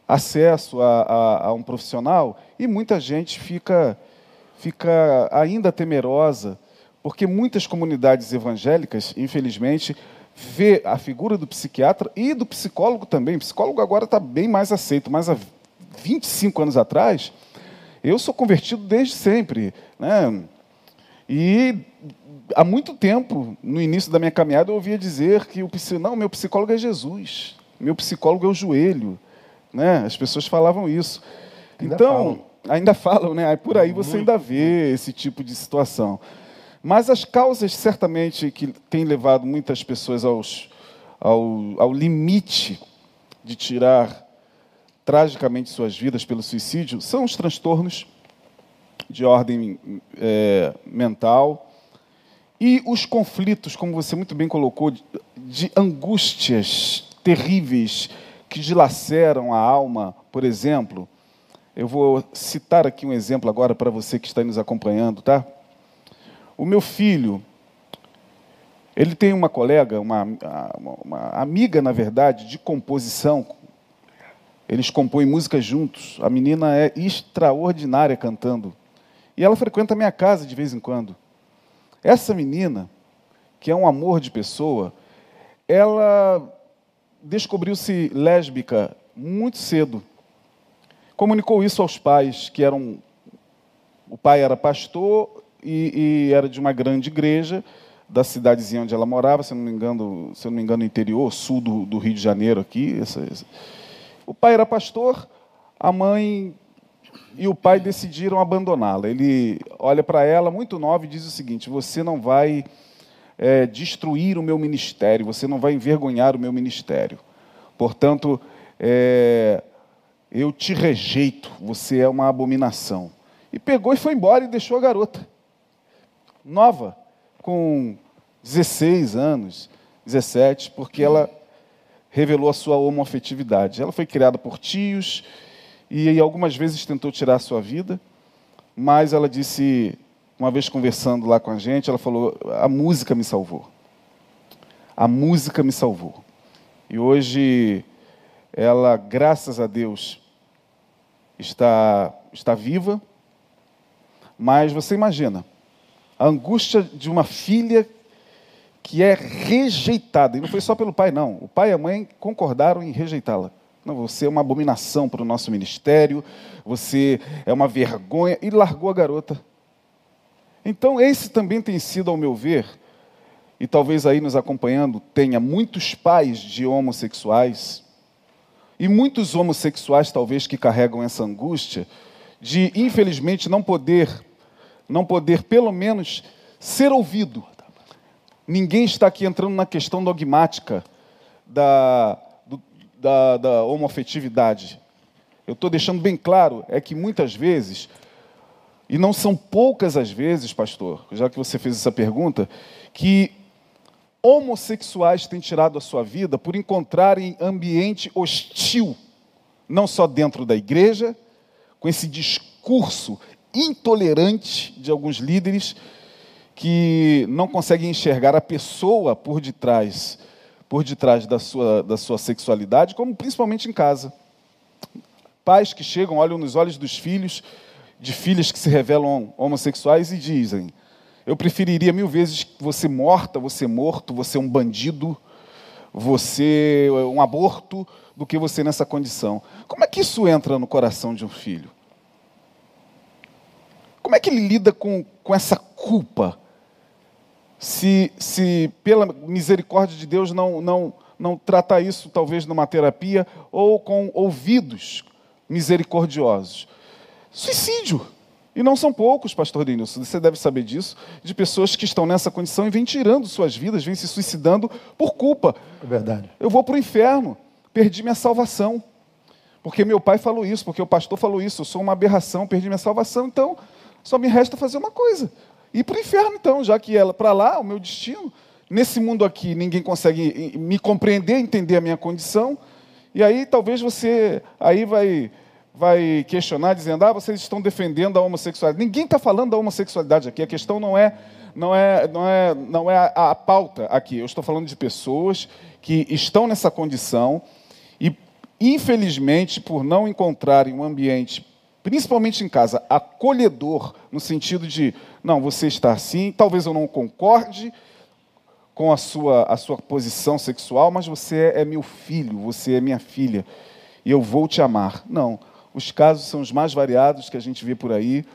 acesso a, a, a um profissional e muita gente fica, fica ainda temerosa, porque muitas comunidades evangélicas, infelizmente, vê a figura do psiquiatra e do psicólogo também. O psicólogo agora está bem mais aceito, mas há 25 anos atrás, eu sou convertido desde sempre. Né? E há muito tempo, no início da minha caminhada, eu ouvia dizer que o não, meu psicólogo é Jesus, meu psicólogo é o joelho. Né? As pessoas falavam isso. Ainda então, falam. ainda falam, né? Por aí você ainda vê esse tipo de situação. Mas as causas, certamente, que têm levado muitas pessoas aos, ao, ao limite de tirar tragicamente suas vidas pelo suicídio são os transtornos de ordem é, mental e os conflitos, como você muito bem colocou, de, de angústias terríveis que dilaceram a alma, por exemplo. Eu vou citar aqui um exemplo agora para você que está nos acompanhando, tá? O meu filho, ele tem uma colega, uma, uma amiga, na verdade, de composição. Eles compõem música juntos. A menina é extraordinária cantando. E ela frequenta a minha casa de vez em quando. Essa menina, que é um amor de pessoa, ela descobriu-se lésbica muito cedo. Comunicou isso aos pais, que eram. O pai era pastor e, e, era de uma grande igreja da cidadezinha onde ela morava, se não me engano, se não me engano, interior, sul do, do Rio de Janeiro aqui. Essa, essa. O pai era pastor, a mãe e o pai decidiram abandoná-la. Ele olha para ela muito nova e diz o seguinte: você não vai é, destruir o meu ministério, você não vai envergonhar o meu ministério. Portanto, é, eu te rejeito, você é uma abominação. e pegou e foi embora e deixou a garota. Nova, com 16 anos, 17, porque ela revelou a sua homoafetividade. Ela foi criada por tios e algumas vezes tentou tirar a sua vida, mas ela disse, uma vez conversando lá com a gente, ela falou: a música me salvou. A música me salvou. E hoje ela, graças a Deus, está, está viva, mas você imagina a angústia de uma filha que é rejeitada. E não foi só pelo pai, não. O pai e a mãe concordaram em rejeitá-la. Não, você é uma abominação para o nosso ministério, você é uma vergonha, e largou a garota. Então, esse também tem sido, ao meu ver, e talvez aí nos acompanhando tenha muitos pais de homossexuais, e muitos homossexuais talvez que carregam essa angústia de, infelizmente, não poder, não poder pelo menos ser ouvido. Ninguém está aqui entrando na questão dogmática da, do, da, da homoafetividade. Eu estou deixando bem claro, é que muitas vezes e não são poucas as vezes, pastor, já que você fez essa pergunta, que homossexuais têm tirado a sua vida por encontrarem ambiente hostil, não só dentro da igreja, com esse discurso intolerante de alguns líderes que não conseguem enxergar a pessoa por detrás, por detrás da sua, da sua sexualidade, como principalmente em casa. Pais que chegam, olham nos olhos dos filhos de filhas que se revelam homossexuais e dizem: Eu preferiria mil vezes você morta, você morto, você um bandido, você um aborto, do que você nessa condição. Como é que isso entra no coração de um filho? Como é que ele lida com, com essa culpa? Se, se pela misericórdia de Deus não, não, não tratar isso talvez numa terapia ou com ouvidos misericordiosos. Suicídio. E não são poucos, pastor Denilson, você deve saber disso, de pessoas que estão nessa condição e vêm tirando suas vidas, vêm se suicidando por culpa. É verdade. Eu vou para o inferno, perdi minha salvação. Porque meu pai falou isso, porque o pastor falou isso, eu sou uma aberração, perdi minha salvação, então só me resta fazer uma coisa. Ir para o inferno, então, já que ela para lá, o meu destino. Nesse mundo aqui, ninguém consegue me compreender, entender a minha condição. E aí talvez você aí vai vai questionar dizendo: "Ah, vocês estão defendendo a homossexualidade". Ninguém está falando da homossexualidade aqui. A questão não é não é não é não é a, a pauta aqui. Eu estou falando de pessoas que estão nessa condição e infelizmente por não encontrarem um ambiente principalmente em casa acolhedor no sentido de não, você está assim, talvez eu não concorde com a sua, a sua posição sexual, mas você é meu filho, você é minha filha, e eu vou te amar. Não, os casos são os mais variados que a gente vê por aí.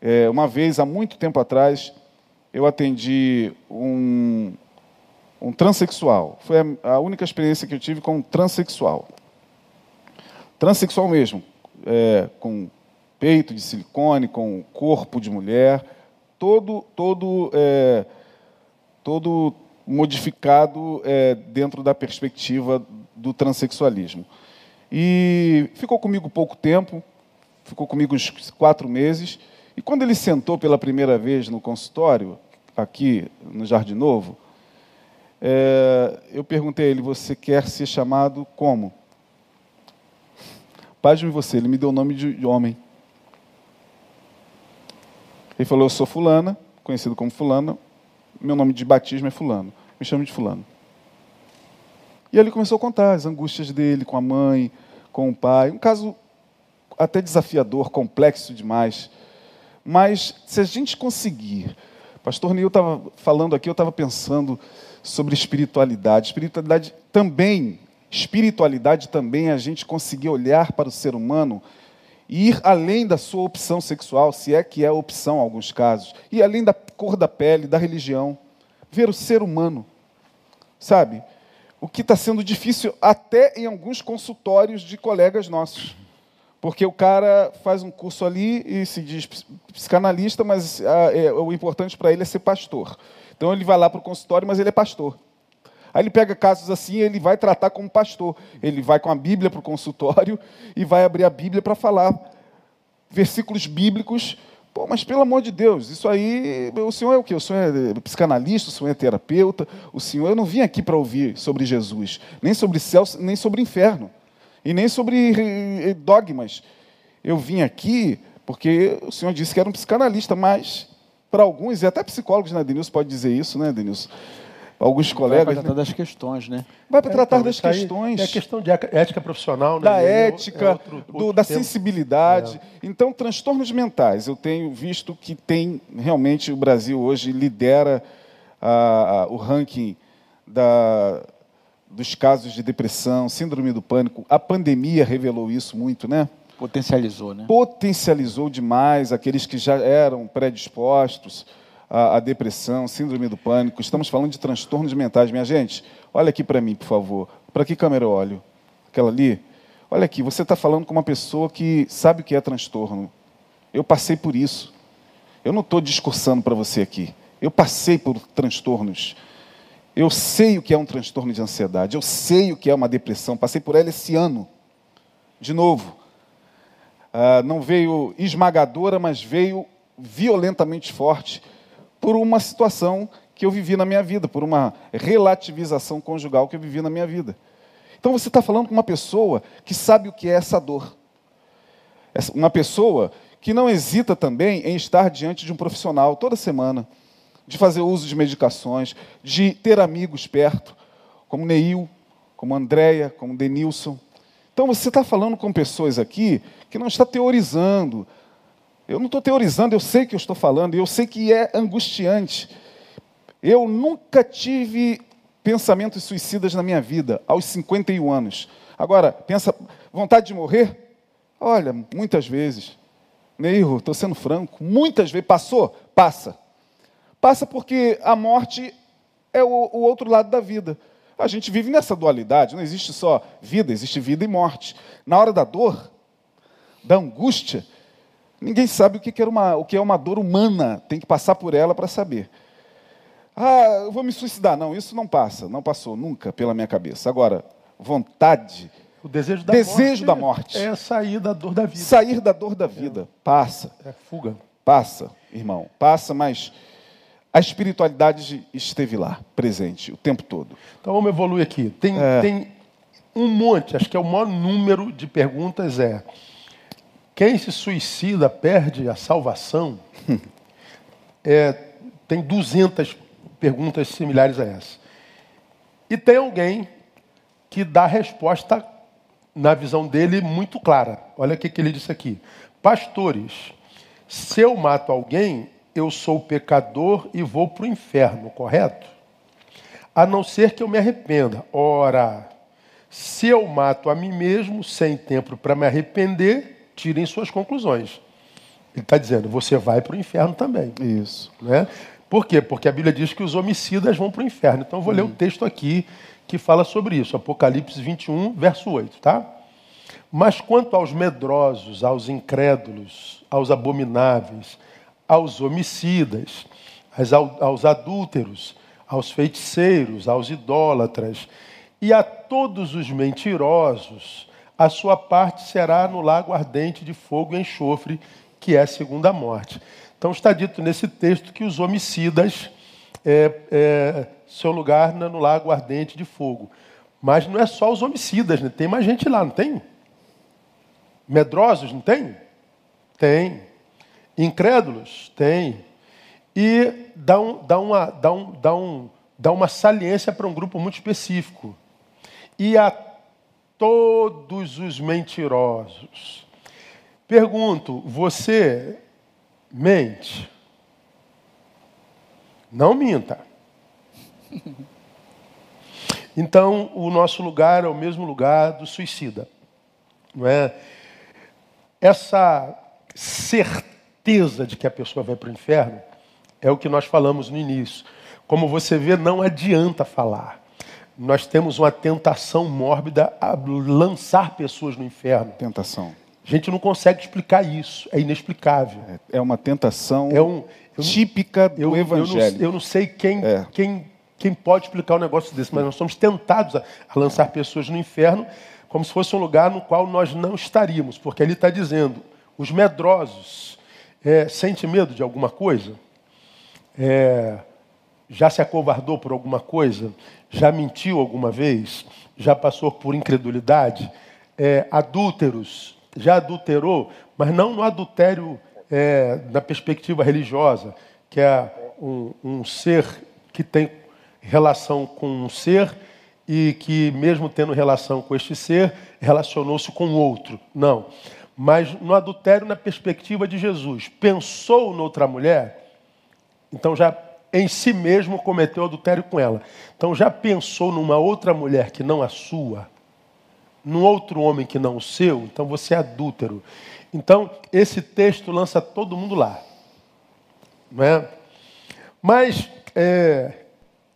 É, uma vez, há muito tempo atrás, eu atendi um, um transexual. Foi a, a única experiência que eu tive com um transexual. Transexual mesmo, é, com peito de silicone, com corpo de mulher, todo, todo, é, todo modificado é, dentro da perspectiva do transexualismo. E ficou comigo pouco tempo, ficou comigo uns quatro meses. E quando ele sentou pela primeira vez no consultório, aqui no Jardim Novo, é, eu perguntei a ele: Você quer ser chamado como? Pasme você, ele me deu o nome de homem. Ele falou: Eu sou Fulana, conhecido como Fulana, meu nome de batismo é Fulano, me chame de Fulano. E ele começou a contar as angústias dele com a mãe, com o pai. Um caso até desafiador, complexo demais. Mas se a gente conseguir. Pastor Neil estava falando aqui, eu estava pensando sobre espiritualidade. Espiritualidade também, espiritualidade também a gente conseguir olhar para o ser humano e ir além da sua opção sexual, se é que é opção em alguns casos, e além da cor da pele, da religião, ver o ser humano, sabe? o que está sendo difícil até em alguns consultórios de colegas nossos. Porque o cara faz um curso ali e se diz psicanalista, mas ah, é, o importante para ele é ser pastor. Então ele vai lá para o consultório, mas ele é pastor. Aí ele pega casos assim, ele vai tratar como pastor. Ele vai com a Bíblia para o consultório e vai abrir a Bíblia para falar versículos bíblicos Pô, mas pelo amor de Deus, isso aí, o senhor é o quê? O senhor é psicanalista, o senhor é terapeuta, o senhor, eu não vim aqui para ouvir sobre Jesus, nem sobre céu, nem sobre inferno, e nem sobre eh, dogmas. Eu vim aqui porque o senhor disse que era um psicanalista, mas para alguns, e até psicólogos, né, Denilson pode dizer isso, né, Denilson? Alguns colegas. Vai para tratar né? das questões, né? Vai para é, tratar então, das questões. É questão de ética profissional, né? Da é, ética, é outro, outro do, da sensibilidade. É. Então, transtornos mentais. Eu tenho visto que tem, realmente, o Brasil hoje lidera a, a, o ranking da, dos casos de depressão, síndrome do pânico. A pandemia revelou isso muito, né? Potencializou, né? Potencializou demais aqueles que já eram predispostos a, a, depressão, síndrome do pânico, estamos falando de transtornos mentais. Minha gente, olha aqui para mim, por favor. Para que câmera eu olho? Aquela ali? Olha aqui, você está falando com uma pessoa que sabe o que é transtorno. Eu passei por isso. Eu não estou discursando para você aqui. Eu passei por transtornos. Eu sei o que é um transtorno de ansiedade. Eu sei o que é uma depressão. Passei por ela esse ano. De novo. Uh, não veio esmagadora, mas veio violentamente forte por uma situação que eu vivi na minha vida, por uma relativização conjugal que eu vivi na minha vida. Então você está falando com uma pessoa que sabe o que é essa dor. Uma pessoa que não hesita também em estar diante de um profissional toda semana, de fazer uso de medicações, de ter amigos perto, como Neil, como Andréia, como Denilson. Então você está falando com pessoas aqui que não está teorizando, eu não estou teorizando, eu sei que eu estou falando, eu sei que é angustiante. Eu nunca tive pensamentos suicidas na minha vida, aos 51 anos. Agora, pensa, vontade de morrer? Olha, muitas vezes. Neiro, estou sendo franco, muitas vezes. Passou? Passa. Passa porque a morte é o, o outro lado da vida. A gente vive nessa dualidade, não existe só vida, existe vida e morte. Na hora da dor, da angústia, Ninguém sabe o que é uma, o que é uma dor humana, tem que passar por ela para saber. Ah, eu vou me suicidar. Não, isso não passa, não passou nunca pela minha cabeça. Agora, vontade, o desejo da, desejo morte, da morte é sair da dor da vida. Sair da dor da vida. É. Passa. É fuga. Passa, irmão. Passa, mas a espiritualidade esteve lá, presente, o tempo todo. Então vamos evoluir aqui. Tem, é. tem um monte, acho que é o maior número de perguntas é quem se suicida perde a salvação? é, tem 200 perguntas similares a essa. E tem alguém que dá a resposta, na visão dele, muito clara. Olha o que, que ele disse aqui. Pastores, se eu mato alguém, eu sou pecador e vou para o inferno, correto? A não ser que eu me arrependa. Ora, se eu mato a mim mesmo sem tempo para me arrepender, tirem suas conclusões. Ele está dizendo, você vai para o inferno também. Isso. Né? Por quê? Porque a Bíblia diz que os homicidas vão para o inferno. Então eu vou hum. ler o um texto aqui que fala sobre isso. Apocalipse 21, verso 8, tá? Mas quanto aos medrosos, aos incrédulos, aos abomináveis, aos homicidas, aos adúlteros, aos feiticeiros, aos idólatras e a todos os mentirosos, a sua parte será no lago ardente de fogo e enxofre, que é a segunda morte. Então está dito nesse texto que os homicidas, é, é, seu lugar no lago ardente de fogo. Mas não é só os homicidas, né? tem mais gente lá, não tem? Medrosos, não tem? Tem. Incrédulos? Tem. E dá, um, dá, uma, dá, um, dá, um, dá uma saliência para um grupo muito específico. E a todos os mentirosos. Pergunto, você mente? Não minta. Então, o nosso lugar é o mesmo lugar do suicida. Não é? Essa certeza de que a pessoa vai para o inferno é o que nós falamos no início. Como você vê, não adianta falar nós temos uma tentação mórbida a lançar pessoas no inferno. Tentação. A gente não consegue explicar isso, é inexplicável. É uma tentação é um, típica do eu, Evangelho. Eu não, eu não sei quem, é. quem, quem pode explicar um negócio desse, mas nós somos tentados a, a lançar pessoas no inferno como se fosse um lugar no qual nós não estaríamos, porque ele está dizendo: os medrosos, É, sente medo de alguma coisa? É, já se acovardou por alguma coisa? Já mentiu alguma vez? Já passou por incredulidade? É, adúlteros, já adulterou, mas não no adultério é, na perspectiva religiosa, que é um, um ser que tem relação com um ser e que, mesmo tendo relação com este ser, relacionou-se com outro. Não. Mas no adultério, na perspectiva de Jesus, pensou noutra mulher, então já em si mesmo cometeu adultério com ela. Então já pensou numa outra mulher que não a sua, num outro homem que não o seu, então você é adúltero. Então, esse texto lança todo mundo lá. Não é? Mas é,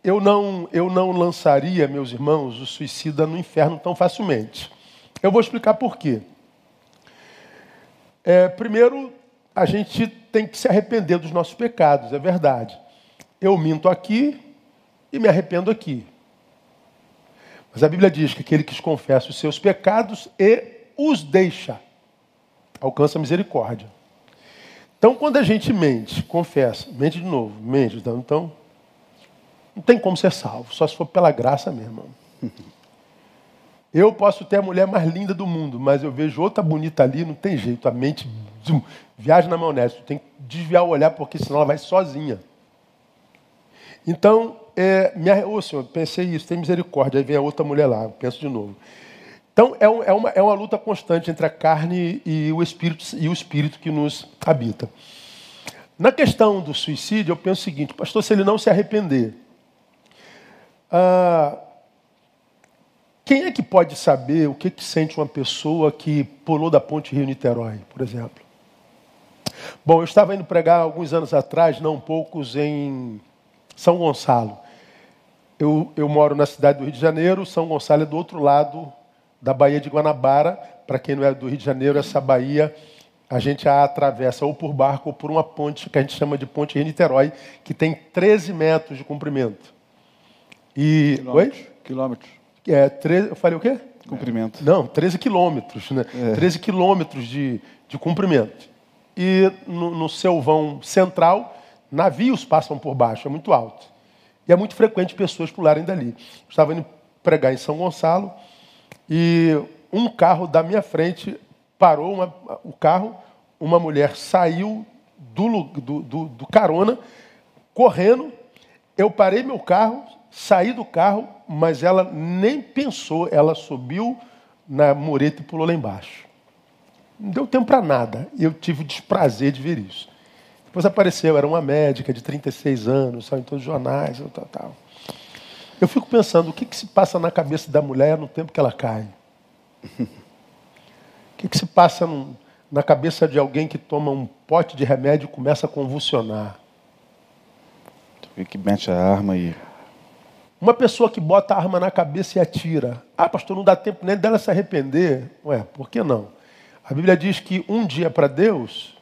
eu, não, eu não lançaria, meus irmãos, o suicida no inferno tão facilmente. Eu vou explicar por quê. É, primeiro, a gente tem que se arrepender dos nossos pecados, é verdade. Eu minto aqui e me arrependo aqui. Mas a Bíblia diz que aquele que confessa os seus pecados e os deixa, alcança misericórdia. Então, quando a gente mente, confessa, mente de novo, mente, então, então não tem como ser salvo, só se for pela graça mesmo. Eu posso ter a mulher mais linda do mundo, mas eu vejo outra bonita ali, não tem jeito. A mente viaja na maionese. Tem que desviar o olhar, porque senão ela vai sozinha. Então, é, oh, senhor, pensei isso, tem misericórdia. Aí vem a outra mulher lá, penso de novo. Então, é, um, é, uma, é uma luta constante entre a carne e o espírito, e o espírito que nos habita. Na questão do suicídio, eu penso o seguinte, pastor, se ele não se arrepender, ah, quem é que pode saber o que, que sente uma pessoa que pulou da ponte Rio-Niterói, por exemplo? Bom, eu estava indo pregar alguns anos atrás, não poucos, em São Gonçalo. Eu, eu moro na cidade do Rio de Janeiro, São Gonçalo é do outro lado da Baía de Guanabara. Para quem não é do Rio de Janeiro, essa baía a gente a atravessa ou por barco ou por uma ponte que a gente chama de Ponte Rio-Niterói, que tem 13 metros de comprimento. E... Quilômetros. Oi? Quilômetros. É, 13, eu falei o quê? Comprimento. Não, 13 quilômetros, né? É. 13 quilômetros de, de comprimento. E no, no seu vão central, navios passam por baixo, é muito alto. E é muito frequente pessoas pularem dali. estava indo pregar em São Gonçalo e um carro da minha frente parou uma, o carro, uma mulher saiu do, do, do, do carona, correndo. Eu parei meu carro, saí do carro, mas ela nem pensou, ela subiu na mureta e pulou lá embaixo. Não deu tempo para nada. Eu tive o desprazer de ver isso. Depois apareceu, era uma médica de 36 anos, saiu em todos os jornais, tal, tal. Eu fico pensando, o que, que se passa na cabeça da mulher no tempo que ela cai? O que, que se passa no, na cabeça de alguém que toma um pote de remédio e começa a convulsionar? Tu vê que mete a arma e uma pessoa que bota a arma na cabeça e atira. Ah, pastor, não dá tempo nem dela se arrepender. Ué, por que não? A Bíblia diz que um dia para Deus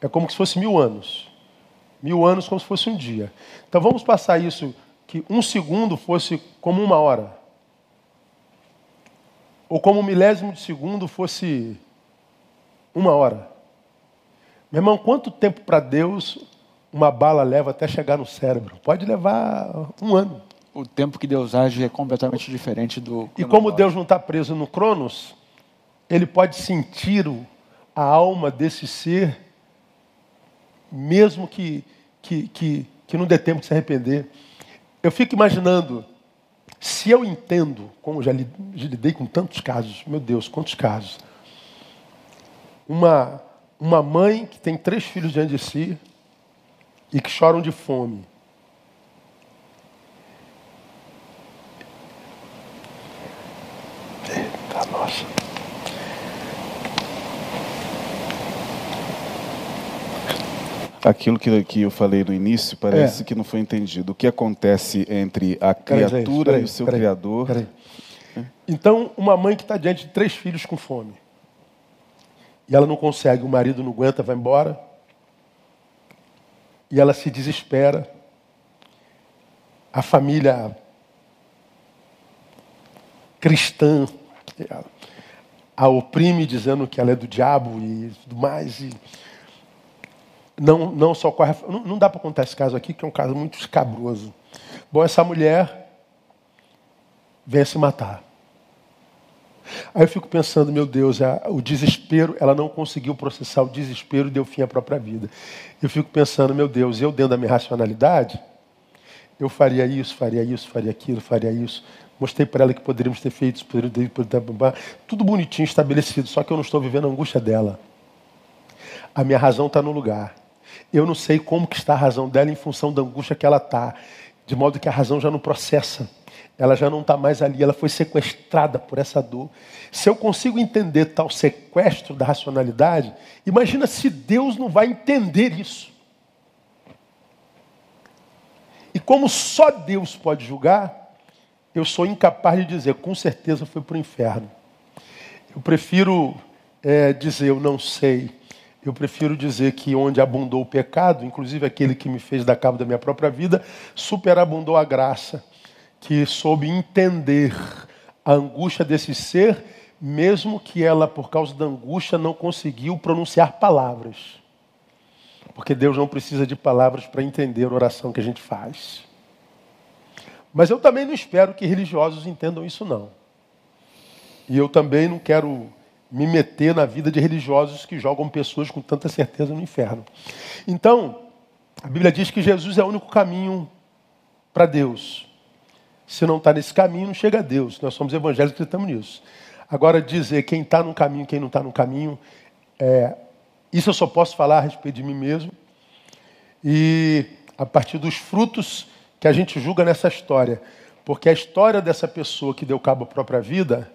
é como se fosse mil anos. Mil anos como se fosse um dia. Então vamos passar isso, que um segundo fosse como uma hora. Ou como um milésimo de segundo fosse uma hora. Meu irmão, quanto tempo para Deus uma bala leva até chegar no cérebro? Pode levar um ano o tempo que Deus age é completamente diferente do. E como Deus não está preso no Cronos, ele pode sentir a alma desse ser, mesmo que, que, que, que não dê tempo de se arrepender. Eu fico imaginando, se eu entendo, como já lidei com tantos casos, meu Deus, quantos casos. Uma, uma mãe que tem três filhos diante de si e que choram de fome Aquilo que, que eu falei no início parece é. que não foi entendido. O que acontece entre a criatura aí, e o seu peraí, Criador. Peraí. Então, uma mãe que está diante de três filhos com fome. E ela não consegue, o marido não aguenta, vai embora. E ela se desespera. A família cristã a oprime dizendo que ela é do diabo e tudo mais. E, não, não só corre. Não, não dá para contar esse caso aqui, que é um caso muito escabroso. Bom, essa mulher vem a se matar. Aí eu fico pensando, meu Deus, o desespero, ela não conseguiu processar o desespero e deu fim à própria vida. Eu fico pensando, meu Deus, eu dentro da minha racionalidade, eu faria isso, faria isso, faria aquilo, faria isso. Mostrei para ela que poderíamos ter feito isso, poderíamos ter, tudo bonitinho, estabelecido, só que eu não estou vivendo a angústia dela. A minha razão está no lugar. Eu não sei como que está a razão dela em função da angústia que ela está. De modo que a razão já não processa. Ela já não está mais ali, ela foi sequestrada por essa dor. Se eu consigo entender tal sequestro da racionalidade, imagina se Deus não vai entender isso. E como só Deus pode julgar, eu sou incapaz de dizer, com certeza foi para o inferno. Eu prefiro é, dizer, eu não sei. Eu prefiro dizer que onde abundou o pecado, inclusive aquele que me fez dar cabo da minha própria vida, superabundou a graça, que soube entender a angústia desse ser, mesmo que ela, por causa da angústia, não conseguiu pronunciar palavras. Porque Deus não precisa de palavras para entender a oração que a gente faz. Mas eu também não espero que religiosos entendam isso, não. E eu também não quero me meter na vida de religiosos que jogam pessoas com tanta certeza no inferno. Então, a Bíblia diz que Jesus é o único caminho para Deus. Se não está nesse caminho, não chega a Deus. Nós somos evangélicos e estamos nisso. Agora, dizer quem está no caminho, quem não está no caminho, é, isso eu só posso falar a respeito de mim mesmo. E a partir dos frutos que a gente julga nessa história. Porque a história dessa pessoa que deu cabo à própria vida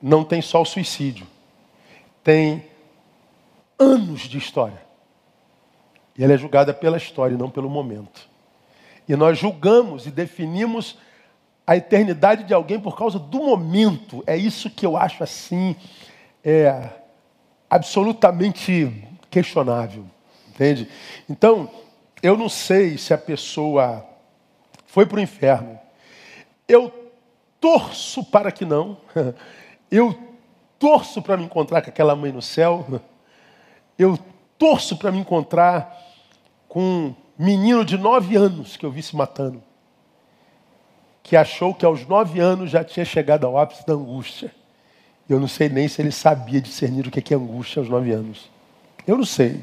não tem só o suicídio, tem anos de história. E ela é julgada pela história e não pelo momento. E nós julgamos e definimos a eternidade de alguém por causa do momento. É isso que eu acho assim, é absolutamente questionável. Entende? Então, eu não sei se a pessoa foi para o inferno. Eu torço para que não. Eu torço para me encontrar com aquela mãe no céu. Eu torço para me encontrar com um menino de nove anos que eu vi se matando. Que achou que aos nove anos já tinha chegado ao ápice da angústia. Eu não sei nem se ele sabia discernir o que é angústia aos nove anos. Eu não sei.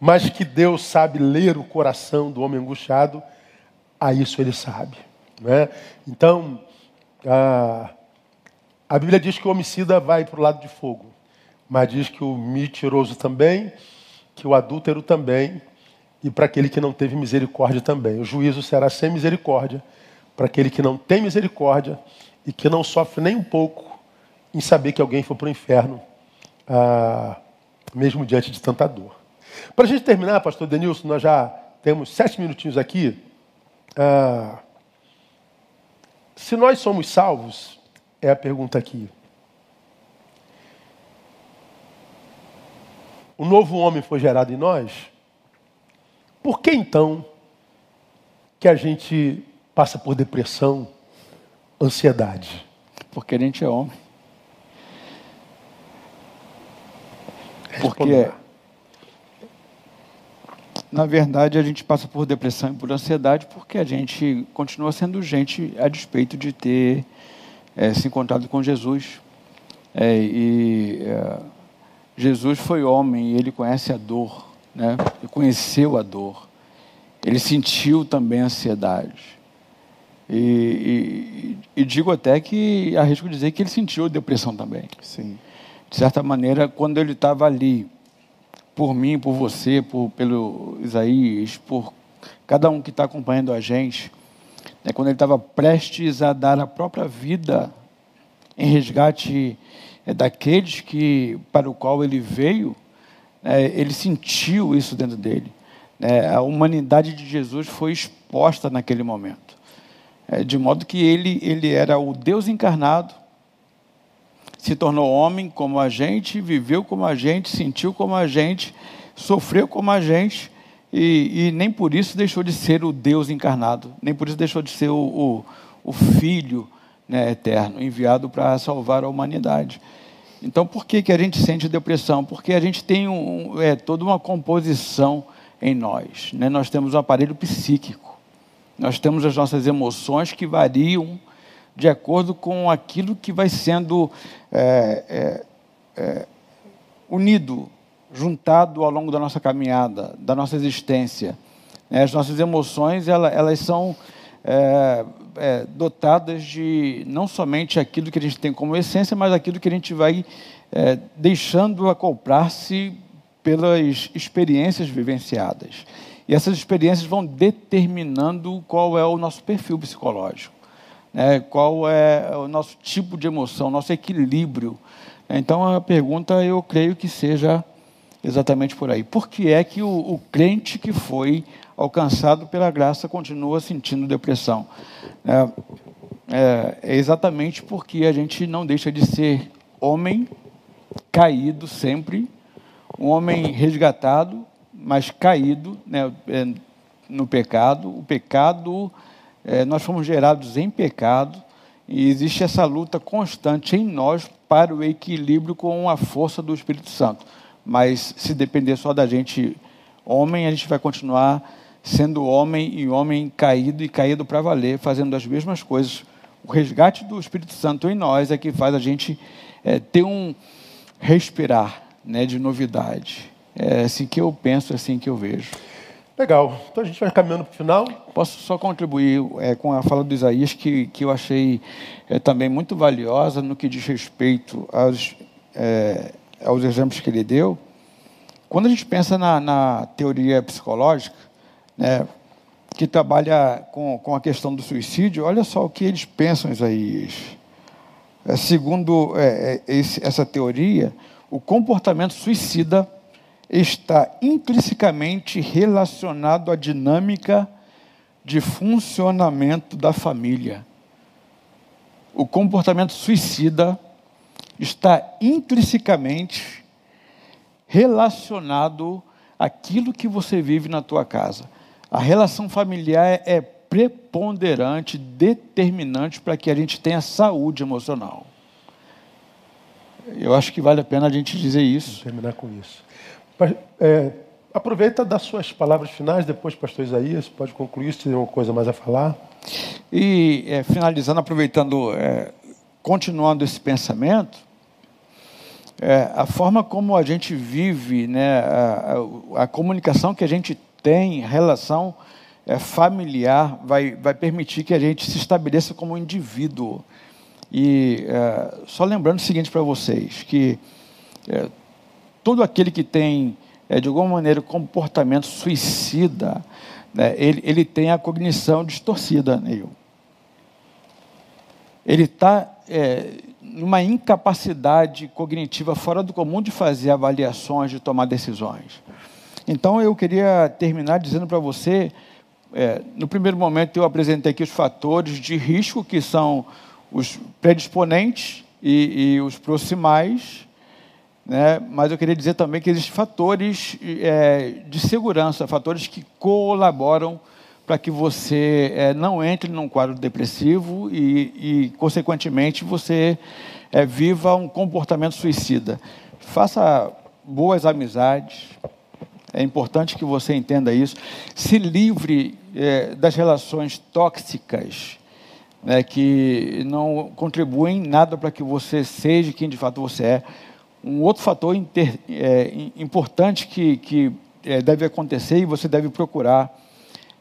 Mas que Deus sabe ler o coração do homem angustiado, a isso ele sabe. Né? Então, ah, a Bíblia diz que o homicida vai para o lado de fogo, mas diz que o mentiroso também, que o adúltero também, e para aquele que não teve misericórdia também. O juízo será sem misericórdia para aquele que não tem misericórdia e que não sofre nem um pouco em saber que alguém foi para o inferno, ah, mesmo diante de tanta dor. Para a gente terminar, pastor Denilson, nós já temos sete minutinhos aqui. Ah, se nós somos salvos, é a pergunta aqui. O novo homem foi gerado em nós? Por que então que a gente passa por depressão, ansiedade? Porque a gente é homem. Porque, na verdade, a gente passa por depressão e por ansiedade porque a gente continua sendo gente a despeito de ter é, se encontrado com Jesus. É, e é, Jesus foi homem e ele conhece a dor, né? ele conheceu a dor. Ele sentiu também a ansiedade. E, e, e, digo até que arrisco dizer que ele sentiu depressão também. Sim. De certa maneira, quando ele estava ali, por mim, por você, por, pelo Isaías, por cada um que está acompanhando a gente, né, quando ele estava prestes a dar a própria vida em resgate é, daqueles que para o qual ele veio, é, ele sentiu isso dentro dele. É, a humanidade de Jesus foi exposta naquele momento, é, de modo que ele ele era o Deus encarnado, se tornou homem como a gente, viveu como a gente, sentiu como a gente, sofreu como a gente e, e, nem por isso deixou de ser o Deus encarnado, nem por isso deixou de ser o, o, o Filho né, eterno, enviado para salvar a humanidade. Então, por que, que a gente sente depressão? Porque a gente tem um, é, toda uma composição em nós. Né? Nós temos um aparelho psíquico, nós temos as nossas emoções que variam de acordo com aquilo que vai sendo é, é, é, unido, juntado ao longo da nossa caminhada, da nossa existência. Né? As nossas emoções, elas são é, é, dotadas de não somente aquilo que a gente tem como essência, mas aquilo que a gente vai é, deixando acoplar-se pelas experiências vivenciadas. E essas experiências vão determinando qual é o nosso perfil psicológico, né? qual é o nosso tipo de emoção, nosso equilíbrio. Então a pergunta eu creio que seja exatamente por aí. Por que é que o, o crente que foi alcançado pela graça continua sentindo depressão? É, é, é exatamente porque a gente não deixa de ser homem caído sempre, um homem resgatado, mas caído né, é, no pecado. O pecado, é, nós fomos gerados em pecado e existe essa luta constante em nós para o equilíbrio com a força do Espírito Santo. Mas se depender só da gente, homem, a gente vai continuar sendo homem e homem caído e caído para valer, fazendo as mesmas coisas. O resgate do Espírito Santo em nós é que faz a gente é, ter um respirar né, de novidade. É assim que eu penso, é assim que eu vejo. Legal. Então a gente vai caminhando para o final. Posso só contribuir é, com a fala do Isaías, que, que eu achei é, também muito valiosa no que diz respeito aos, é, aos exemplos que ele deu. Quando a gente pensa na, na teoria psicológica, né, que trabalha com, com a questão do suicídio, olha só o que eles pensam, Isaías. É, segundo é, é, esse, essa teoria, o comportamento suicida está intrinsecamente relacionado à dinâmica de funcionamento da família. O comportamento suicida está intrinsecamente relacionado àquilo que você vive na tua casa. A relação familiar é preponderante, determinante para que a gente tenha saúde emocional. Eu acho que vale a pena a gente dizer isso. terminar com isso. É, aproveita das suas palavras finais, depois, pastor Isaías, pode concluir se tem alguma coisa mais a falar. E é, finalizando, aproveitando, é, continuando esse pensamento, é, a forma como a gente vive, né, a, a, a comunicação que a gente tem, relação é, familiar, vai, vai permitir que a gente se estabeleça como indivíduo. E é, só lembrando o seguinte para vocês, que é, todo aquele que tem, é, de alguma maneira, comportamento suicida, né, ele, ele tem a cognição distorcida, Neil. Ele está é, numa incapacidade cognitiva fora do comum de fazer avaliações, de tomar decisões. Então, eu queria terminar dizendo para você, é, no primeiro momento eu apresentei aqui os fatores de risco, que são os predisponentes e, e os proximais, né? mas eu queria dizer também que existem fatores é, de segurança, fatores que colaboram para que você é, não entre num quadro depressivo e, e consequentemente, você é, viva um comportamento suicida. Faça boas amizades, é importante que você entenda isso. Se livre é, das relações tóxicas né, que não contribuem nada para que você seja quem de fato você é. Um outro fator inter, é, importante que, que é, deve acontecer e você deve procurar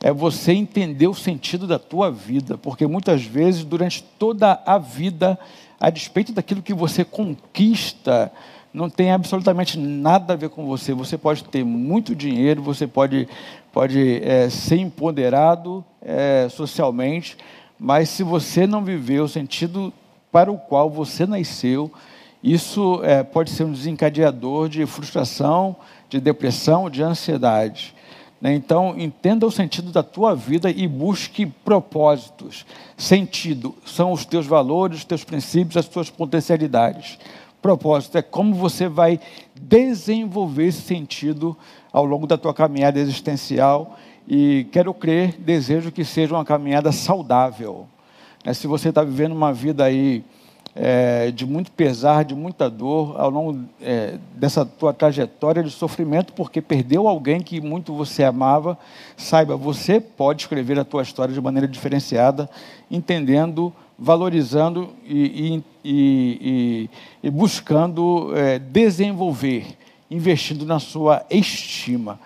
é você entender o sentido da tua vida, porque muitas vezes, durante toda a vida, a despeito daquilo que você conquista, não tem absolutamente nada a ver com você. Você pode ter muito dinheiro, você pode, pode é, ser empoderado é, socialmente, mas se você não viveu o sentido para o qual você nasceu, isso é, pode ser um desencadeador de frustração, de depressão, de ansiedade. Né? Então, entenda o sentido da tua vida e busque propósitos. Sentido são os teus valores, os teus princípios, as tuas potencialidades. Propósito é como você vai desenvolver esse sentido ao longo da tua caminhada existencial e quero crer, desejo que seja uma caminhada saudável. É, se você está vivendo uma vida aí é, de muito pesar, de muita dor ao longo é, dessa tua trajetória de sofrimento, porque perdeu alguém que muito você amava. Saiba, você pode escrever a tua história de maneira diferenciada, entendendo, valorizando e, e, e, e buscando é, desenvolver, investindo na sua estima.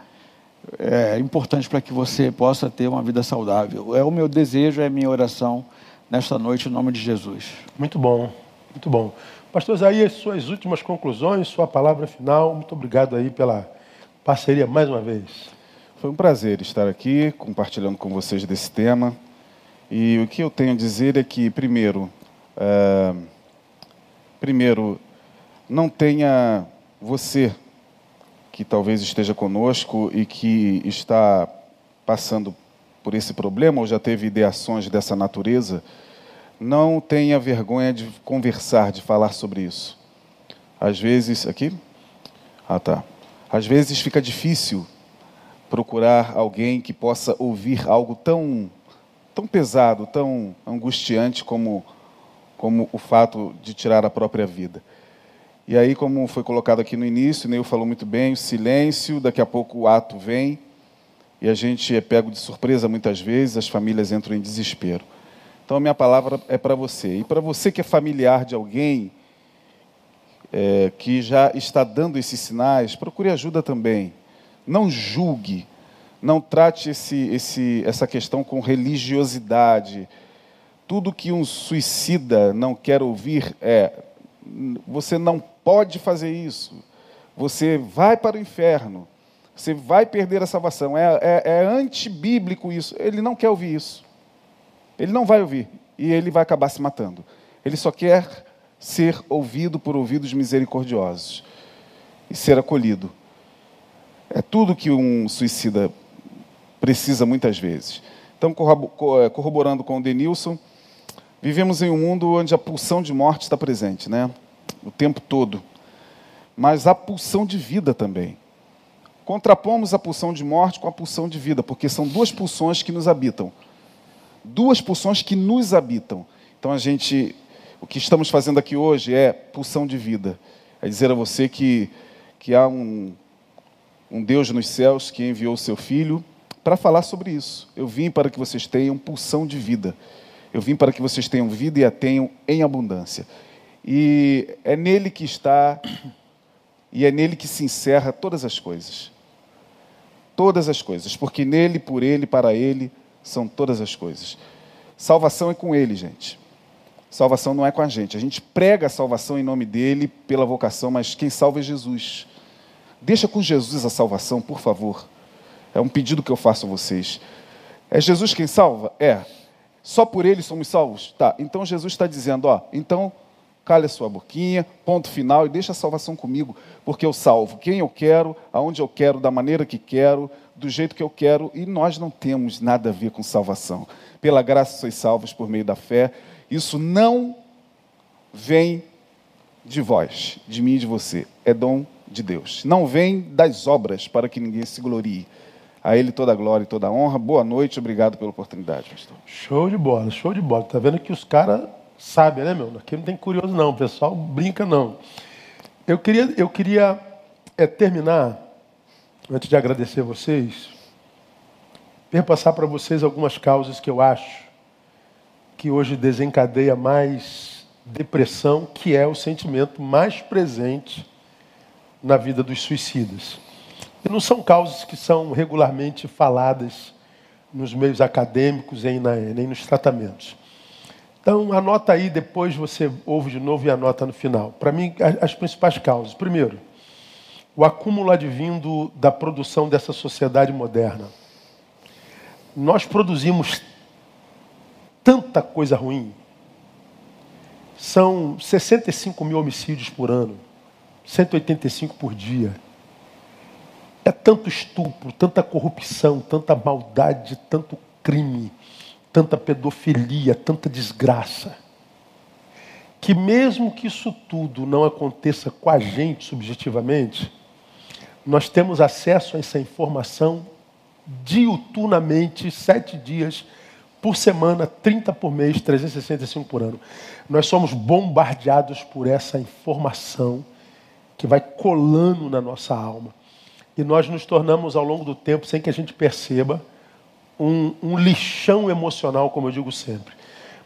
É importante para que você possa ter uma vida saudável. É o meu desejo, é a minha oração nesta noite, em nome de Jesus. Muito bom. Muito bom. Pastor Isaías, suas últimas conclusões, sua palavra final. Muito obrigado aí pela parceria mais uma vez. Foi um prazer estar aqui compartilhando com vocês desse tema. E o que eu tenho a dizer é que, primeiro, é, primeiro, não tenha você que talvez esteja conosco e que está passando por esse problema ou já teve ideações dessa natureza, não tenha vergonha de conversar, de falar sobre isso. Às vezes, aqui? Ah, tá. Às vezes fica difícil procurar alguém que possa ouvir algo tão, tão pesado, tão angustiante como, como o fato de tirar a própria vida. E aí, como foi colocado aqui no início, Neil falou muito bem, o silêncio, daqui a pouco o ato vem, e a gente é pego de surpresa muitas vezes, as famílias entram em desespero. Então, a minha palavra é para você. E para você que é familiar de alguém é, que já está dando esses sinais, procure ajuda também. Não julgue, não trate esse, esse, essa questão com religiosidade. Tudo que um suicida não quer ouvir é: você não pode fazer isso, você vai para o inferno, você vai perder a salvação. É, é, é antibíblico isso. Ele não quer ouvir isso. Ele não vai ouvir e ele vai acabar se matando. Ele só quer ser ouvido por ouvidos misericordiosos e ser acolhido. É tudo que um suicida precisa muitas vezes. Então, corroborando com o Denilson, vivemos em um mundo onde a pulsão de morte está presente, né? O tempo todo. Mas a pulsão de vida também. Contrapomos a pulsão de morte com a pulsão de vida, porque são duas pulsões que nos habitam duas pulsões que nos habitam. Então a gente, o que estamos fazendo aqui hoje é pulsão de vida. É dizer a você que, que há um, um Deus nos céus que enviou o seu Filho para falar sobre isso. Eu vim para que vocês tenham pulsão de vida. Eu vim para que vocês tenham vida e a tenham em abundância. E é nele que está, e é nele que se encerra todas as coisas. Todas as coisas, porque nele, por ele, para ele, são todas as coisas. Salvação é com Ele, gente. Salvação não é com a gente. A gente prega a salvação em nome dele, pela vocação, mas quem salva é Jesus. Deixa com Jesus a salvação, por favor. É um pedido que eu faço a vocês. É Jesus quem salva? É. Só por ele somos salvos? Tá. Então Jesus está dizendo, ó, então calha sua boquinha, ponto final, e deixa a salvação comigo, porque eu salvo quem eu quero, aonde eu quero, da maneira que quero, do jeito que eu quero, e nós não temos nada a ver com salvação. Pela graça sois salvos por meio da fé. Isso não vem de vós, de mim e de você. É dom de Deus. Não vem das obras para que ninguém se glorie. A Ele toda a glória e toda a honra. Boa noite, obrigado pela oportunidade, pastor. Show de bola, show de bola. Tá vendo que os caras sabem, né, meu? Aqui não tem curioso, não. O pessoal brinca, não. Eu queria, eu queria é, terminar antes de agradecer vocês, passar para vocês algumas causas que eu acho que hoje desencadeia mais depressão, que é o sentimento mais presente na vida dos suicidas. E não são causas que são regularmente faladas nos meios acadêmicos nem nos tratamentos. Então, anota aí, depois você ouve de novo e anota no final. Para mim, as principais causas. Primeiro, o acúmulo advindo da produção dessa sociedade moderna. Nós produzimos tanta coisa ruim. São 65 mil homicídios por ano, 185 por dia. É tanto estupro, tanta corrupção, tanta maldade, tanto crime, tanta pedofilia, tanta desgraça. Que mesmo que isso tudo não aconteça com a gente subjetivamente, nós temos acesso a essa informação diuturnamente, sete dias por semana, 30 por mês, 365 por ano. Nós somos bombardeados por essa informação que vai colando na nossa alma. E nós nos tornamos, ao longo do tempo, sem que a gente perceba, um, um lixão emocional, como eu digo sempre.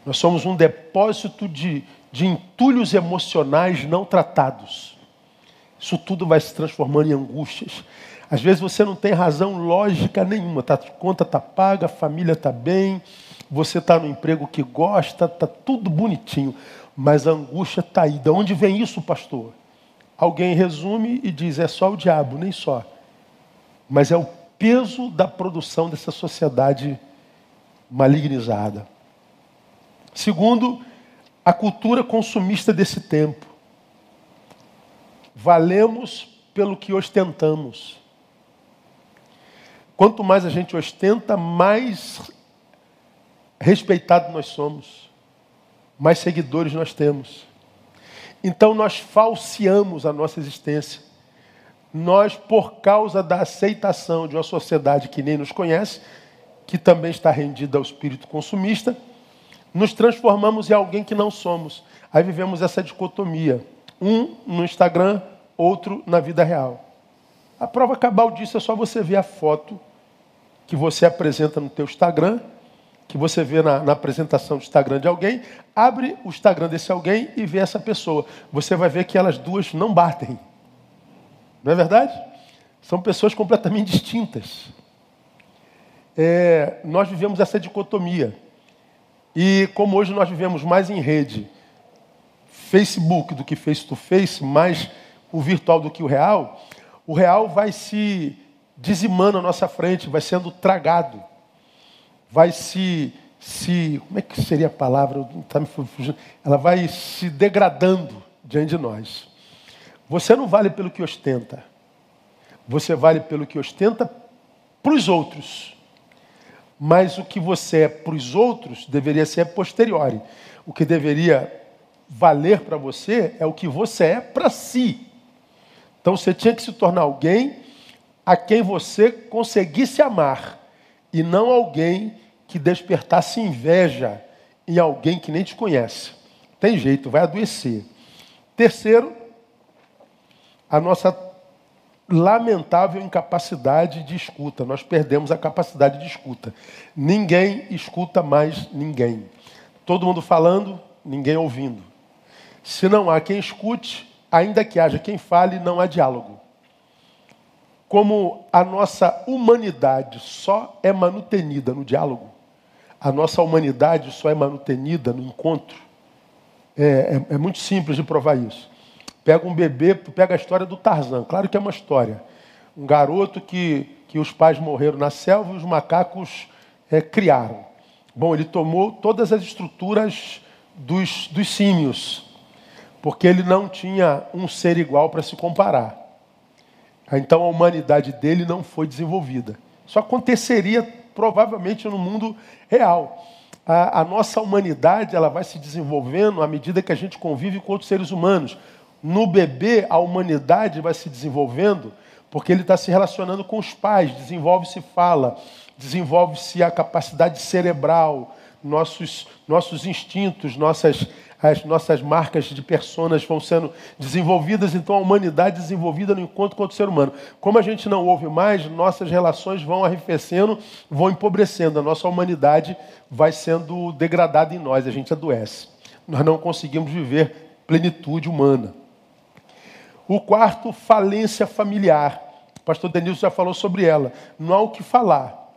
Nós somos um depósito de, de entulhos emocionais não tratados. Isso tudo vai se transformando em angústias. Às vezes você não tem razão lógica nenhuma. Tá, a conta está paga, a família está bem, você está no emprego que gosta, está tudo bonitinho. Mas a angústia está aí. De onde vem isso, pastor? Alguém resume e diz: é só o diabo, nem só. Mas é o peso da produção dessa sociedade malignizada. Segundo, a cultura consumista desse tempo. Valemos pelo que ostentamos. Quanto mais a gente ostenta, mais respeitado nós somos, mais seguidores nós temos. Então nós falseamos a nossa existência. Nós, por causa da aceitação de uma sociedade que nem nos conhece, que também está rendida ao espírito consumista, nos transformamos em alguém que não somos. Aí vivemos essa dicotomia. Um no Instagram, outro na vida real. A prova cabal disso é só você ver a foto que você apresenta no teu Instagram que você vê na, na, apresentação do Instagram de alguém, abre o Instagram desse alguém e vê essa pessoa. Você vai ver que elas duas não batem. Não é verdade? São pessoas completamente distintas. É, nós vivemos essa dicotomia. E como hoje nós vivemos mais em rede, Facebook do que face to face, mais o virtual do que o real, o real vai se dizimando à nossa frente, vai sendo tragado vai se, se como é que seria a palavra? Tá me fugindo. Ela vai se degradando diante de nós. Você não vale pelo que ostenta. Você vale pelo que ostenta para os outros. Mas o que você é para os outros deveria ser posteriori. O que deveria valer para você é o que você é para si. Então você tinha que se tornar alguém a quem você conseguisse amar e não alguém que despertasse inveja em alguém que nem te conhece. Tem jeito, vai adoecer. Terceiro, a nossa lamentável incapacidade de escuta. Nós perdemos a capacidade de escuta. Ninguém escuta mais ninguém. Todo mundo falando, ninguém ouvindo. Se não há quem escute, ainda que haja quem fale, não há diálogo como a nossa humanidade só é manutenida no diálogo, a nossa humanidade só é manutenida no encontro, é, é, é, muito simples de provar isso. Pega um bebê, pega a história do Tarzan, claro que é uma história. Um garoto que, que os pais morreram na selva e os macacos é, criaram. Bom, ele tomou todas as estruturas dos, dos símios, porque ele não tinha um ser igual para se comparar. Então a humanidade dele não foi desenvolvida. Isso aconteceria provavelmente no mundo real. A, a, nossa humanidade ela vai se desenvolvendo à medida que a gente convive com outros seres humanos. No bebê, a humanidade vai se desenvolvendo porque ele está se relacionando com os pais, desenvolve-se fala, desenvolve-se a capacidade cerebral, nossos, nossos instintos, nossas as nossas marcas de personas vão sendo desenvolvidas, então a humanidade desenvolvida no encontro com o ser humano. Como a gente não ouve mais, nossas relações vão arrefecendo, vão empobrecendo, a nossa humanidade vai sendo degradada em nós, a gente adoece. Nós não conseguimos viver plenitude humana. O quarto, falência familiar. O pastor Denilson já falou sobre ela. Não há o que falar.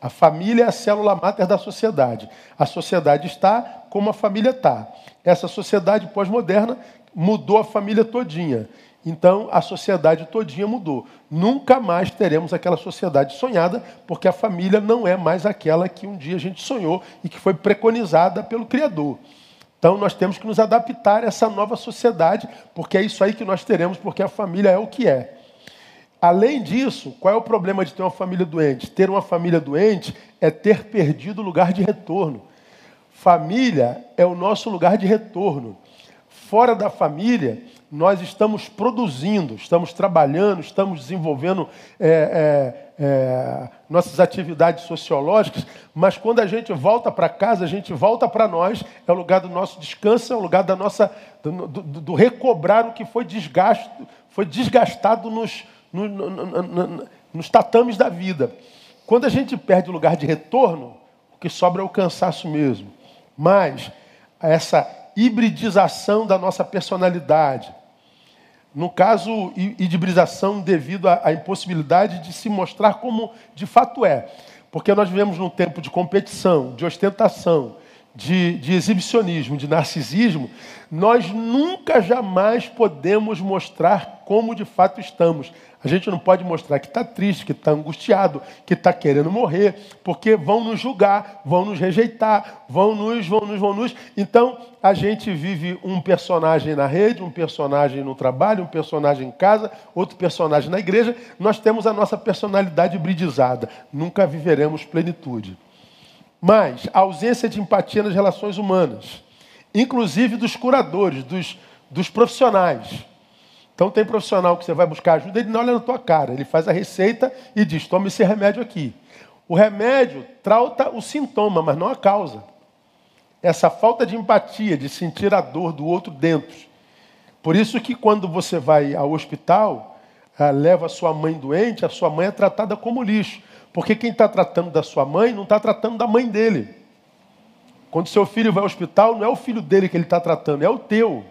A família é a célula máter da sociedade. A sociedade está como a família está. Essa sociedade pós-moderna mudou a família todinha. Então a sociedade todinha mudou. Nunca mais teremos aquela sociedade sonhada, porque a família não é mais aquela que um dia a gente sonhou e que foi preconizada pelo Criador. Então nós temos que nos adaptar a essa nova sociedade, porque é isso aí que nós teremos, porque a família é o que é. Além disso, qual é o problema de ter uma família doente? Ter uma família doente é ter perdido o lugar de retorno. Família é o nosso lugar de retorno. Fora da família, nós estamos produzindo, estamos trabalhando, estamos desenvolvendo é, é, nossas atividades sociológicas, mas quando a gente volta para casa, a gente volta para nós, é o lugar do nosso descanso, é o lugar da nossa, do, do, do recobrar o que foi, desgasto, foi desgastado nos, no, no, no, nos tatames da vida. Quando a gente perde o lugar de retorno, o que sobra é o cansaço mesmo. Mas essa hibridização da nossa personalidade, no caso, hibridização devido à, impossibilidade de se mostrar como de fato é. Porque nós vivemos num tempo de competição, de ostentação, de, de exibicionismo, de narcisismo. Nós nunca, jamais podemos mostrar como de fato estamos. A gente não pode mostrar que está triste, que está angustiado, que está querendo morrer, porque vão nos julgar, vão nos rejeitar, vão nos, vão nos, vão nos. Então, a gente vive um personagem na rede, um personagem no trabalho, um personagem em casa, outro personagem na igreja. Nós temos a nossa personalidade hibridizada. Nunca viveremos plenitude. Mas a ausência de empatia nas relações humanas, inclusive dos curadores, dos, dos profissionais. Então tem profissional que você vai buscar ajuda, ele não olha na tua cara, ele faz a receita e diz: tome esse remédio aqui. O remédio trata o sintoma, mas não a causa. Essa falta de empatia, de sentir a dor do outro dentro. Por isso que quando você vai ao hospital, ah, leva a sua mãe doente, a sua mãe é tratada como lixo. Porque quem está tratando da sua mãe não está tratando da mãe dele. Quando seu filho vai ao hospital, não é o filho dele que ele está tratando, é o teu.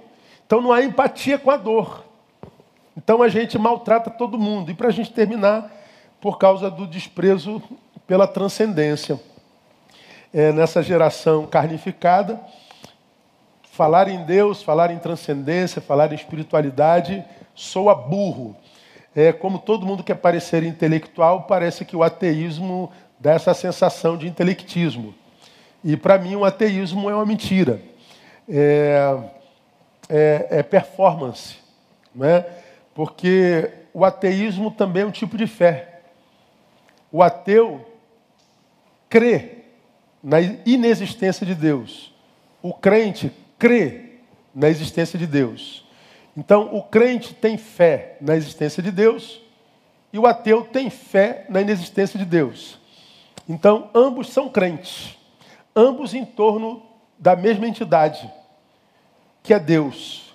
Então não há empatia com a dor. Então a gente maltrata todo mundo. E para a gente terminar, por causa do desprezo pela transcendência. É, nessa geração carnificada, falar em Deus, falar em transcendência, falar em espiritualidade, soa burro. É, como todo mundo quer parecer intelectual, parece que o ateísmo dá essa sensação de intelectismo. E para mim, o ateísmo é uma mentira. É, é, é performance. Não é? Porque o ateísmo também é um tipo de fé. O ateu crê na inexistência de Deus. O crente crê na existência de Deus. Então, o crente tem fé na existência de Deus e o ateu tem fé na inexistência de Deus. Então, ambos são crentes, ambos em torno da mesma entidade, que é Deus,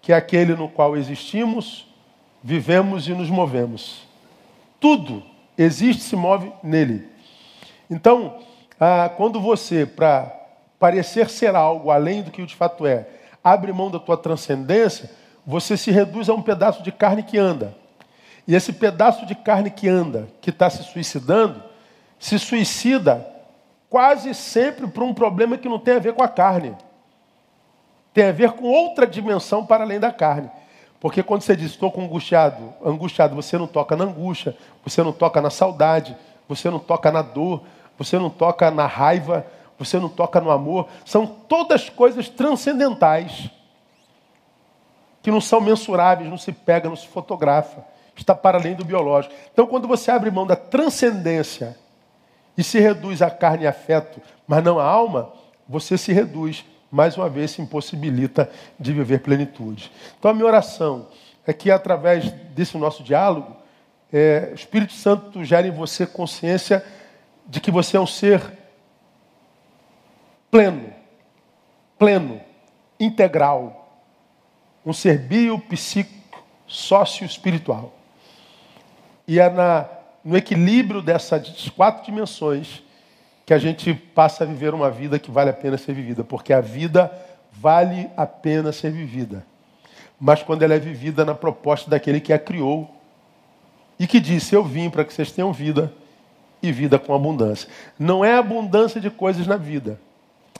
que é aquele no qual existimos vivemos e nos movemos. Tudo existe, se move nele. Então, ah, quando você, para parecer ser algo além do que de fato é, abre mão da tua transcendência, você se reduz a um pedaço de carne que anda. E esse pedaço de carne que anda, que está se suicidando, se suicida quase sempre por um problema que não tem a ver com a carne. Tem a ver com outra dimensão para além da carne. Porque quando você diz estou angustiado, angustiado, você não toca na angústia, você não toca na saudade, você não toca na dor, você não toca na raiva, você não toca no amor. São todas coisas transcendentais que não são mensuráveis, não se pega, não se fotografa. Está para além do biológico. Então, quando você abre mão da transcendência e se reduz à carne e afeto, mas não à alma, você se reduz mais uma vez se impossibilita de viver plenitude. Então a minha oração é que através desse nosso diálogo, é, o Espírito Santo gere em você consciência de que você é um ser pleno, pleno, integral, um ser bio, psíquico, sócio espiritual. E é na, no equilíbrio dessas quatro dimensões que a gente passa a viver uma vida que vale a pena ser vivida, porque a vida vale a pena ser vivida. Mas quando ela é vivida na proposta daquele que a criou e que disse: Eu vim para que vocês tenham vida e vida com abundância. Não é abundância de coisas na vida,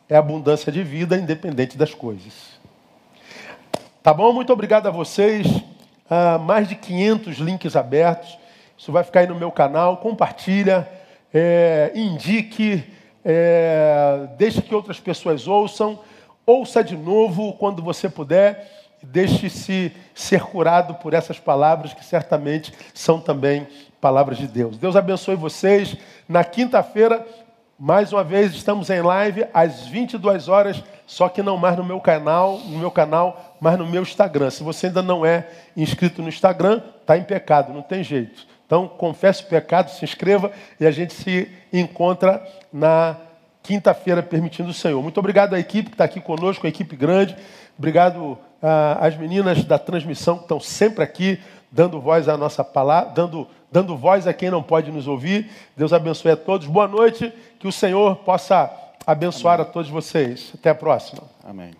é abundância de vida independente das coisas. Tá bom? Muito obrigado a vocês. Ah, mais de 500 links abertos. Isso vai ficar aí no meu canal. Compartilha é, indique, é, deixe que outras pessoas ouçam, ouça de novo quando você puder deixe-se ser curado por essas palavras que certamente são também palavras de Deus. Deus abençoe vocês. Na quinta-feira, mais uma vez, estamos em live às 22 horas, só que não mais no meu canal, no meu canal, mas no meu Instagram. Se você ainda não é inscrito no Instagram, está em pecado, não tem jeito. Então, confesse o pecado, se inscreva e a gente se encontra na quinta-feira, permitindo o Senhor. Muito obrigado à equipe que está aqui conosco, a equipe grande. Obrigado ah, às meninas da transmissão que estão sempre aqui, dando voz à nossa palavra, dando, dando voz a quem não pode nos ouvir. Deus abençoe a todos. Boa noite, que o Senhor possa abençoar Amém. a todos vocês. Até a próxima. Amém.